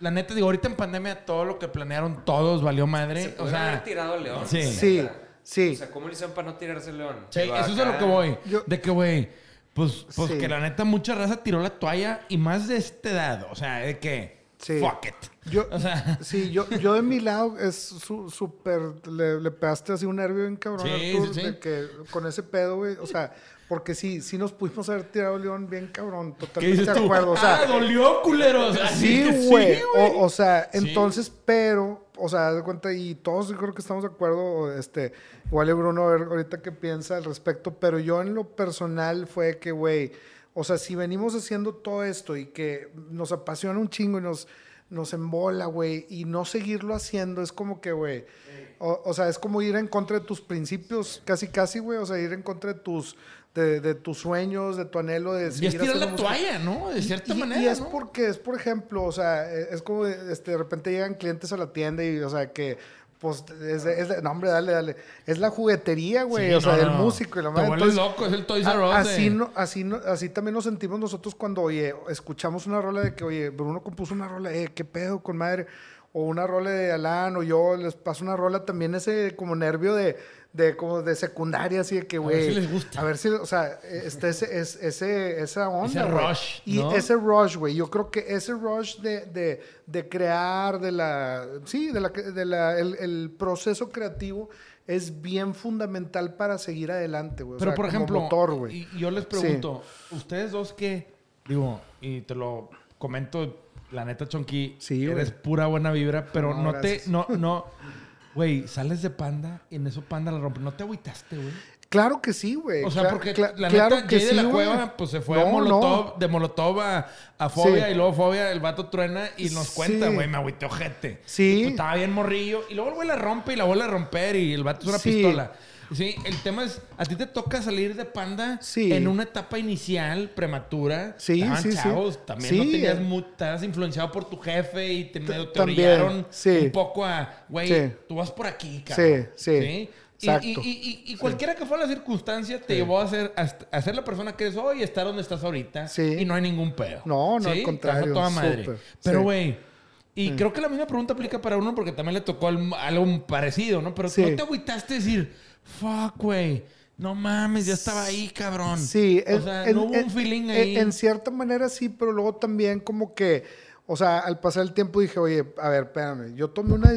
A: la neta, digo, ahorita en pandemia todo lo que planearon todos valió
D: Se
A: madre. O
D: pudieron haber
A: sea,
D: tirado a León.
A: sí.
B: Sí,
D: O sea, ¿cómo le hicieron para no tirarse el León?
A: Sí, eso es a lo que voy.
B: Yo-
A: De que, güey, pues, pues
B: Sí.
A: que la neta mucha raza tiró la toalla y más de esta edad. O sea, de que,
B: Sí.
A: fuck it.
B: Yo,
A: O sea,
B: sí, yo, yo de mi lado es su- súper, le, le pegaste así un nervio bien cabrón,
A: Sí,
B: Artur,
A: sí, sí.
B: de que con ese pedo, güey, o sea, porque sí, sí nos pudimos haber tirado León bien cabrón,
A: ¿qué
B: totalmente de acuerdo, o sea,
A: ah, dolió, que
B: Sí, güey. o, o sea,
A: Sí.
B: entonces, pero, o sea, de cuenta, y todos yo creo que estamos de acuerdo, este, igual y Bruno, a ver ahorita qué piensa al respecto, pero yo en lo personal fue que, güey, o sea, si venimos haciendo todo esto y que nos apasiona un chingo y nos, nos embola, güey, y no seguirlo haciendo, es como que, güey, o, o sea, es como ir en contra de tus principios, casi, casi, güey, o sea, ir en contra de tus, de, de tus sueños, de tu anhelo de
A: Y es
B: seguir
A: tirar la
B: música.
A: toalla, ¿no? De cierta
B: Y-
A: manera.
B: Y es
A: ¿no?
B: porque, es por ejemplo, o sea, e- es como de, este, de repente llegan clientes a la tienda y, o sea, que, pues, es, de- es no, hombre, dale, dale. Es la juguetería, güey,
A: Sí,
B: o sea,
A: no,
B: del
A: no.
B: músico y la madre. Entonces,
A: loco, es el Toys R
B: a-
A: Us
B: así, no, así, no, así también nos sentimos nosotros cuando, oye, escuchamos una rola de que, oye, Bruno compuso una rola, eh, qué pedo con madre. O una rola de Alan, o yo les paso una rola también, ese como nervio de, de como de secundaria, así de que,
A: A ver
B: güey.
A: si les gusta.
B: A ver si, o sea, este, ese, es- ese, esa onda.
A: Ese
B: güey.
A: rush,
B: Y
A: ¿no?
B: ese rush, güey. Yo creo que ese rush de, de, de crear, de la. Sí, de la, de la, el, el proceso creativo es bien fundamental para seguir adelante, güey.
A: Pero,
B: sea,
A: por ejemplo,
B: motor, güey.
A: y yo les pregunto, ustedes dos que, digo, y te lo comento, la neta, Chonky,
B: Sí,
A: eres pura buena vibra, pero
B: No,
A: te, no, no, güey, sales de panda y en eso panda la rompe. ¿No te agüitaste, güey?
B: Claro que sí, güey.
A: O sea, porque la
B: claro
A: neta,
B: que
A: Jay de la. Cueva, pues se fue
B: No,
A: a Molotov,
B: no.
A: de Molotov a, a Fobia
B: Sí.
A: y luego Fobia, el vato truena y nos cuenta,
B: Sí.
A: güey, me agüité ojete.
B: Sí.
A: Y, pues, estaba bien morrillo y luego el güey la rompe y la vuelve a romper y el vato es una
B: Sí.
A: pistola. Sí, el tema es, a ti te toca salir de panda
B: Sí.
A: en una etapa inicial, prematura.
B: Sí,
A: Estaban
B: sí, sí.
A: chavos, también
B: Sí,
A: no tenías estabas influenciado por tu jefe y te, medio te orillaron
B: sí.
A: un poco a, güey,
B: Sí.
A: tú vas por aquí, cabrón.
B: Sí, sí.
A: Y,
B: Exacto.
A: y- y- y- y cualquiera que fuera la circunstancia te llevó a ser, a, a ser la persona que eres hoy y estar donde estás ahorita.
B: Sí.
A: Y no hay ningún pedo.
B: No, no,
A: ¿Sí?
B: al contrario,
A: toda madre.
B: súper,
A: Pero,
B: sí.
A: güey, y creo que la misma pregunta aplica para uno porque también le tocó al- algo parecido, ¿no? Pero
B: Sí.
A: no te agüitaste decir, fuck, güey. No mames, ya estaba ahí, cabrón.
B: Sí,
A: o
B: en-
A: sea,
B: en-
A: no hubo
B: en-
A: un feeling ahí.
B: En cierta manera sí, pero luego también como que, o sea, al pasar el tiempo dije, oye, a ver, espérame, yo tomé una,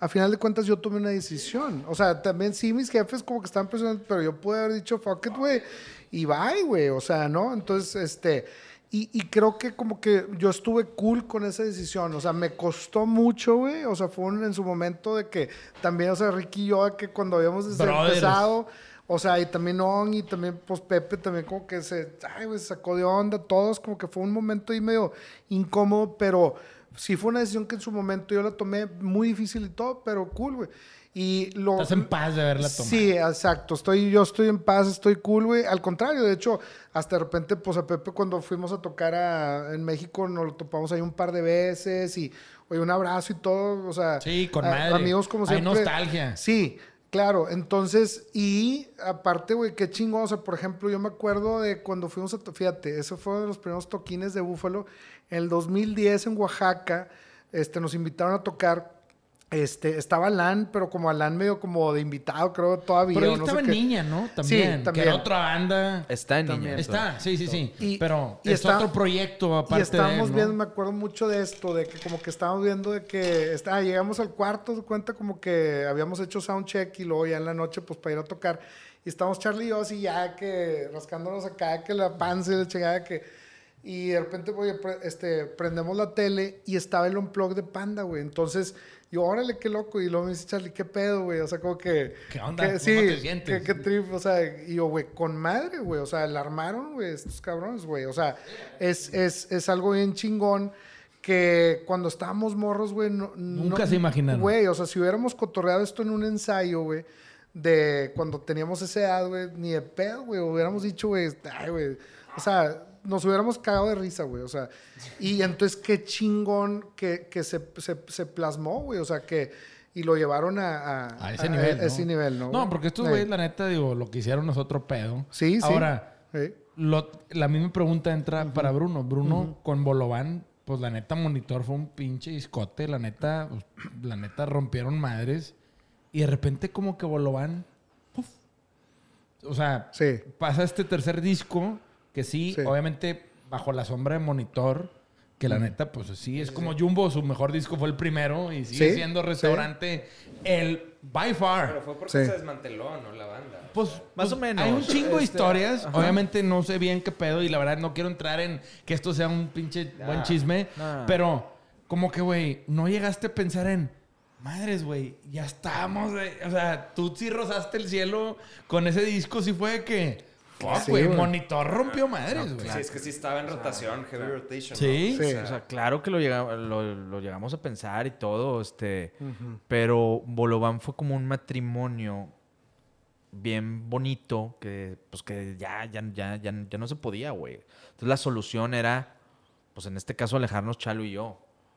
B: a final de cuentas yo tomé una decisión. O sea, también sí, mis jefes como que estaban presionando, pero yo pude haber dicho, fuck it, güey, y bye, güey, o sea, ¿no? Entonces, este, y, y creo que como que yo estuve cool con esa decisión, o sea, me costó mucho, güey, o sea, fue un- en su momento de que también, o sea, Ricky y yo, que cuando habíamos empezado, o sea, y también On y también pues Pepe también como que se, ay, güey, se sacó de onda, todos como que fue un momento ahí medio incómodo, pero sí fue una decisión que en su momento yo la tomé muy difícil y todo, pero cool, güey. Y lo
A: Estás en paz de haberla tomado.
B: Sí, exacto. Estoy, yo estoy en paz, estoy cool, güey. Al contrario, de hecho, hasta de repente, pues a Pepe cuando fuimos a tocar a- en México nos lo topamos ahí un par de veces y, oye, un abrazo y todo, o sea.
A: Sí, con
B: a-
A: madre.
B: Amigos como
A: Hay
B: siempre.
A: nostalgia.
B: Sí, claro. Entonces, y aparte, güey, qué chingón. O sea, por ejemplo, yo me acuerdo de cuando fuimos a... Fíjate, ese fue uno de los primeros toquines de Búfalo. En el 2010 en Oaxaca, este, nos invitaron a tocar... Este, estaba Alan, pero como Alan medio como de invitado, creo, todavía.
A: Pero él
B: no
A: estaba
B: sé
A: en
B: qué.
A: niña, ¿no? También.
B: también.
A: Que era otra banda.
E: Está en
B: También.
E: niña.
A: Está, sí, sí, sí.
B: Y-
A: pero
B: y
A: es
B: está-
A: otro proyecto
B: Y
A: aparte de
B: estábamos
A: él, ¿no?
B: viendo, me acuerdo mucho de esto, de que como que estábamos viendo de que está, llegamos al cuarto, de cuenta como que habíamos hecho soundcheck y luego ya en la noche pues para ir a tocar. Y estábamos Charlie y yo así ya que rascándonos acá, que la panza y la chingada que... Y de repente, oye, pre- este, prendemos la tele y estaba el unplug de Panda, güey. Entonces Y yo, órale, qué loco. Y luego me dice Charlie, ¿qué pedo, güey? O sea, como que...
A: ¿Qué onda?
B: que-
A: ¿Cómo
B: sí,
A: te sientes?
B: que- qué trip. O sea, y yo, güey, con madre, güey. O sea, la armaron, güey, estos cabrones, güey. O sea, es, es, es algo bien chingón que cuando estábamos morros, güey, no,
A: Nunca
B: no-
A: se imaginaron.
B: Güey, o sea, si hubiéramos cotorreado esto en un ensayo, güey, de cuando teníamos esa edad, güey, ni de pedo, güey, hubiéramos dicho, güey, ay, güey. O sea, nos hubiéramos cagado de risa, güey. O sea, y entonces qué chingón que, que se, se, se plasmó, güey. O sea, que. Y lo llevaron a, a,
A: A ese nivel.
B: a ese nivel, ¿no?
A: No, porque estos güeyes, la neta, digo, lo que hicieron es otro pedo.
B: Sí, sí.
A: Ahora, lo- la misma pregunta entra para Bruno. Bruno con Bolobán, pues la neta, Monitor fue un pinche discote. La neta, pues, la neta, rompieron madres. Y de repente, como que Bolobán. ¡puf! O sea,
B: Sí.
A: pasa este tercer disco que sí,
B: Sí.
A: obviamente, bajo la sombra de Monitor. Que la neta, pues sí, es como Jumbo, su mejor disco fue el primero y sigue
B: Sí,
A: siendo
B: sí.
A: restaurante el by far.
D: Pero fue porque
B: Sí.
D: se desmanteló, ¿no? La banda.
A: Pues
E: Más
A: pues,
E: o menos.
A: Hay un chingo de
E: Este,
A: historias.
E: ajá.
A: Obviamente no sé bien qué pedo y la verdad no quiero entrar en que esto sea un pinche buen chisme.
E: nah.
A: Pero como que, güey, no llegaste a pensar en... Madres, güey, ya estamos, güey. O sea, tú sí rozaste el cielo con ese disco. Sí fue que... Fuck, güey. Monitor rompió madres, güey.
D: Sí, es que sí estaba en rotación, heavy rotation.
A: Sí.
D: ¿no?
B: Sí.
E: O sea, claro que lo, llega- lo, lo llegamos a pensar y todo, este, pero Bolobán fue como un matrimonio bien bonito que, pues, que ya, ya, ya, ya, ya no se podía, güey. Entonces la solución era, pues, en este caso, alejarnos Chalo y yo.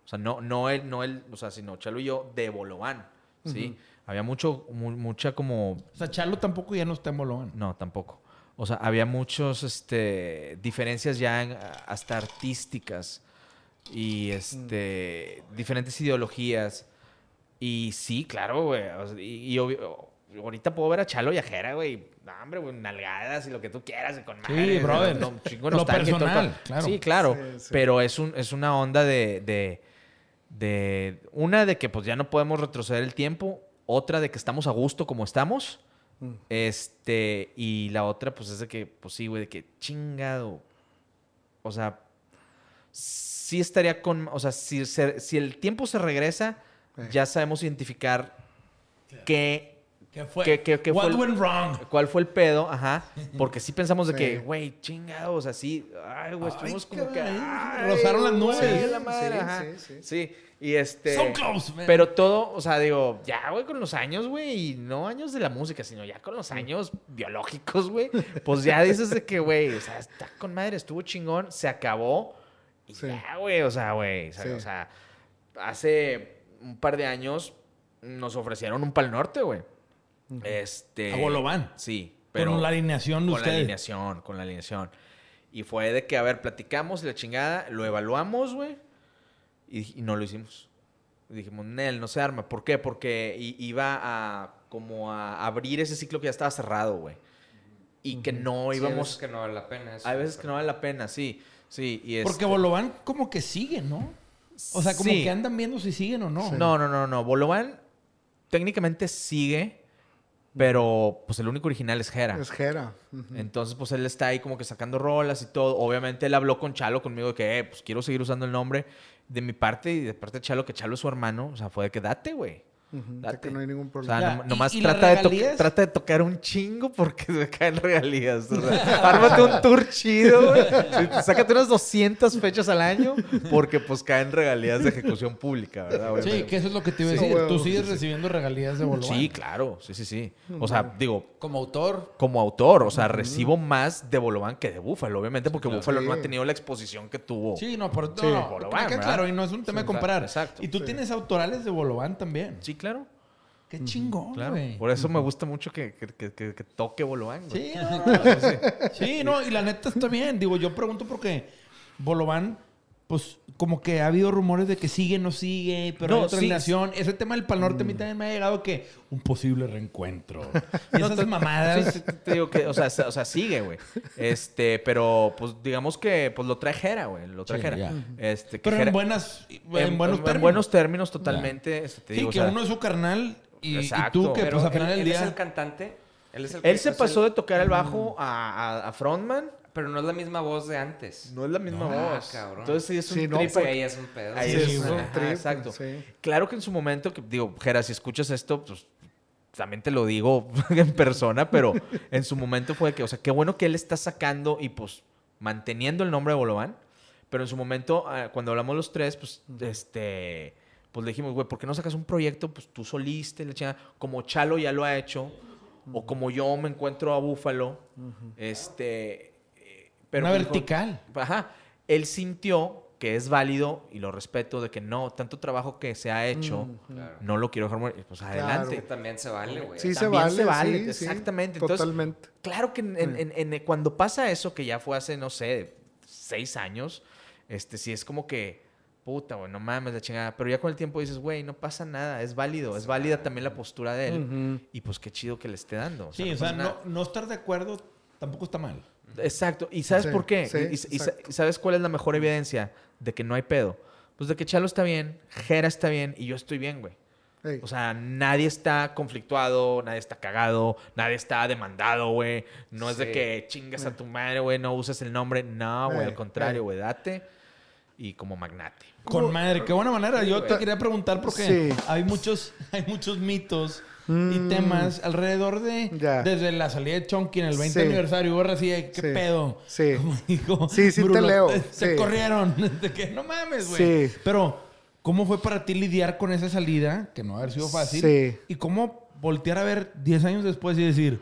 E: O sea, no, no él, no él, o sea, sino Chalo y yo de Bolobán, ¿sí? Había mucho, mu- mucha como
A: O sea, Chalo tampoco ya no está en Bolón.
E: no, tampoco. O sea, había muchos, este, diferencias ya en- hasta artísticas y, este, diferentes ideologías. Y sí, claro, güey. o sea, y, y obvio- ahorita puedo ver a Chalo y a Jera, güey. No, hombre, güey, nalgadas y lo que tú quieras y con madres,
A: brother.
E: no, chingo
A: Lo personal, claro.
E: Sí, claro.
B: Sí, sí.
E: Pero es, un, es una onda de, de, de... Una, de que pues ya no podemos retroceder el tiempo. Otra, de que estamos a gusto como estamos.
B: Mm.
E: Este, y la otra, pues es de que, pues sí, güey, de que chingado. O sea, sí estaría con. O sea, si, se- si el tiempo se regresa,
B: Eh.
E: ya sabemos identificar qué.
A: ¿Qué fue?
E: ¿Qué- qué- qué
A: What
E: fue el-
A: went wrong?
E: ¿Cuál fue el pedo? Ajá. Porque sí pensamos de
B: Sí.
E: que, güey, chingado, o sea, sí. Ay, güey, estuvimos como que. ay,
A: rozaron las nubes.
E: la madre,
B: Sí,
E: ajá.
B: sí, sí.
E: Sí, y este.
A: So close, man.
E: Pero todo, o sea, digo, ya, güey, con los años, güey, y no años de la música, sino ya con los años biológicos, güey, pues ya dices de que, güey, o sea, está con madre, estuvo chingón, se acabó, y
B: Sí.
E: ya, güey, o sea, güey,
B: Sí.
E: o sea, hace un par de años nos ofrecieron un Pal Norte, güey. Este.
A: A Bolobán.
E: Sí, pero.
A: Con la alineación de
E: Con la
A: ustedes.
E: alineación, con la alineación. Y fue de que, a ver, platicamos y la chingada, lo evaluamos, güey, y, y no lo hicimos. Y dijimos, Nel, no se arma. ¿Por qué? Porque iba a como a abrir ese ciclo que ya estaba cerrado, güey. Y que no
D: Sí, hay
E: íbamos...
D: veces que no vale la pena eso.
E: Hay veces que no vale la pena, sí. Sí, y
A: Porque
E: este-
A: Bolobán como que sigue, ¿no? O sea, como
E: Sí.
A: que andan viendo si siguen o no.
E: No, no, no, no. Bolobán técnicamente sigue, pero pues el único original es Jera.
B: Es Jera.
E: Entonces, pues él está ahí como que sacando rolas y todo. Obviamente él habló con Chalo conmigo de que, eh, pues quiero seguir usando el nombre de mi parte y de parte de Chalo, que Chalo es su hermano. O sea, fue de que date, güey. Date.
B: que no hay ningún
E: O
B: problema.
E: sea,
A: Ya,
E: nom-
A: ¿y-
E: nomás trata, de trata tocar un chingo porque se caen regalías. O sea, ármate un tour chido, güey. Sácate unas 200 fechas al año porque pues caen regalías de ejecución pública, ¿verdad?
A: Sí,
E: Obviamente.
A: que eso es lo que te iba a
B: Sí,
A: decir.
B: huevo,
A: Tú sigues
B: sí.
A: recibiendo regalías de Bolobán.
E: Sí, claro. Sí, sí, sí. O sea, digo,
F: Como autor,
E: como autor, o sea, recibo más de Bolobán que de Búfalo, obviamente, porque Búfalo no ha tenido la exposición que tuvo.
A: Sí, no, por
B: Sí.
A: no, no,
E: Bolobán,
A: claro, y no es un tema de comparar.
E: exacto.
A: Y tú tienes autorales de Bolobán también.
E: Sí, claro.
A: Qué chingón,
E: Claro.
A: güey.
E: Por eso me gusta mucho que, que- que- que- que toque Bolobán. güey.
A: Sí, no, sí, no, y la neta está bien. Digo, yo pregunto porque Bolobán, pues, como que ha habido rumores de que sigue, no sigue, pero
E: No,
A: hay otra
E: sí.
A: alineación. Ese tema del Pal Norte a mí también me ha llegado que un posible reencuentro. Y esas mamadas.
E: Sí, te, digo que, o sea, se- o sea, sigue, güey. Este, pero, pues, digamos que, pues, lo trae Jera, güey. Lo trae
A: Sí,
E: Jera.
A: ya.
E: Este, que
A: Pero en buenas, en, buenos
E: en
A: términos.
E: buenos términos, totalmente. este, te
A: Sí,
E: digo,
A: que
E: o sea,
A: uno es su carnal y, tú que,
D: Pero
A: pues, al final del
D: él es
A: día...
D: el cantante. Él es el que
E: Él se pasó
D: el-
E: de tocar el bajo a, a- a frontman.
D: Pero no es la misma voz de antes.
E: No es la misma
D: Ah,
E: voz.
D: cabrón.
E: Entonces sí es un
B: Sí, no,
E: trip
D: Sí,
B: porque-
D: ahí es un pedo.
E: Ahí
B: Sí,
E: es
B: un
E: ajá,
B: trip,
E: exacto.
B: sí.
E: Claro que en su momento, que digo, Jera, si escuchas esto, pues también te lo digo en persona, pero en su momento fue que, o sea, qué bueno que él está sacando y pues manteniendo el nombre de Bolobán, pero en su momento, ah, cuando hablamos los tres, pues, este, pues le dijimos, güey, ¿por qué no sacas un proyecto, pues tú soliste, la chingada? como Chalo ya lo ha hecho, o como yo me encuentro a Búfalo, este, pero
A: Una
E: dijo-
A: vertical.
E: Ajá. Él sintió que es válido y lo respeto de que no, tanto trabajo que se ha hecho,
D: Claro.
E: no lo quiero dejar morir. Pues adelante.
D: Que también se vale, güey.
B: Sí, se
E: También
B: vale.
E: se vale,
B: sí, sí,
E: exactamente. Entonces,
B: Totalmente.
E: Claro que en- en- en- en- cuando pasa eso, que ya fue hace, no sé, seis años, este sí es como que, puta, güey, no mames la chingada. Pero ya con el tiempo dices, güey, no pasa nada, es válido, es válida también la postura de él. Y pues qué chido que le esté dando. O sea,
A: Sí,
E: no
A: o sea, no estar de acuerdo tampoco está mal.
E: Exacto. ¿Y sabes
B: Sí,
E: por qué?
B: sí,
E: y, sabes cuál es la mejor evidencia de que no hay pedo? Pues de que Chalo está bien, Jera está bien y yo estoy bien, güey.
B: Ey.
E: O sea, nadie está conflictuado, nadie está cagado, nadie está demandado, güey. No es de que chingas a tu madre, güey, no uses el nombre. No, güey, al contrario, güey, date y como magnate.
A: Con madre, qué buena manera. Yo te quería preguntar porque
B: Sí.
A: hay muchos, hay muchos mitos y
B: Mm.
A: temas alrededor de
B: Ya.
A: desde la salida de Chonky en el 20
B: Sí.
A: aniversario. Hubo así de, ¿qué
B: Sí.
A: pedo?
B: Sí.
A: Como dijo
B: Sí, sí te
A: Bruno,
B: leo,
A: Te,
B: sí.
A: corrieron. De que no mames, güey.
B: Sí.
A: Pero, ¿cómo fue para ti lidiar con esa salida? Que no haber sido fácil.
B: Sí.
A: Y cómo voltear a ver 10 años después y decir,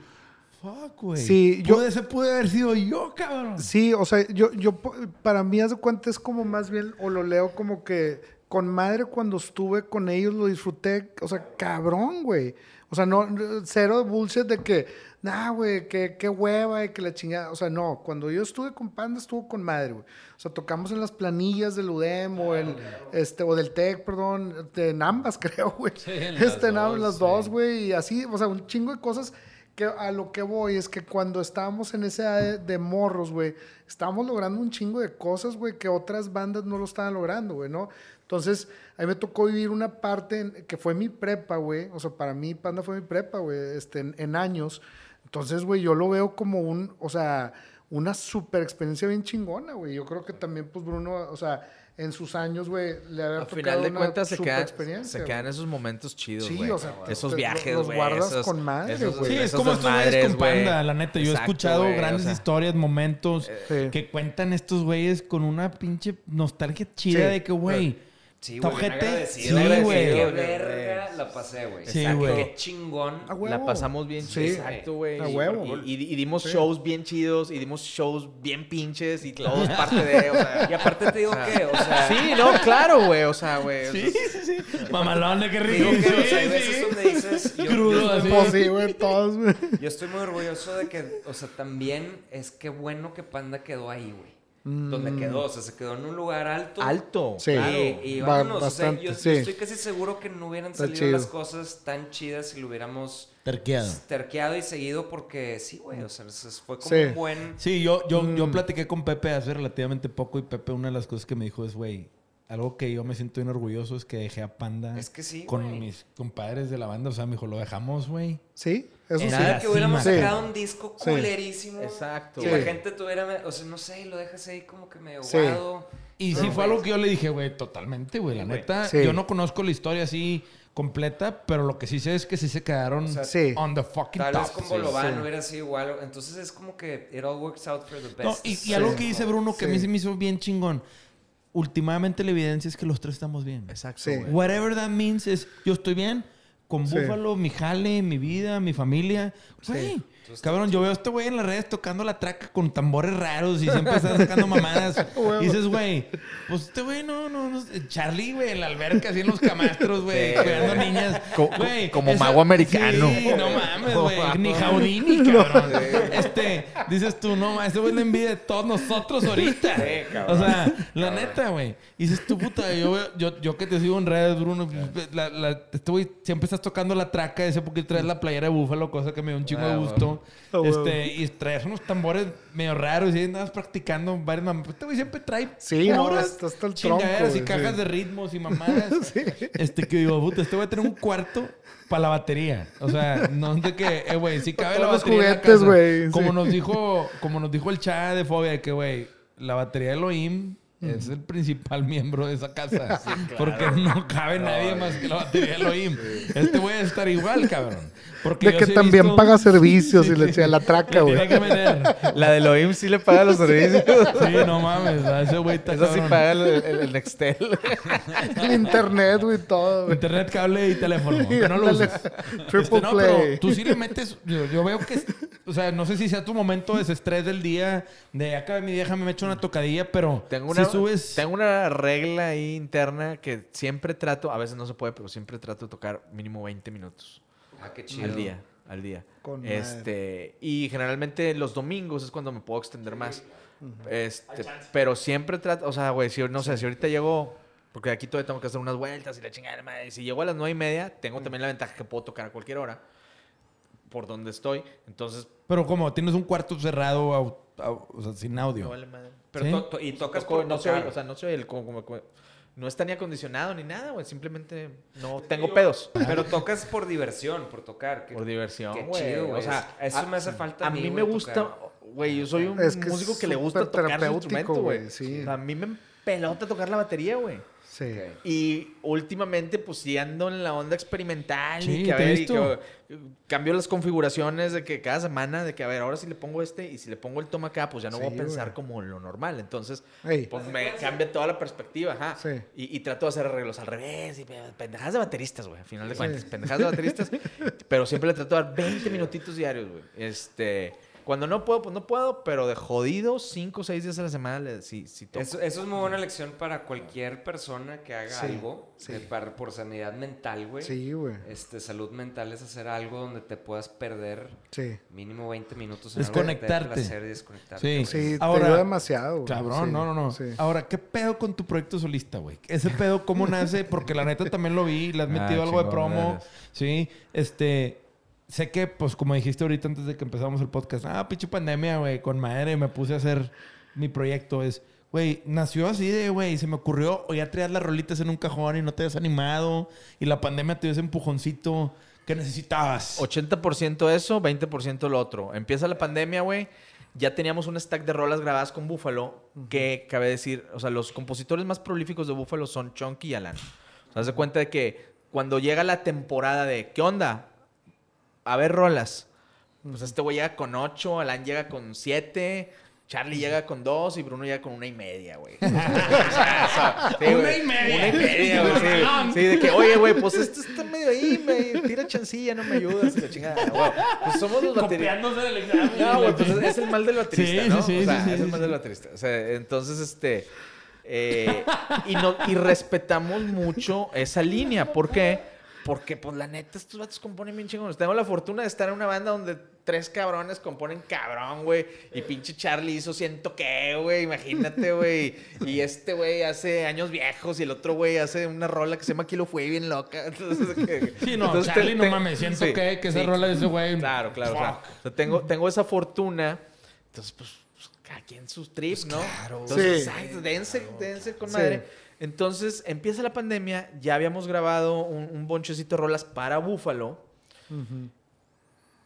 A: fuck, güey.
B: Sí, yo-
A: Ese pude haber sido yo, cabrón.
B: Sí, o sea, yo, yo, para mí, haz de cuenta, es como más bien, o lo leo como que con madre cuando estuve con ellos lo disfruté, o sea, cabrón, güey. O sea, no, cero bullshit de que, nah, güey, que, qué hueva y que la chingada. O sea, no, cuando yo estuve con Panda, estuvo con madre, güey. O sea, tocamos en las planillas del UDEM o, el, este, o del TEC, perdón, de- en ambas, creo, güey.
F: Sí, en las
B: este, en
F: dos,
B: las
F: sí.
B: dos, güey, y así, o sea, un chingo de cosas a lo que voy es que cuando estábamos en esa edad de, morros, güey, estábamos logrando un chingo de cosas, güey, que otras bandas no lo estaban logrando, güey, ¿no? Entonces, a mí me tocó vivir una parte que fue mi prepa, güey. O sea, para mí Panda fue mi prepa, güey, este, en, en años. Entonces, güey, yo lo veo como un, o sea, una super experiencia bien chingona, güey. Yo creo que también, pues, Bruno, o sea, en sus años, güey, le había
E: Al
B: tocado
E: final de
B: una
E: cuentas se,
B: super
E: quedan,
B: experiencia.
E: se quedan esos momentos chidos,
B: Sí, o sea, te-
E: esos
B: te-
E: viajes,
B: los
E: güey.
B: guardas
E: esos-
B: con madre, güey.
A: Sí, es como estos
E: desmadres,
A: con. Panda, la neta. Yo he escuchado
E: o
A: grandes
E: sea,
A: historias, momentos que cuentan estos güeyes con una pinche nostalgia chida
B: Sí.
A: de que, güey,
D: Sí, güey.
A: Sí,
D: güey.
A: güey.
D: Qué verga la pasé, güey.
A: Sí,
D: Exacto,
A: güey.
D: Qué chingón.
B: A huevo.
E: La pasamos bien
B: Sí.
E: chido. Exacto, güey.
B: A
E: Y-
B: huevo.
E: Y, y- y dimos
B: Sí.
E: shows bien chidos y dimos shows bien pinches y todo es parte de, o sea.
D: Y aparte te digo que, o sea,
E: Sí, no, claro, güey. O sea, güey. o sea,
A: Sí, sí, sí. Mamalón, qué rico.
D: digo que, o
A: Sí,
D: sea, hay
A: sí.
D: veces donde dices, yo,
A: Crudo,
D: yo
A: así.
B: Pues sí, güey, todos, güey.
D: yo estoy muy orgulloso de que, o sea, también es que bueno que Panda quedó ahí, güey. Donde quedó, o sea, se quedó en un lugar alto.
E: Alto.
B: Sí.
E: claro.
D: Y, vámonos, o sea,
B: bastante,
D: yo,
B: sí.
D: yo estoy casi seguro que no hubieran
B: Está
D: salido
B: chido.
D: las cosas tan chidas si lo hubiéramos
A: Terqueado.
D: terqueado y seguido porque sí, güey, o sea, fue como
B: Sí.
D: un buen...
A: Sí, yo, yo,
B: Mm.
A: yo platiqué con Pepe hace relativamente poco y Pepe una de las cosas que me dijo es, güey, algo que yo me siento bien orgulloso es que dejé a Panda
D: Es que sí,
A: con mis compadres de la banda. O sea, me dijo, lo dejamos, güey.
B: Sí, eso
A: Era
B: sí.
A: la
D: que hubiéramos
A: cima.
D: sacado un disco
B: Sí.
D: culerísimo.
E: Exacto,
D: Y
B: Sí.
D: la gente tuviera, o sea, no sé, lo dejas ahí como que medio
B: Sí.
D: guado.
A: Y sí fue algo que yo le dije, güey, totalmente, güey. La
D: Sí,
A: neta,
B: Sí.
A: yo no conozco la historia así completa, pero lo que sí sé es que sí se quedaron
D: sea,
B: Sí.
A: on the fucking
D: Tal
A: top.
D: vez con
A: Sí.
D: Bolobán
B: sí.
D: hubiera sido igual. Entonces es como que it all works out for the best.
A: No, y, y
B: Sí.
A: algo que dice Bruno que a mí
B: Sí.
A: se me hizo bien chingón. Últimamente la evidencia es que los tres estamos bien.
E: Exacto,
B: Sí.
A: Whatever that means es, yo estoy bien con. Búfalo, mi jale, mi vida, mi familia. Güey, cabrón, yo veo a este güey en las redes tocando la traca con tambores raros y siempre está sacando mamadas. y dices, güey, pues este güey no, no, no. Charlie, güey, en la alberca, así en los camastros, güey, cuidando niñas.
E: Co-
A: Güey,
E: como
A: esa-
E: mago americano.
A: Sí, no mames, güey. Ni Jaudini, cabrón. Este, dices tú, no, ese güey le envidia de todos nosotros ahorita.
D: Sí, cabrón.
A: O sea, la neta, güey. Dices tú, puta, yo, yo, yo que te sigo en redes, Bruno, la, la, este güey siempre estás tocando la traca, ese poquito traes la playera de búfalo, cosa que me dio un chingo de
D: Ah,
A: gusto.
B: Huevo.
A: Este, y traes unos tambores medio raros y andas practicando varias mamadas. Este güey siempre trae
B: Sí, no, hasta el tronco,
A: chingaderas y cajas
B: sí.
A: de ritmos y mamadas. Este que digo, puta, este voy a tener un cuarto para la batería. O sea, no es de que, eh, güey, si cabe la
B: los
A: batería la
B: juguetes, güey,
A: Como
B: sí.
A: nos dijo, como nos dijo el chat de Fobia, de que, güey, la batería de Elohim es el principal miembro de esa casa. Porque no cabe nadie más que la batería de Elohim. Este güey a estar igual, cabrón. Porque
B: De
A: yo
B: que
A: sí
B: también
A: visto-
B: paga servicios
A: Sí,
B: y le
A: sí.
B: echa la traca, güey.
E: La de Elohim sí le paga los servicios.
A: Sí, no mames. Ese güey está
E: Eso sí
A: cabrón.
E: paga el, el- el Nextel.
B: El internet, güey, todo, güey.
A: Internet, cable y teléfono. Que no lo uses.
B: Triple
A: Este, no,
B: play.
A: pero tú sí le metes. Yo, yo veo que. O sea, no sé si sea tu momento de ese estrés del día. De acá mi vieja me echo una tocadilla, pero.
E: Tengo una,
A: subes.
E: tengo una regla ahí interna que siempre trato, a veces no se puede, pero siempre trato de tocar mínimo 20 minutos
D: Ah, qué chido.
E: al día. Al día.
B: Con
E: este, y generalmente los domingos es cuando me puedo extender más. Este, pero siempre trato, o sea, güey, si, no sé, si ahorita llego, porque aquí todavía tengo que hacer unas vueltas y la chingada de madre. Si llego a las nueve y media, tengo también la ventaja que puedo tocar a cualquier hora por donde estoy. Entonces,
A: Pero como tienes un cuarto cerrado, au- au- o sea, sin audio.
E: no vale madre.
D: Pero
A: ¿Sí?
D: to- to- y tocas
E: Toco-
D: por
E: no
D: tocar.
E: soy, o sea, no soy el como, como- como- no está ni acondicionado ni nada, güey, simplemente no tengo pedos.
D: Pero tocas por diversión, por tocar. que-
E: Por diversión,
D: Qué
E: güey.
D: chido,
E: O sea,
D: eso
E: a-
D: me hace falta
E: A mí me gusta,
D: tocar.
E: güey, yo soy un
B: Es que es
E: músico que le gusta tocar su instrumento, güey.
B: güey, sí.
E: O sea, a mí me pelota tocar la batería, güey.
B: Sí.
E: Y últimamente, pues sí ando en la onda experimental
A: Sí,
E: y que a ver, y que, uh, cambio las configuraciones de que cada semana, de que a ver, ahora si le pongo este y si le pongo el toma acá, pues ya no
B: Sí,
E: voy a pensar
B: güey.
E: como lo normal. Entonces,
B: Ey.
E: pues me cambia toda la perspectiva, ajá.
B: Sí.
E: Y, y trato de hacer arreglos al revés y pe- pendejadas de bateristas, güey, al final de
B: Sí.
E: cuentas. Pendejadas de bateristas, pero siempre le trato de dar 20 minutitos diarios, güey. Este, cuando no puedo, pues no puedo, pero de jodido, 5 o 6 días a la semana le, sí, sí toco.
D: Eso, eso es muy buena lección para cualquier persona que haga
B: Sí,
D: algo
B: sí.
D: para- por sanidad mental, güey.
B: Sí, güey.
D: Este, salud mental es hacer algo donde te puedas perder
B: Sí.
D: mínimo 20 minutos en te
A: Desconectarte.
D: placer y desconectarte.
A: Sí.
B: Sí, te
A: Ahora-
B: ayuda demasiado, güey.
A: Cabrón,
B: Sí,
A: no, no, no.
B: sí.
A: Ahora, ¿qué pedo con tu proyecto solista, güey? Ese pedo, ¿cómo nace? Porque la neta también lo vi, le has
E: Ah,
A: metido algo de promo.
E: eres.
A: Sí, este. Sé que, pues, como dijiste ahorita antes de que empezamos el podcast, ah, pinche pandemia, güey, con madre, me puse a hacer mi proyecto. Es, güey, nació así de, güey, se me ocurrió, o ya traías las rolitas en un cajón y no te habías animado, y la pandemia te dio ese empujoncito que necesitabas.
E: 80% eso, 20% lo otro. Empieza la pandemia, güey. Ya teníamos un stack de rolas grabadas con Búfalo, que cabe decir, o sea, los compositores más prolíficos de Búfalo son Chunky y Alan. O sea, haz de cuenta de que cuando llega la temporada de, ¿qué onda? A ver rolas. Pues este güey llega con 8, Alan llega con 7, Charlie llega con 2 y Bruno llega con una y media, güey. O sea, o sea, sí,
A: Una y media.
E: Una y media, güey. Sí, Sí, de que, oye, güey, pues este está medio ahí, me tira chancilla, no me ayudas. Y la chingada. Pues somos los bateristas.
A: Copiándose del examen.
E: No, güey, pues es- es el mal del baterista,
A: Sí,
E: ¿no?
A: sí, sí,
E: o sea,
A: sí,
E: es el mal del baterista. O sea, entonces, este... eh, y, no, y respetamos mucho esa línea. ¿Por qué? Porque, pues, la neta, estos vatos componen bien chingones. Tengo la fortuna de estar en una banda donde tres cabrones componen cabrón, güey. Y pinche Charlie hizo ciento qué, güey. Imagínate, güey. Y este güey hace años viejos y el otro güey hace una rola que se llama Kilo Fue bien loca. Entonces, que-
A: Sí, no,
E: entonces
A: Charlie,
E: te-
A: no mames, siento
E: sí,
A: que, que esa
E: sí.
A: rola de ese güey.
E: Claro, claro, claro.
A: Fuck.
E: O sea, tengo, tengo esa fortuna. Entonces, pues, pues, cada quien sus trips, ¿no?
F: claro.
E: Entonces,
B: Sí.
E: ay, dense, dense con madre. Entonces, empieza la pandemia. Ya habíamos grabado un, un bonchecito de rolas para Búfalo.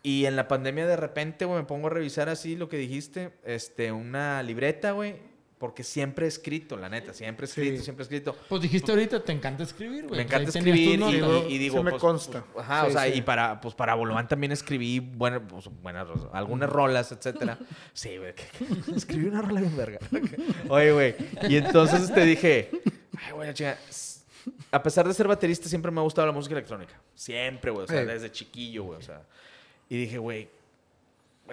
E: Y en la pandemia, de repente, güey, me pongo a revisar así lo que dijiste. Este, una libreta, güey. Porque siempre he escrito, la neta. Siempre he escrito,
B: Sí.
E: siempre he escrito.
A: Pues dijiste ahorita, te encanta escribir, güey.
E: Me
A: Pues
E: encanta escribir y,
A: notas.
E: y- y digo,
B: Sí me
E: pues,
B: consta.
E: pues, ajá,
B: Sí,
E: o sea,
B: sí.
E: y para, pues para Bolobán también escribí bueno, pues, buenas, algunas rolas, etcétera. Sí, güey, escribí una rola bien verga. Oye, güey, y entonces te dije, ay, chinga, s- a pesar de ser baterista, siempre me ha gustado la música electrónica. Siempre, güey, o sea,
B: Sí.
E: desde chiquillo, güey, o sea. Y dije, güey,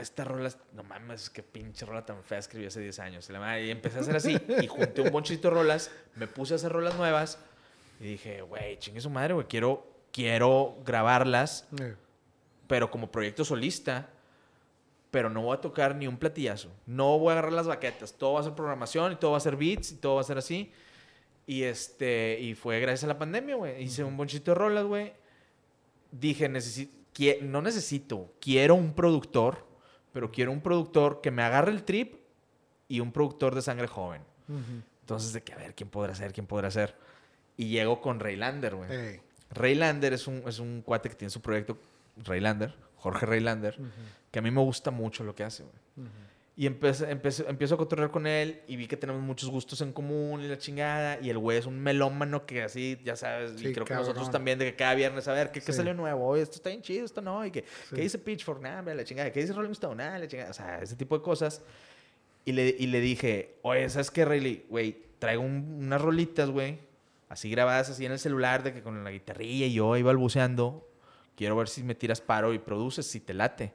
E: esta rola, no mames, qué pinche rola tan fea escribí hace 10 años. Y empecé a hacer así. Y junté un bonchito de rolas, me puse a hacer rolas nuevas. Y dije, güey, chingue su madre, güey, quiero, quiero grabarlas,
B: Eh,
E: pero como proyecto solista. Pero no voy a tocar ni un platillazo. No voy a agarrar las baquetas. Todo va a ser programación y todo va a ser beats y todo va a ser así. Y este, y fue gracias a la pandemia, güey. Hice un bonchito de rolas, güey. Dije, necesito, no necesito, quiero un productor, pero quiero un productor que me agarre el trip y un productor de sangre joven. Entonces, de que a ver, ¿quién podrá ser? ¿Quién podrá ser? Y llego con Raylander, güey.
B: eh,
E: Raylander es un, es un cuate que tiene su proyecto, Raylander, Jorge Raylander, que a mí me gusta mucho lo que hace, güey. Y empecé, empecé- empiezo a cotorrear con él y vi que tenemos muchos gustos en común y la chingada. Y el güey es un melómano que así, ya sabes,
B: Sí,
E: y creo que
B: cabrón.
E: nosotros también, de que cada viernes, a ver, ¿qué, qué
B: Sí.
E: salió nuevo? Oye, esto está bien chido, esto no. Y que,
B: Sí.
E: ¿qué dice Pitchfork? Nada, hombre, la chingada. ¿Qué dice Rolling Stone? Nada, la chingada. O sea, ese tipo de cosas. Y le, y le dije, oye, ¿sabes qué, Rayleigh? Güey, traigo un- unas rolitas, güey, así grabadas así en el celular, de que con la guitarrilla y yo iba balbuceando. Quiero ver si me tiras paro y produces, si te late.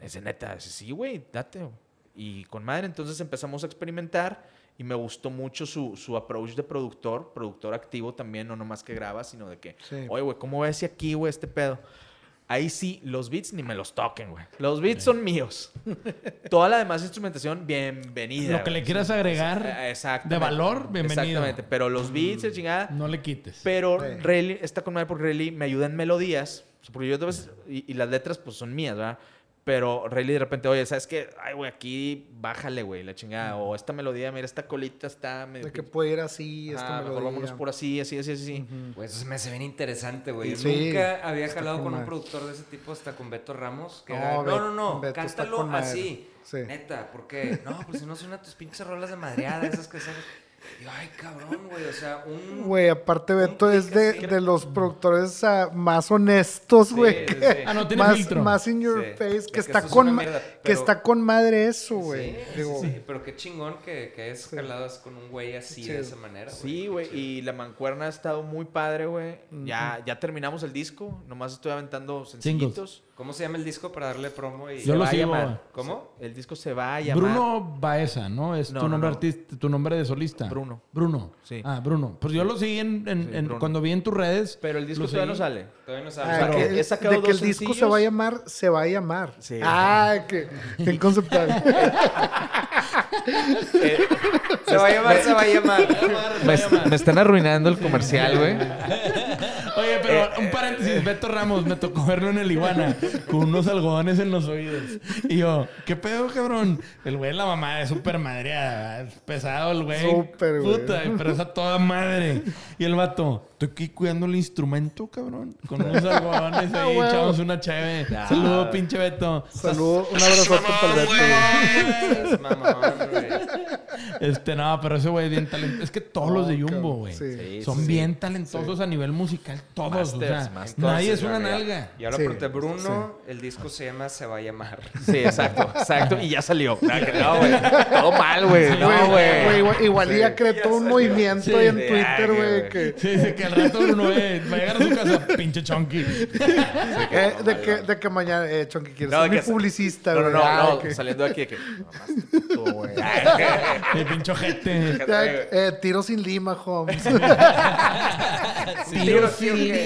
E: Ese neta, dice, sí, güey, date. güey". Y con madre, entonces empezamos a experimentar y me gustó mucho su, su approach de productor, productor activo también, no nomás que graba, sino de que,
B: Sí.
E: oye, güey, ¿cómo ves si aquí, güey, este pedo? Ahí sí, los beats ni me los toquen, güey. Los beats son míos. Toda la demás instrumentación, bienvenida.
A: Lo que
E: güey.
A: le quieras agregar
E: Eh, exactamente.
A: de valor, bienvenido.
E: Exactamente, pero los beats, la chingada.
A: No le quites.
E: Pero
B: Sí.
E: Rayleigh está con madre porque Rayleigh me ayuda en melodías. Porque yo a veces, y, y las letras pues son mías, ¿verdad? Pero Rayleigh de repente, oye, ¿sabes qué? Ay, güey, aquí bájale, güey, la chingada. O esta melodía, mira, esta colita está medio...
B: De que puede ir así,
E: Ah,
B: esta
E: mejor
B: melodía.
E: vámonos por así, así, así, así.
D: Güey, eso se me hace bien interesante, güey.
B: Sí,
D: Nunca había jalado
B: con
D: con un productor de ese tipo hasta con Beto Ramos. Que
B: No,
D: era, no, no, no,
B: Beto
D: cántalo así.
B: Sí.
D: Neta, ¿por qué? No, pues si no son tus pinches rolas de madreada, esas que sabes. Yo, ay, cabrón, güey, o sea, un...
B: Güey, aparte Beto es de, de los productores más honestos, güey.
D: sí,
B: que-
D: sí.
A: Ah, no tiene
B: más,
A: filtro.
B: más in your
D: Sí.
B: face, que está con que está con madre eso, güey.
D: Sí, sí,
B: Digo,
D: sí, pero qué chingón que, que es jaladas con un güey así
B: Sí.
D: de esa manera.
E: Sí, güey, y la mancuerna ha estado muy padre, güey. Ya, ya terminamos el disco, nomás estoy aventando sencillitos.
D: ¿Cómo se llama el disco para darle promo? Y...
A: Yo
E: Se
A: lo
E: va a llamar.
D: ¿Cómo?
E: El disco se va a llamar...
A: Bruno Baeza, ¿no? Es
E: No,
A: tu
E: no,
A: nombre
E: no.
A: artista, tu nombre de solista.
E: Bruno.
A: Bruno.
E: Sí.
A: Ah, Bruno. Pues yo lo seguí en, en-
E: Sí,
A: en-
E: Bruno.
A: cuando vi en tus redes.
E: Pero el disco
A: lo
E: todavía no
A: seguí.
E: sale.
D: Todavía no
B: ah,
D: sabes.
E: Pero
B: que,
E: he sacado
B: de que el
E: dos
B: disco se
E: sencillos.
B: va a llamar, se va a llamar.
E: Sí.
B: Ah, que bien conceptual.
E: Eh,
D: Se va a llamar, se va a llamar.
E: me, me están arruinando el comercial, güey.
A: Pero un paréntesis, Beto Ramos, me tocó verlo en el Iguana con unos algodones en los oídos. Y yo, ¿qué pedo, cabrón? El güey, la mamá es súper madreada, es pesado el güey.
B: Súper, güey.
A: Puta, pero es a toda madre. Y el vato, estoy aquí cuidando el instrumento, cabrón. Con unos algodones
B: Ah,
A: ahí,
B: huevo.
A: echamos una cheve. Saludo, pinche Beto.
B: Saludo, un abrazote para el Beto.
D: mamón, güey.
A: Este, no, pero ese güey es bien talentoso. Es que todos los de Jumbo, güey.
B: Sí.
E: Sí,
A: Son
E: sí,
A: bien talentosos a nivel musical, todos. O sea,
E: Masters, masters.
A: nadie es una nalga.
D: Y ahora
B: Sí,
D: pregunté, Bruno, el disco se llama Se va a llamar.
E: Sí, exacto, exacto. Y ya salió. No, que no, güey. Todo mal, güey. No,
B: güey, igual, creó todo un movimiento
A: Sí.
B: ahí en
E: Sí,
B: Twitter, güey, que...
A: Sí, dice que al rato uno ve, va a llegar a su casa, pinche chonky.
B: Eh, de, que, de que mañana, eh, Chonky, quieres
E: No,
B: ser mi publicista,
E: No, no,
B: güey.
E: no,
B: Ah,
E: no,
B: que-
E: saliendo de aquí de que. Mamás, tú, güey.
A: El ojete.
B: Ya, eh, tiro sin lima, Holmes.
A: Tiro sin lima,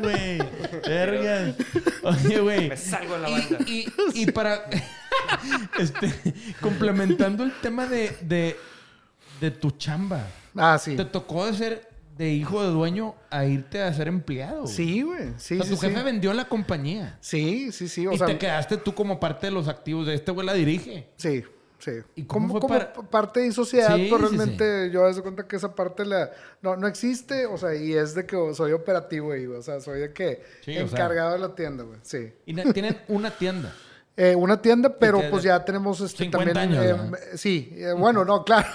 A: güey. Vergas. Oye, güey.
D: Me salgo de la banda.
A: Y, y, y para. este, complementando el tema de, de, de tu chamba.
B: ah, sí.
A: Te tocó de ser de hijo de dueño a irte a ser empleado. güey.
B: Sí, güey. Sí,
A: O sea,
B: sí,
A: tu
B: sí.
A: jefe vendió la compañía.
B: Sí, sí, sí. O
A: y
B: sea,
A: te quedaste tú como parte de los activos de este güey la dirige.
B: sí, sí.
A: ¿Y cómo
B: como, como parte de sociedad,
A: Sí,
B: pero
A: sí,
B: realmente yo me doy cuenta que esa parte la, no, no existe, o sea, y es de que soy operativo, güey, o sea, soy de que
A: Sí, o sea.
B: encargado de la tienda, güey, sí.
A: Y tienen una tienda.
B: Eh, una tienda, pero pues ya tenemos este
A: 50
B: también.
A: años,
B: eh,
A: ¿no?
B: sí, eh, bueno, no, claro.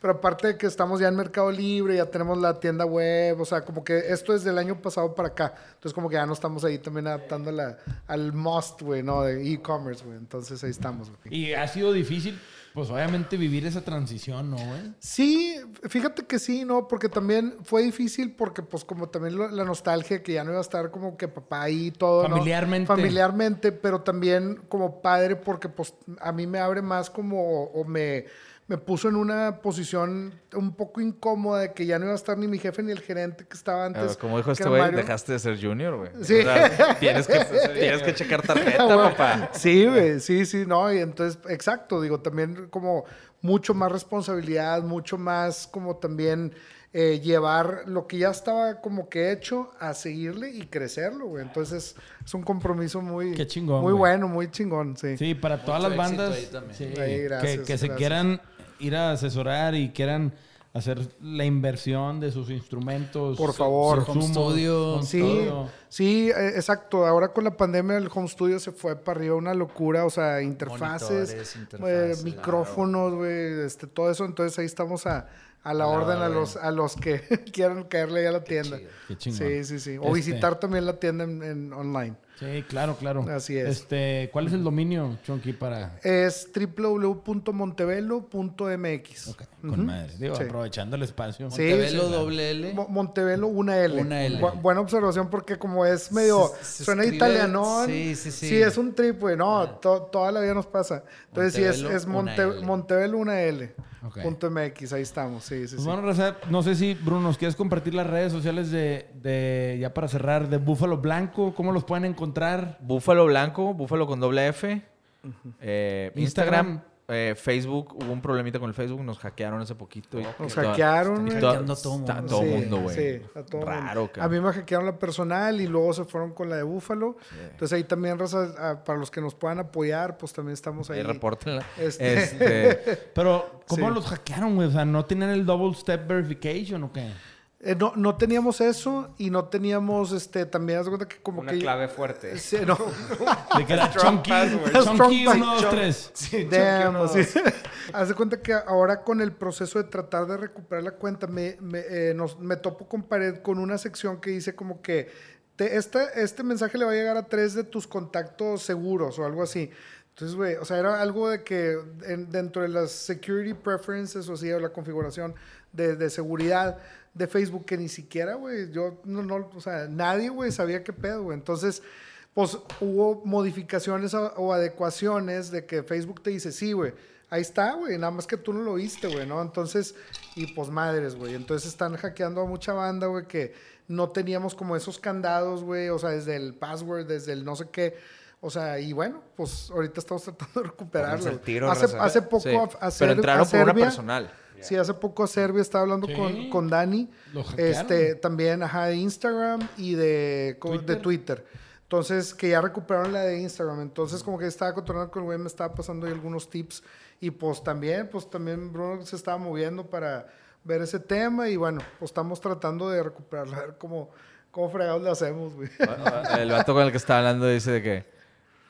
B: pero aparte de que estamos ya en Mercado Libre, ya tenemos la tienda web, o sea, como que esto es del año pasado para acá. Entonces, como que ya no estamos ahí también adaptando la, al must, güey, ¿no? De e-commerce, güey. Entonces ahí estamos, güey.
A: Y ha sido difícil, pues obviamente, vivir esa transición, ¿no, güey?
B: Sí, fíjate que sí, ¿no? Porque también fue difícil porque pues como también lo- la nostalgia que ya no iba a estar como que papá ahí y todo, ¿no?
A: Familiarmente.
B: Familiarmente, pero también como padre porque pues a mí me abre más como o me, me puso en una posición un poco incómoda de que ya no iba a estar ni mi jefe ni el gerente que estaba antes.
E: Ah, Como dijo este güey, dejaste de ser junior, güey.
B: Sí.
E: O sea, tienes, que, tienes que checar tarjeta,
B: bueno.
E: papá.
B: Sí, güey, sí, sí, no, y entonces, exacto, digo, también como mucho más responsabilidad, mucho más como también eh, llevar lo que ya estaba como que hecho a seguirle y crecerlo, güey. Entonces es un compromiso muy,
A: Qué chingón,
B: muy
A: güey.
B: bueno, muy chingón, sí.
A: Sí, para todas
F: Mucho
A: las bandas sí,
B: Ahí,
A: que-
B: gracias,
A: que, se
B: gracias.
A: quieran ir a asesorar y quieran hacer la inversión de sus instrumentos.
B: Por
A: su-
B: favor.
A: sus
F: Home studio.
A: home
B: Sí, sí, eh, exacto. Ahora con la pandemia el home studio se fue para arriba una locura, o sea, interfaces, eh, micrófonos, güey, este, todo eso. Entonces ahí estamos a, a la orden a los, a los que quieran caerle ya a la tienda.
F: chido.
A: Qué chingón.
B: Sí, sí, sí. O
A: Este-
B: visitar también la tienda en, en online.
A: Sí, claro, claro.
B: Así es.
A: Este, ¿Cuál es el dominio, Chonky, para...?
B: Es www.montevelo.mx.
A: Ok, con
B: Ujú.
A: madre. Digo,
B: Sí.
A: aprovechando el espacio.
F: Montevelo
B: sí.
F: doble L.
B: Mo- Montevelo, una L.
F: Una L.
B: Bu- buena observación porque como es medio...
F: Se- se
B: suena italianón.
F: sí, sí, sí.
B: Sí, es un trip, güey. No, to- toda la vida nos pasa. Entonces sí, es,
F: Montevelo,
B: es
F: una
B: Monte-
F: L.
B: Montevelo, una L. Punto MX, ahí estamos. Sí, sí,
A: Pues
B: sí.
A: bueno, Raza, no sé si, Bruno, ¿nos quieres compartir las redes sociales de, de ya para cerrar, de Búfalo Blanco? ¿Cómo los pueden encontrar?
E: Búfalo Blanco, Búfalo con doble F. Eh,
A: Instagram.
E: Instagram, eh, Facebook, hubo un problemita con el Facebook, nos hackearon hace poquito. y-
B: Nos
E: toda-
B: hackearon,
E: y toda-
F: a todo
E: está-
F: mundo.
E: todo
B: Sí,
E: mundo, güey.
B: Sí, a todo
E: Raro,
B: mundo. A mí me hackearon la personal y luego se fueron con la de Búfalo. Entonces ahí también, raza, para los que nos puedan apoyar, pues también estamos ahí.
E: Ahí repórtenla.
B: Este-
E: Este,
A: Pero, ¿cómo
B: Sí.
A: los hackearon, güey? O sea, ¿no tenían el double step verification o qué?
B: Eh, no, no teníamos eso y no teníamos, este, también, haz de cuenta que como
D: Una
B: que...
D: clave fuerte.
B: Sí, no.
A: De que era Chunky,
D: password.
A: Chunky
B: Strong
A: 1, 2, 3.
B: Damn, sí. Haz de cuenta que ahora con el proceso de tratar de recuperar la cuenta, me, me, eh, nos- me topo con pared con una sección que dice como que te- esta- este mensaje le va a llegar a tres de tus contactos seguros o algo así. Entonces, güey, o sea, era algo de que en- dentro de las security preferences o así, o la configuración de, de seguridad de Facebook, que ni siquiera, güey, yo no, no, o sea, nadie, güey, sabía qué pedo, güey. Entonces, pues hubo modificaciones o, o adecuaciones de que Facebook te dice, sí, güey, ahí está, güey, nada más que tú no lo viste, güey, ¿no? Entonces, y pues madres, güey, entonces están hackeando a mucha banda, güey, que no teníamos como esos candados, güey, o sea, desde el password, desde el no sé qué. O sea, y bueno, pues ahorita estamos tratando de recuperarlo.
D: El tiro,
B: hace, hace poco
E: sí.
B: a, a
E: Pero
B: Ser-
E: entraron
B: a
E: por una personal.
B: Sí, hace poco a Serbia estaba hablando
A: Sí.
B: con, con Dani.
A: Lo.
B: Este, también, ajá, de Instagram y de
A: Twitter.
B: de Twitter. Entonces, que ya recuperaron la de Instagram. Entonces, como que estaba controlando con el güey, me estaba pasando ahí algunos tips. Y pues también, pues también Bruno se estaba moviendo para ver ese tema. Y bueno, pues estamos tratando de recuperarla, a ver cómo, cómo fregados le hacemos, güey.
E: El vato con el que estaba hablando dice de que,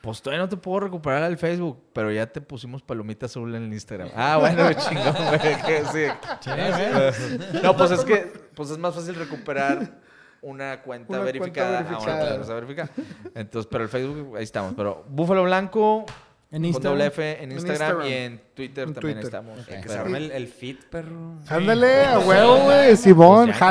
E: pues todavía no te puedo recuperar al Facebook, pero ya te pusimos palomita azul en el Instagram. Ah, bueno, chingón, güey. sí. No, pues es que pues es más fácil recuperar una cuenta
B: Una cuenta
E: verificada a una
B: verificada.
E: cuenta verificada. Entonces, pero el Facebook, ahí estamos. Pero Búfalo Blanco,
A: En
E: con
A: Instagram.
E: doble F en
B: En
E: Instagram, y en Twitter
B: En
E: también
B: Twitter.
E: estamos.
A: Ok.
D: Que se arme el, el fit, perro.
B: Ándale, a huevo, güey. Simón,
E: Pues
B: ja-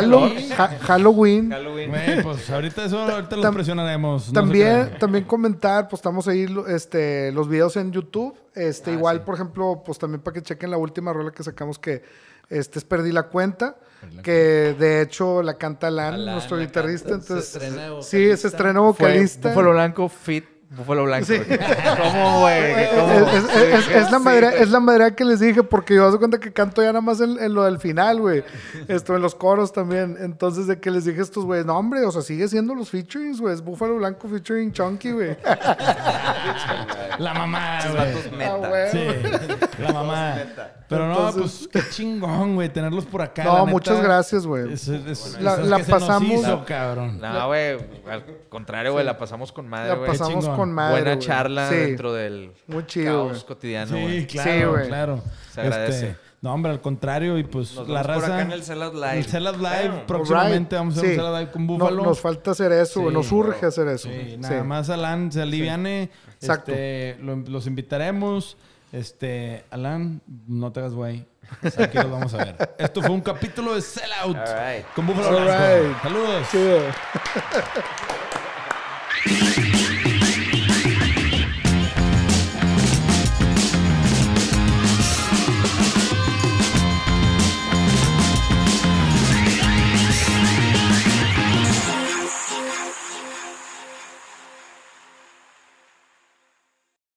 B: Halloween.
D: Halloween.
A: Güey, pues ahorita eso ahorita los
B: Tam-
A: presionaremos. no se
B: También, también comentar, pues estamos ahí lo- este, los videos en YouTube. Este,
E: Ah,
B: igual,
E: sí.
B: por ejemplo, pues también para que chequen la última rola que sacamos que este es Perdí la cuenta. Que de hecho la canta Alan,
F: Alan
B: nuestro
F: la
B: guitarrista.
F: canta, se
B: Entonces,
F: estrena
B: sí,
F: vocalista.
B: se estrena
E: Fue
B: vocalista.
E: Búfalo Blanco, fit, Búfalo Blanco.
B: Sí.
E: ¿Cómo, güey? ¿Cómo?
B: Es, es- es- es la madera, es la madera que les dije, porque yo hago cuenta que canto ya nada más en, en lo del final, güey. Esto en los coros también. Entonces, de que les dije a estos güeyes, no, hombre, o sea, sigue siendo los featurings, güey. Es Búfalo Blanco featuring Chunky, güey.
A: La mamá, güey.
B: Ah, güey.
A: Sí, la mamá. Pero no,
B: Entonces-
A: pues qué chingón, güey, tenerlos por acá.
B: No,
A: la
B: muchas
A: neta.
B: gracias, güey.
A: Es- es-
B: La-
A: es
B: la
A: que se nos
B: pasamos-
A: hizo, cabrón.
E: No, güey, al contrario, güey, la pasamos con madre,
B: La
E: güey.
B: pasamos
A: chingón.
B: con madre.
E: Buena charla
B: Sí,
E: dentro del
B: Muy chido,
E: caos
B: güey.
E: cotidiano,
A: Sí,
E: güey.
A: claro,
B: Sí, güey.
A: claro.
E: Se agradece.
A: Este, no, hombre, al contrario, y pues
D: Nos
A: la
D: vemos por
A: raza.
D: acá en el Sellout Live.
A: El Sellout Live,
D: Claro.
A: próximamente vamos a hacer
B: sí.
A: un Sellout Live con
B: No-
A: Búfalo.
B: nos falta hacer eso, güey.
A: Sí,
B: nos urge hacer eso.
A: Sí,
B: Sí.
A: nada más Alan se aliviane.
B: Exacto.
A: Este, lo- los invitaremos. Este, Alan, no te hagas güey. Aquí los vamos a ver. Esto fue un capítulo de Sellout
D: All right.
A: con Búfalo
B: All right.
A: Saludos.
B: Chido.